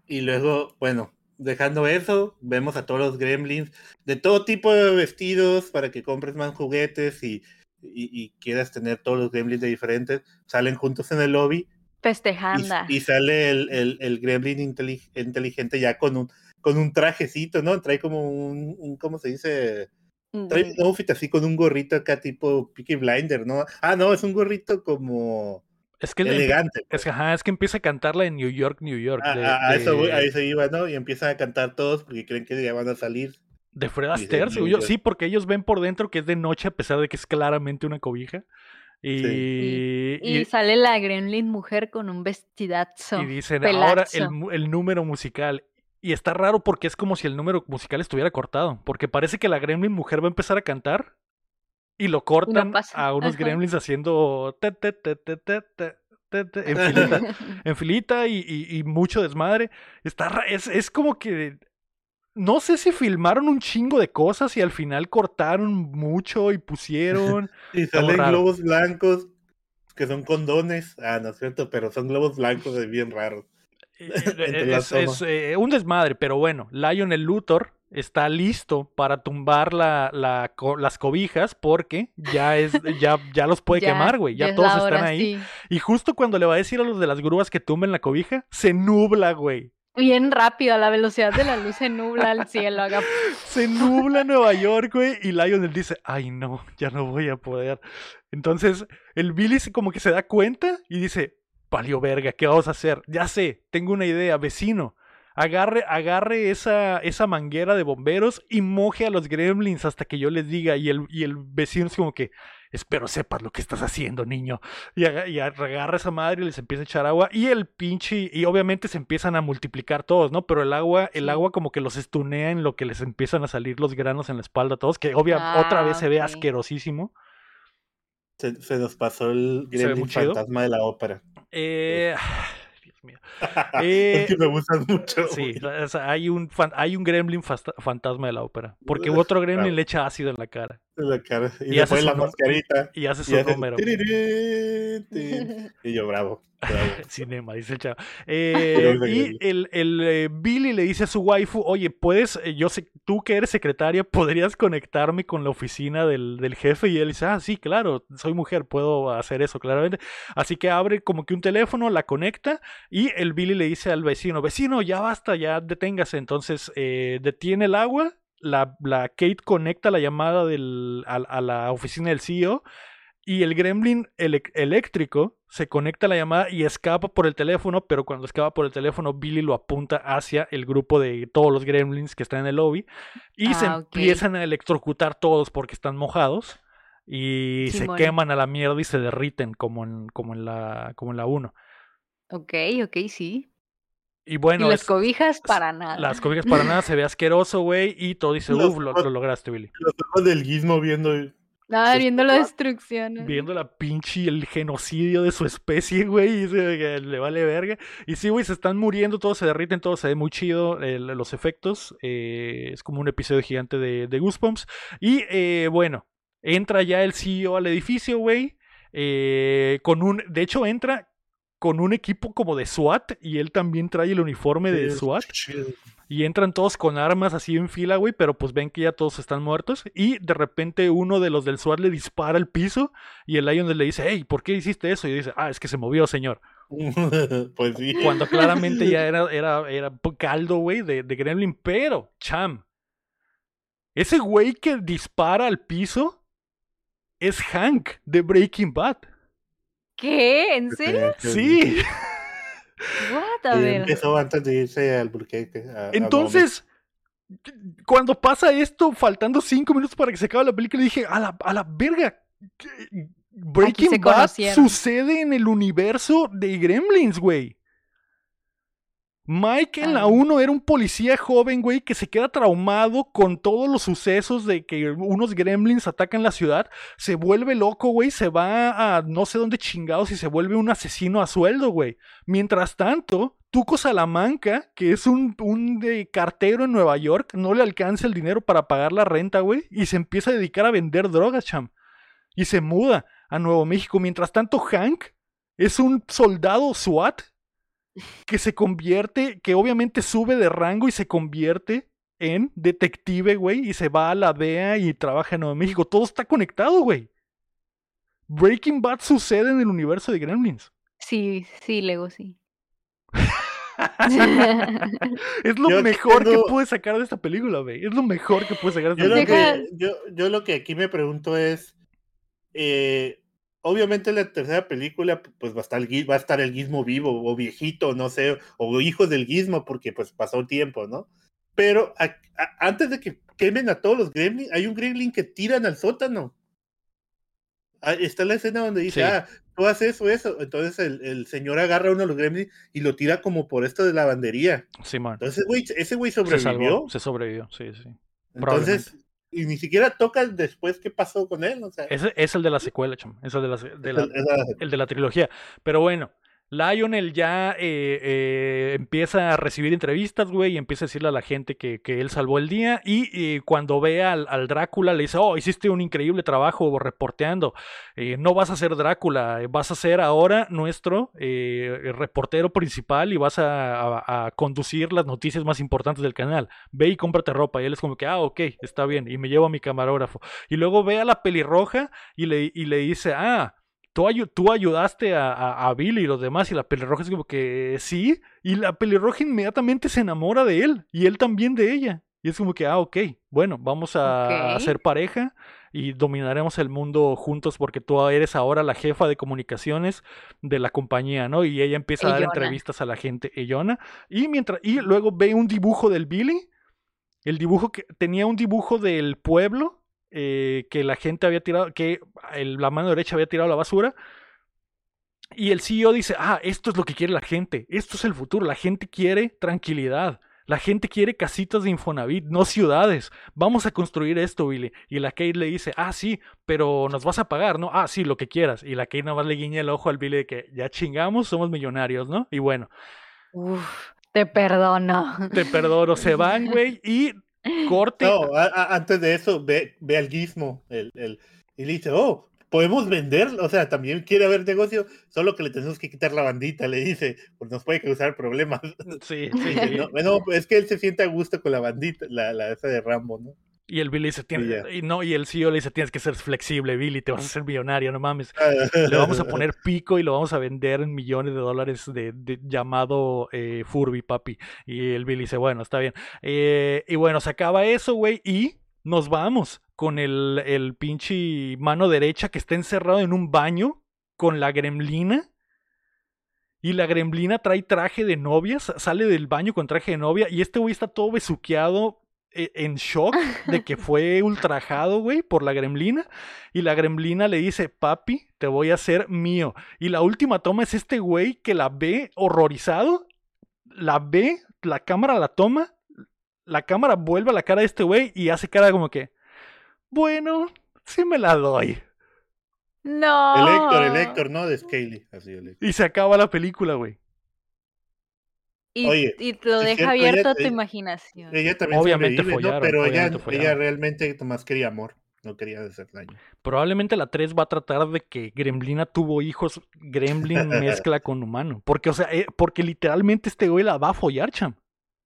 Y luego, bueno, dejando eso, vemos a todos los gremlins de todo tipo de vestidos para que compres más juguetes y, y, y quieras tener todos los gremlins de diferentes. Salen juntos en el lobby y, Festejanda. y sale el, el, el gremlin inteli- inteligente ya con un, con un trajecito, ¿no? Trae como un, un ¿cómo se dice? Trae un outfit así con un gorrito acá tipo Peaky Blinder, ¿no? Ah, no, es un gorrito como Es que, le- elegante. es, que, ajá, es que empieza a cantarla en New York, New York. A, de, a- a eso, voy- a de- eso iba, ¿no? Y empiezan a cantar todos porque creen que ya van a salir. ¿De Fred Astaire? según yo. Sí, porque ellos ven por dentro que es de noche a pesar de que es claramente una cobija. Y, sí. y, y, y, sale la gremlin mujer con un vestidazo. Y dicen, pelazo. ahora el, el, número musical. Y está raro porque es como si el número musical estuviera cortado. Porque parece que la gremlin mujer va a empezar a cantar y lo cortan no a unos Ajá. gremlins haciendo... Te, te, te, en filita, en filita y, y, y, mucho desmadre. Está, es, es como que no sé si filmaron un chingo de cosas y al final cortaron mucho y pusieron. Y salen globos blancos que son condones. Ah, no es cierto, pero son globos blancos de bien raros. Eh, eh, las es, es, eh, un desmadre, pero bueno, Lionel Luthor está listo para tumbar la, la co- las cobijas porque ya es ya, ya los puede Ya- quemar, güey. Ya, es todos están hora, ahí. sí. Y justo cuando le va a decir a los de las grúas que tumben la cobija, se nubla, güey. Bien rápido, a la velocidad de la luz se nubla el cielo. Se nubla Nueva York, güey. Y Lionel dice, ay no, ya no voy a poder. Entonces, el Billy como que se da cuenta y dice, valió verga, ¿qué vamos a hacer? Ya sé, tengo una idea, vecino. Agarre, agarre esa, esa manguera de bomberos y moje a los gremlins hasta que yo les diga. Y el, y el vecino es como que, espero sepas lo que estás haciendo, niño. Y, aga- y agarra esa madre y les empieza a echar agua. Y el pinche, y obviamente se empiezan a multiplicar todos, ¿no? Pero el agua, el agua como que los estunea en lo que les empiezan a salir los granos en la espalda a todos, que obviamente otra vez Ah, se ve asquerosísimo. Se, se nos pasó el gremlin fantasma de la ópera. Eh, Dios mío. es Eh, que me gustan mucho. Sí, o sea, hay un fan- hay un gremlin fantasma de la ópera. Porque otro gremlin Claro. le echa ácido en la cara. En la cara. Y, Y le pone la mascarita. Y hace Y su hace número. tirirín. Y yo, bravo. bravo. Cinema, dice el chavo. Eh, y el, el, eh, Billy le dice a su waifu, oye, puedes, eh, yo sé, tú que eres secretaria, ¿podrías conectarme con la oficina del, del jefe? Y él dice, ah, sí, claro, soy mujer, puedo hacer eso, claramente. Así que abre como que un teléfono, la conecta y el Billy le dice al vecino, vecino, ya basta, ya deténgase. Entonces eh, detiene el agua, la, la Kate conecta la llamada del, a, a la oficina del CEO y el gremlin eléctrico se conecta a la llamada y escapa por el teléfono, pero cuando escapa por el teléfono, Billy lo apunta hacia el grupo de todos los gremlins que están en el lobby y se Ah, empiezan a electrocutar todos porque están mojados y se queman a la mierda y se derriten como en, como en la como en la 1. Ok, ok, sí. Y bueno, y las es- cobijas para nada. las cobijas para nada se ve asqueroso, güey, y todo dice, uff, lo, lograste, Billy. Los ojos del guismo viendo. Ah, viendo la destrucción. ¿eh? viendo la pinche el genocidio de su especie, güey, y se- le vale verga. Y sí, güey, se están muriendo, todos se derriten, todo se ve muy chido, los efectos. eh, es como un episodio gigante de, de Goosebumps. Y eh, bueno, entra ya el CEO al edificio, güey, con un, de hecho entra con un equipo como de SWAT y él también trae el uniforme de SWAT. Y entran todos con armas así en fila, güey, pero pues ven que ya todos están muertos. Y de repente uno de los del SWAT le dispara al piso y el Lion le dice, hey, ¿por qué hiciste eso? Y dice, ah, es que se movió, señor. pues sí. Cuando claramente ya era, era, era caldo, güey, de, de Gremlin. Pero, cham, ese güey que dispara al piso es Hank de Breaking Bad. ¿Qué? ¿En serio? Sí. What? A ver. empezó antes de irse al burquete. Entonces, cuando pasa esto, faltando cinco minutos para que se acabe la película, dije, a la, a la verga. ¿qué- Breaking Bad conocieron. sucede en el universo de Gremlins, güey. Mike en la Ah. 1 era un policía joven, güey, que se queda traumado con todos los sucesos de que unos gremlins atacan la ciudad. Se vuelve loco, güey, se va a no sé dónde chingados y se vuelve un asesino a sueldo, güey. Mientras tanto, Tuco Salamanca, que es un, un de cartero en Nueva York, no le alcanza el dinero para pagar la renta, güey, y se empieza a dedicar a vender drogas, cham. Y se muda a Nuevo México. Mientras tanto, Hank es un soldado SWAT que se convierte, que obviamente sube de rango y se convierte en detective, güey, y se va a la DEA y trabaja en Nuevo México. Todo está conectado, güey. Breaking Bad sucede en el universo de Gremlins. Sí, sí, Lego, sí. Es lo Yo mejor tengo- que pude sacar de esta película, güey. Es lo mejor que pude sacar de Yo esta lo, película. Deja- que, yo, yo lo que aquí me pregunto es, eh, obviamente en la tercera película pues va a estar el, va a estar el gizmo vivo o viejito, no sé, o hijos del gizmo porque pues pasó el tiempo, ¿no? Pero a- a- antes de que quemen a todos los gremlins, hay un gremlin que tiran al sótano. Está la escena donde dice, Sí. ah, tú haces eso, eso. Entonces el, el señor agarra a uno de los gremlins y lo tira como por esto de lavandería. Simón. Entonces, güey, ese güey Se sobrevivió. salvó, se sobrevivió, sí, sí. Entonces, y ni siquiera toca después qué pasó con él. O sea, Ese es el de la secuela, cham. Es el de la, de la- esa- el de la trilogía. Pero bueno, Lionel ya eh, eh, empieza a recibir entrevistas, güey, y empieza a decirle a la gente que, que él salvó el día. Y cuando ve al, al Drácula, le dice: Oh, hiciste un increíble trabajo reporteando. Eh, no vas a ser Drácula, vas a ser ahora nuestro reportero principal y vas a conducir las noticias más importantes del canal. Ve y cómprate ropa. Y él es como que, ah, ok, está bien. Y me llevo a mi camarógrafo. Y luego ve a la pelirroja y le, y le dice, ah, tú, tú ayudaste a, a, a Billy y los demás. Y la pelirroja es como que sí. Y la pelirroja inmediatamente se enamora de él. Y él también de ella. Y es como que, ah, ok, bueno, vamos a, a Ok. ser pareja y dominaremos el mundo juntos porque tú eres ahora la jefa de comunicaciones de la compañía, ¿no? Y ella empieza a dar entrevistas a la gente, Ellona. Y mientras, y luego ve un dibujo del Billy. El dibujo que tenía un dibujo del pueblo eh, que la gente había tirado, que el- la mano derecha había tirado la basura. Y el CEO dice, ah, esto es lo que quiere la gente, esto es el futuro, la gente quiere tranquilidad, la gente quiere casitas de Infonavit, no ciudades, vamos a construir esto, Billy. Y la Kate le dice, ah, sí, pero nos vas a pagar, ¿no? Ah, sí, lo que quieras. Y la Kate nada más le guiña el ojo al Billy de que ya chingamos, somos millonarios, ¿no? Y bueno, Uf, te perdono. te perdono, se van, güey, y corte. No, a- a- antes de eso, ve, ve al gizmo el, el- y le dice, oh, podemos vender, o sea, también quiere haber negocio, solo que le tenemos que quitar la bandita, le dice, pues nos puede causar problemas. Sí, sí, sí. No, bueno, es que él se siente a gusto con la bandita, la, la esa de Rambo, ¿no? Y el Billy dice, Y "Tienes- ya. y no, y el CEO le dice, tienes que ser flexible, Billy, te vas a hacer millonario, no mames. Le vamos a poner pico y lo vamos a vender en millones de dólares de, de- llamado eh, Furby, papi. Y el Billy dice, bueno, está bien. Eh, y bueno, se acaba eso, güey, y nos vamos con el, el pinche mano derecha que está encerrado en un baño con la gremlina. Y la gremlina trae traje de novia, sa- sale del baño con traje de novia. Y este güey está todo besuqueado, en shock de que fue ultrajado, güey, por la gremlina. Y la gremlina le dice, papi, te voy a hacer mío. Y la última toma es este güey que la ve horrorizado, la ve, la cámara la toma, la cámara vuelve a la cara de este güey y hace cara como que, bueno, sí me la doy. No. El Héctor, el Héctor, ¿no? De Scaly, así el Héctor. Y se acaba la película, güey. Y, Oye, y lo deja cierto, abierto ella- a tu ella- imaginación. Ella también Obviamente follaron, Pero ella, obviamente ella follaron. realmente más quería amor, no quería hacer daño. Probablemente la 3 va a tratar de que Gremlina tuvo hijos, Gremlin mezcla con humano. Porque, o sea, eh, porque literalmente este güey la va a follar, cham.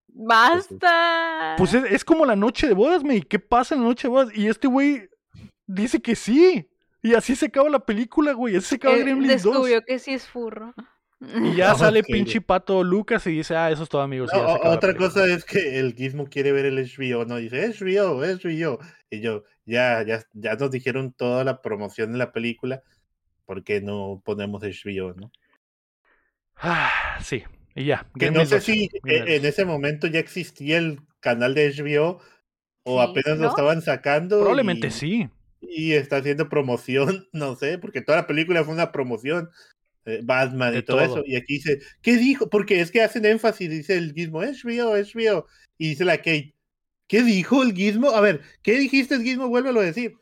¡Basta! Pues es, es como la noche de bodas, me. ¿Qué pasa en la noche de bodas? Y este güey dice que sí. Y así se acaba la película, güey. Así se acaba Eh, Gremlins 2. descubrió que sí es furro. Y ya sale pinche pato Lucas y dice, ah, eso es todo, amigos. No, otra cosa es que el Gizmo quiere ver el HBO, ¿no? Dice, HBO, HBO. Y yo, ya, ya, ya nos dijeron toda la promoción de la película, ¿por qué no ponemos HBO, no? Ah, sí. Y ya. Que no sé 2, si en ese momento ya existía el canal de HBO o Sí, apenas lo estaban sacando. Probablemente y- sí. Y está haciendo promoción, no sé, porque toda la película fue una promoción. Eh, Batman De y todo, todo. eso. Y aquí dice, ¿qué dijo? Porque es que hacen énfasis, dice el gizmo, es Rio, es. Y dice la Kate, ¿qué dijo el gizmo? A ver, ¿qué dijiste el gizmo? Vuélvelo a decir.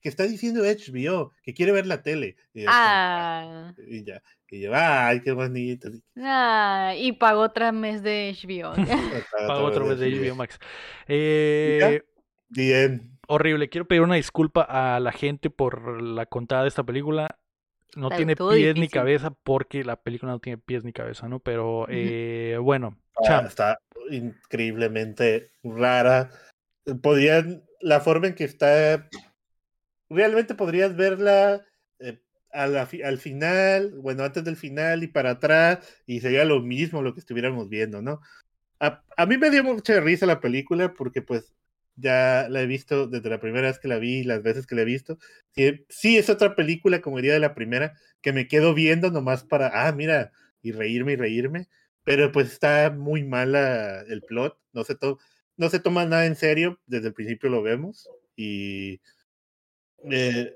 Que está diciendo HBO, que quiere ver la tele. Y, yo, Ah, y ya. Y yo, ay, qué bonito. ah, y pagó otro mes de HBO. Pago otro vez de HBO Max. Eh, ya? Bien. horrible. Quiero pedir una disculpa a la gente por la contada de esta película. No Pero tiene pies ni cabeza porque la película no tiene pies ni cabeza, ¿no? Pero eh, bueno, Ah, está increíblemente rara. Podrían, la forma en que está, realmente podrías verla eh, a la fi- al final, bueno, antes del final y para atrás, y sería lo mismo lo que estuviéramos viendo, ¿no? A, a mí me dio mucha risa la película porque pues ya la he visto desde la primera vez que la vi y las veces que la he visto. Sí, sí es otra película, como diría de la primera, que me quedo viendo nomás para, ah, mira, y reírme y reírme pero pues está muy mala el plot, no se, to no se toma nada en serio, desde el principio lo vemos, y eh,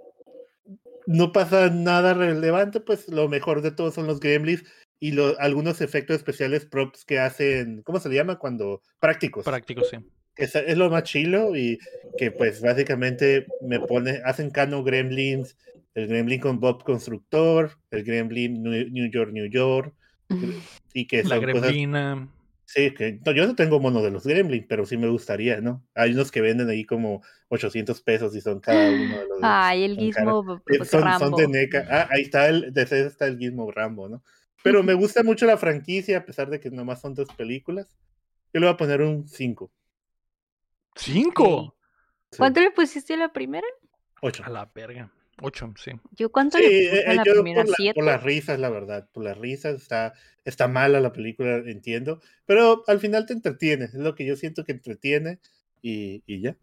no pasa nada relevante, pues lo mejor de todo son los gremlins y lo, algunos efectos especiales props que hacen, ¿cómo se le llama? Cuando prácticos. práctico, sí. Es, es lo más chilo y que pues básicamente me pone, hacen cano gremlins, el gremlin con Bob Constructor, el gremlin New, York, New York, y que La son cosas gremlina. Sí, que no, yo no tengo mono de los Gremlins, pero sí me gustaría, ¿no? Hay unos que venden ahí como 800 pesos y son cada uno de los. Ay, el gizmo Eh, pues, son, Rambo. son de NECA. Ah, ahí está el, de ese está el Gizmo Rambo, ¿no? Pero me gusta mucho la franquicia, a pesar de que nomás son dos películas. Yo le voy a poner un 5. ¡Cinco! ¿Cuánto le pusiste a la primera? 8. A la verga. Ocho, sí. ¿Yo cuánto Sí, le puse eh, a la yo primera? por, la- ¿Siete? por las risas, la verdad, por las risas está, está mala la película, entiendo, pero al final te entretiene, es lo que yo siento que entretiene y, y ya.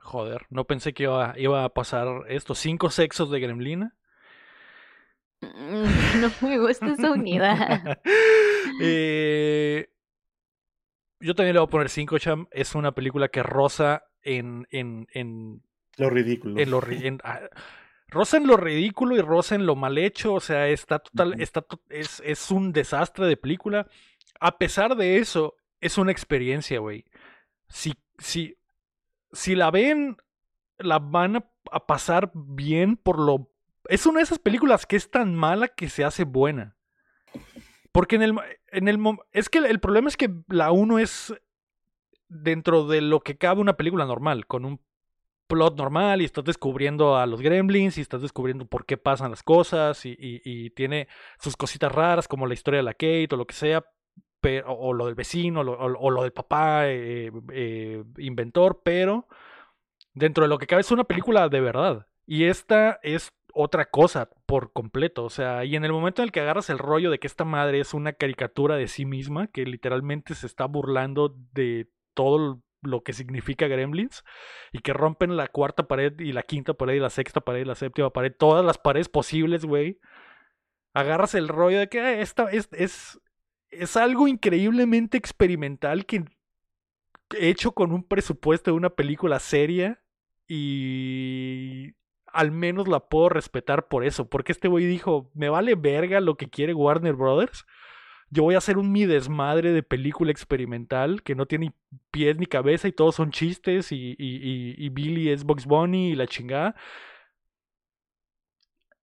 Joder, no pensé que iba, iba a pasar esto. Cinco sexos de gremlina. Mm, No me gusta esa unidad. Eh, yo también le voy a poner 5, Cham. Es una película que roza en, en, en, Lo ridículo. en lo en- ah, roza en lo ridículo y roza en lo mal hecho. O sea, está total, está es, es un desastre de película. A pesar de eso, es una experiencia, güey. Si, si, si la ven, la van a, a pasar bien por lo. Es una de esas películas que es tan mala que se hace buena. Porque en el, en el es que el, problema es que la 1 es dentro de lo que cabe una película normal, con un plot normal y estás descubriendo a los gremlins y estás descubriendo por qué pasan las cosas y, tiene sus cositas raras como la historia de la Kate o lo que sea, pero, o lo del vecino o lo del papá eh, eh, inventor, pero dentro de lo que cabe es una película de verdad. Y esta es otra cosa por completo. O sea, y en el momento en el que agarras el rollo de que esta madre es una caricatura de sí misma, que literalmente se está burlando de todo lo que significa Gremlins, y que rompen la cuarta pared y la quinta pared y la sexta pared y la séptima pared, todas las paredes posibles, güey. Agarras el rollo de que "Ah, esta es, es, es algo increíblemente experimental que hecho con un presupuesto de una película seria y al menos la puedo respetar por eso, porque este güey dijo, me vale verga lo que quiere Warner Brothers, yo voy a hacer un mi desmadre de película experimental que no tiene ni pies ni cabeza y todos son chistes y, y, y, y Billy es Box Bunny y la chingada.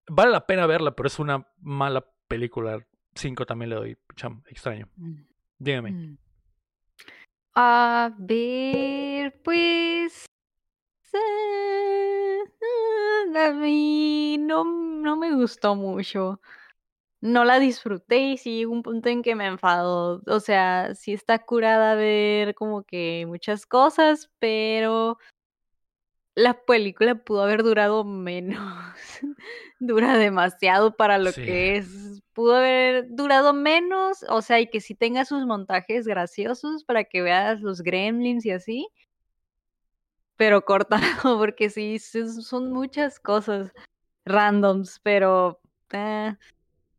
Vale la pena verla, pero es una mala película. 5 también le doy, cham, extraño. Mm, Dígame. mm. A ver, pues. A mí no, no me gustó mucho. No la disfruté y sí llegó un punto en que me enfadó. O sea, sí está curada ver como que muchas cosas, pero la película pudo haber durado menos. Dura demasiado para lo Sí. que es. Pudo haber durado menos, o sea, y que sí tenga sus montajes graciosos para que veas los gremlins y así. Pero cortado, porque sí, son muchas cosas randoms, pero eh,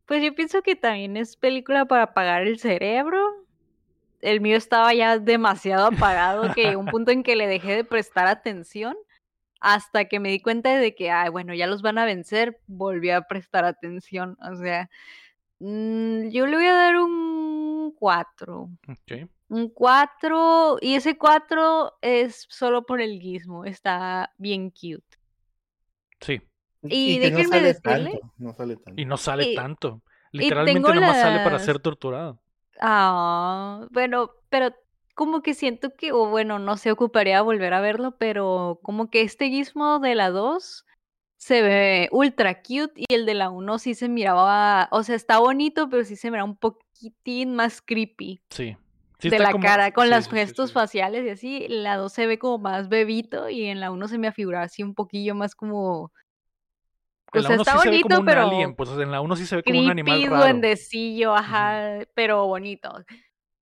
pues yo pienso que también es película para apagar el cerebro. El mío estaba ya demasiado apagado que un punto en que le dejé de prestar atención. hasta que me di cuenta de que, ay, bueno, ya los van a vencer, volví a prestar atención. O sea, mm, yo le voy a dar un 4. Ok. Un 4, y ese 4 es solo por el guismo, está bien cute. Sí. Y no déjenme sale decirle- tanto, no sale tanto. Y no sale Y- tanto. y Literalmente nomás sale para las- ser torturado. Ah, bueno, pero como que siento que, o bueno, no se ocuparía volver a verlo, pero como que este gizmo de la 2 se ve ultra cute y el de la 1 sí se miraba, o sea, está bonito, pero sí se mira un poquitín más creepy Sí. Sí de la como- cara, con sí, los gestos sí. faciales y así. La 2 se ve como más bebito y en la 1 se me afiguraba así un poquillo más como... En O la sea, 1 está sí se ve bonito, como un pero alien, pues en la 1 sí se ve como un animal creepy, raro. duendecillo, ajá, pero bonito.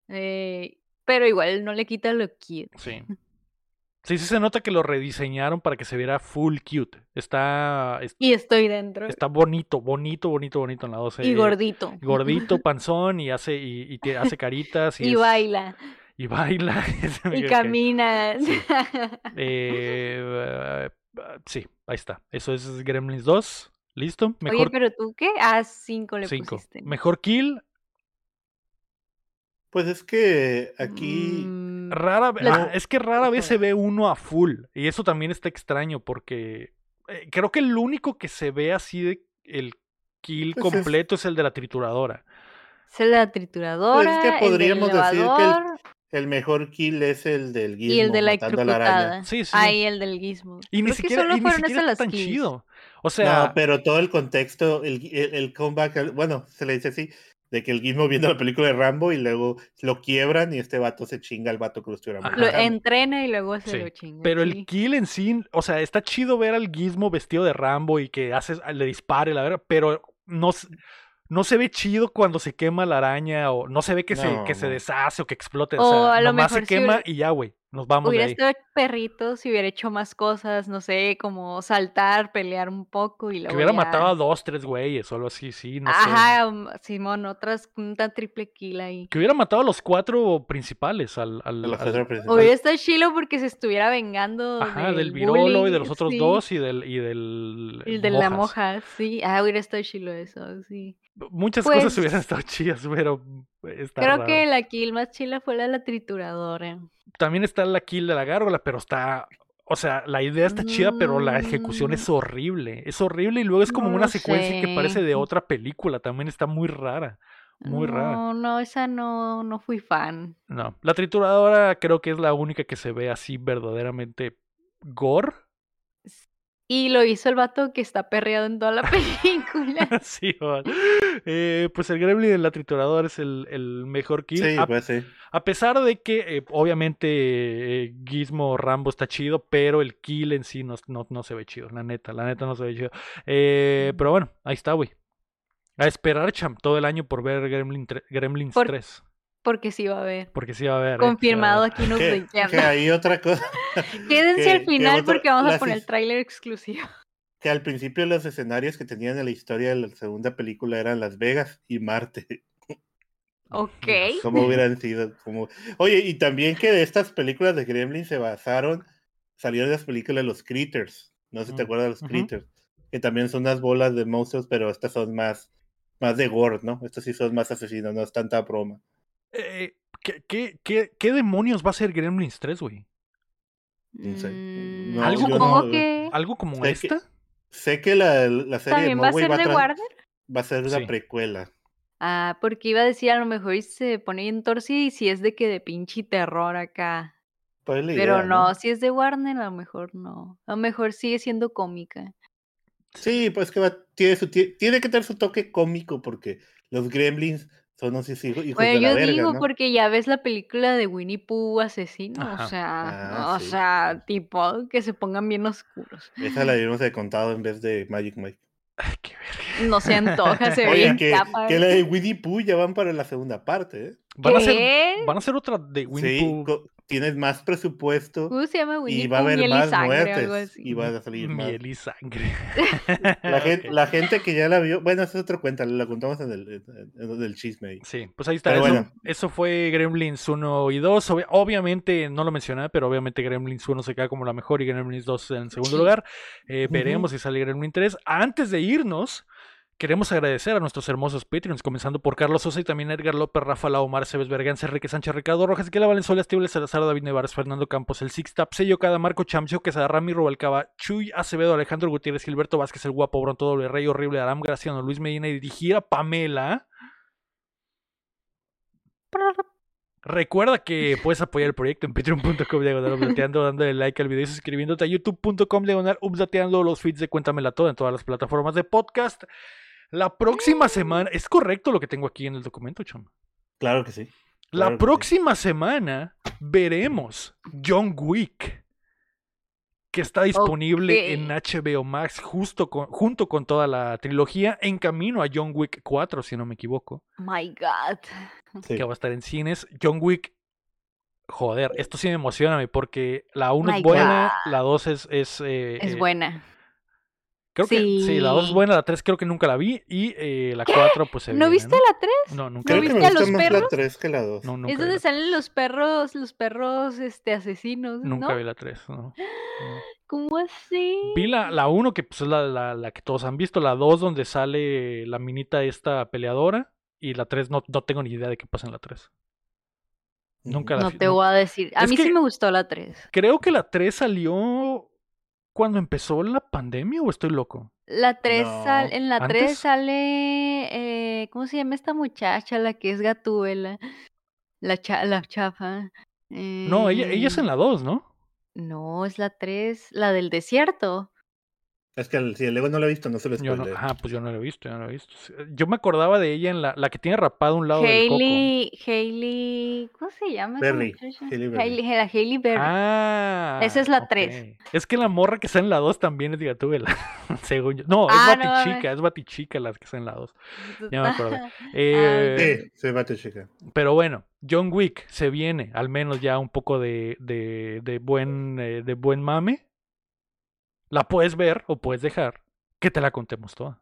Eh, pero igual no le quita lo cute. Sí. Sí, sí se nota que lo rediseñaron para que se viera full cute. Está, es- Y estoy dentro. está bonito, bonito, bonito, bonito en la 12. y gordito. Gordito, panzón y hace y, y te hace caritas y, Y es- baila. y baila. Y camina. Sí. Eh, sí, ahí está. Eso es Gremlins 2. ¿Listo? Oye, Mejor pero tú qué? A 5 le 5. pusiste. Mejor kill. Pues es que aquí Mm, Rara La- ah, es que rara vez se ve uno a full. Y eso también está extraño porque eh, creo que el único que se ve así de el kill Pues es- completo es el de la trituradora. es el de la trituradora, el del Pues podríamos decir que el elevador el mejor kill es el del guismo y el de la electrocutada. Sí, sí. Ahí el del gizmo. Y ni Creo siquiera, que solo y ni siquiera tan kills. chido. O sea, no, pero todo el contexto, el, el, el comeback, bueno, se le dice así, de que el Gizmo viendo la película de Rambo y luego lo quiebran y este vato se chinga al vato que lo entrena y luego se Sí, lo chinga. pero el kill en sí, o sea, está chido ver al Gizmo vestido de Rambo y que hace, le dispare, la verdad, pero no, no se ve chido cuando se quema la araña o no se ve que, se, No, que se deshace o que explote. O o sea, a lo nomás se mejor si quema hubiera- y ya, güey, nos vamos de Hubiera ahí. estado perrito si hubiera hecho más cosas, no sé, como saltar, pelear un poco y luego Que hubiera ya- matado a dos, tres güeyes o algo así, sí, no sé. Ajá, um, Simón, otras, una triple kill ahí. Que hubiera matado a los cuatro principales, al, al- De los al- cuatro principales. Hubiera estado chilo porque se estuviera vengando ajá, del, del virolo y de los otros sí, dos y del, y del Y de la moja, sí. Ah, hubiera estado chilo eso, sí. Muchas cosas Pues- hubieran estado chidas, pero está Creo raro. que la kill más chila fue la de la trituradora. También está la kill de la gárgola, pero está. O sea, la idea está chida, pero la ejecución es Mm. horrible. Es horrible y luego es como No una secuencia que parece de otra película. También está muy rara. Muy rara. No, no, esa no, no fui fan. No. La trituradora creo que es la única que se ve así verdaderamente gore. Y lo hizo el vato que está perreado en toda la película. sí. Eh, pues el Gremlin de la trituradora es el, el mejor kill. Sí, a, pues sí. a pesar de que, eh, obviamente, eh, Gizmo Rambo está chido, pero el kill en sí no, no, no se ve chido. La neta, la neta no se ve chido. Eh, pero bueno, ahí está, güey. A esperar, cham, todo el año por ver Gremlin Gremlins Por- 3. Porque sí va a haber. Porque sí va a haber. Confirmado aquí nos Que, que hay otra cosa. Quédense que- al que final otra- porque vamos a poner el tráiler exclusivo. Que al principio los escenarios que tenían en la historia de la segunda película eran Las Vegas y Marte. Ok. ¿Cómo hubieran sido? Como... Oye, y también que de estas películas de Gremlin se basaron, salieron las películas de los Critters. No sé si te Mm, acuerdas de los. Critters. Que también son unas bolas de monstruos, pero estas son más, más de gore, ¿no? Estos sí son más asesinos, no es tanta broma. Eh, ¿qué, qué, qué, qué demonios va a ser Gremlins 3, güey? No sé. Mm, No, Algo no- que ¿Algo como Sé que- esta? Sé que la, la serie también de va a ser va, de Warner. va a ser Sí. precuela. Ah, porque iba a decir a lo mejor y se pone bien torcida y si es de que de pinche terror acá. Pues es la Pero no, si es de Warner, a lo mejor no. A lo mejor sigue siendo cómica. Sí, pues que va, tiene, su, tie- tiene que tener su toque cómico porque los gremlins son unos hijos, hijos Bueno, de la yo verga, digo ¿no? porque ya ves la película de Winnie Pooh asesino, Ajá. o sea, Ah, o sí. sea, tipo que se pongan bien oscuros. Esa la debimos de contado en vez de Magic Mike. Ay, qué verga. No se antoja, se ve Oye, bien que, capa. que la de Winnie Pooh ya van para la segunda parte, ¿eh? Van a, ser, ¿Qué? van a ser otra de Winnie sí, Pooh. Tienes más presupuesto ¿Cómo se llama Winnie y va a haber Miel más muertes y va a salir más. Miel y sangre. La gente, Ok. la gente que ya la vio, bueno, esa es otra cuenta, la contamos en el, en- en el chisme. ahí. Sí, pues ahí está. Eso, bueno. eso fue Gremlins 1 y 2. Obvi- obviamente, no lo mencioné, pero obviamente Gremlins 1 se queda como la mejor y Gremlins 2 en segundo Sí. lugar. Eh, veremos si sale Gremlin 3. Antes de irnos, queremos agradecer a nuestros hermosos Patreons, comenzando por Carlos Sosa y también Edgar López, Rafa La Omar, Cebes Berganza, Enrique Sánchez, Ricardo Rojas, Kela Valenzuela, Estible, Salazar, David Nevares, Fernando Campos, el Six Tap, Sello Cada, Marco Chamcho, Quesada, Rami Rubalcaba, Chuy Acevedo, Alejandro Gutiérrez, Gilberto Vázquez, el Guapo, Bronto, Doble Rey, Horrible, Aram, Graciano, Luis Medina y Dirigir Pamela. Recuerda que puedes apoyar el proyecto en patreon.com diagonal updateando, dándole like al video y suscribiéndote a youtube.com diagonal updateando los feeds de Cuéntamela Toda en todas las plataformas de podcast. La próxima semana, ¿es correcto lo que tengo aquí en el documento, Chon? Claro que sí. La sí. próxima semana veremos John Wick, que está disponible en HBO Max justo con- junto con toda la trilogía, en camino a John Wick 4, si no me equivoco My God. Sí. que va a estar en cines. John Wick, joder, esto sí me emociona a mí, porque la 1 es buena, God. la 2 es... Es, eh, Es eh, buena. Creo que sí, la 2 es Sí. buena, la 3 creo que nunca la vi y eh, la 4 pues se ¿No viene, viste la 3? No, nunca Creo la que vi. me viste a los más la perros? 3 que la 2. No, nunca Es donde la- salen los perros, los perros este asesinos, Nunca ¿no? vi la 3, no. no. ¿Cómo así? Vi la, la 1, que pues es la, la, la que todos han visto, la 2 donde sale la minita esta peleadora, y la 3 no, no tengo ni idea de qué pasa en la 3. Nunca la No te no- voy a decir. A Es mí que- sí me gustó la 3. Creo que la 3 salió cuando empezó la pandemia o estoy loco. La 3 No. sal- en la 3 ¿Antes? sale eh, ¿cómo se llama esta muchacha la que es Gatúbela? La cha- la chafa. No, ella, ella es en Eh, la 2, ¿no? No, es la 3, la del desierto. Es que el- si el Lego no lo he visto, no se lo Yo no, ajá, pues yo no la he visto, yo no la he visto. Sí, Yo me acordaba de ella en la, la que tiene rapado un lado del coco. Hailey, Hailey, ¿cómo se llama Berry? Hailey Berry. Hailey, la Hailey Berry. Ah, Esa es la ok. tres. Es que la morra que está en la 2 también es de Gatúbela, según yo. No, es Ah, no Batichica, mames. es Batichica la que está en la 2. ya me acordé. Eh, Sí, soy Bate Chica. Pero bueno, John Wick se viene, al menos ya un poco de, de, de buen, eh, de buen mame. La puedes ver o puedes dejar que te la contemos toda.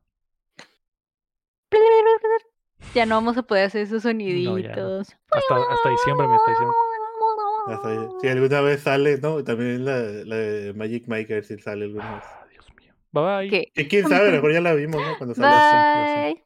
Ya no vamos a poder hacer esos No, ya no. soniditos. Hasta, hasta diciembre, me está diciendo. Hasta. Si alguna vez sale, ¿no? También la, la de Magic Maker, si sale alguna vez. Ah, Dios mío. Bye bye. ¿Qué? Que quién sabe, a lo mejor ya la vimos, ¿no? Cuando sale. Bye.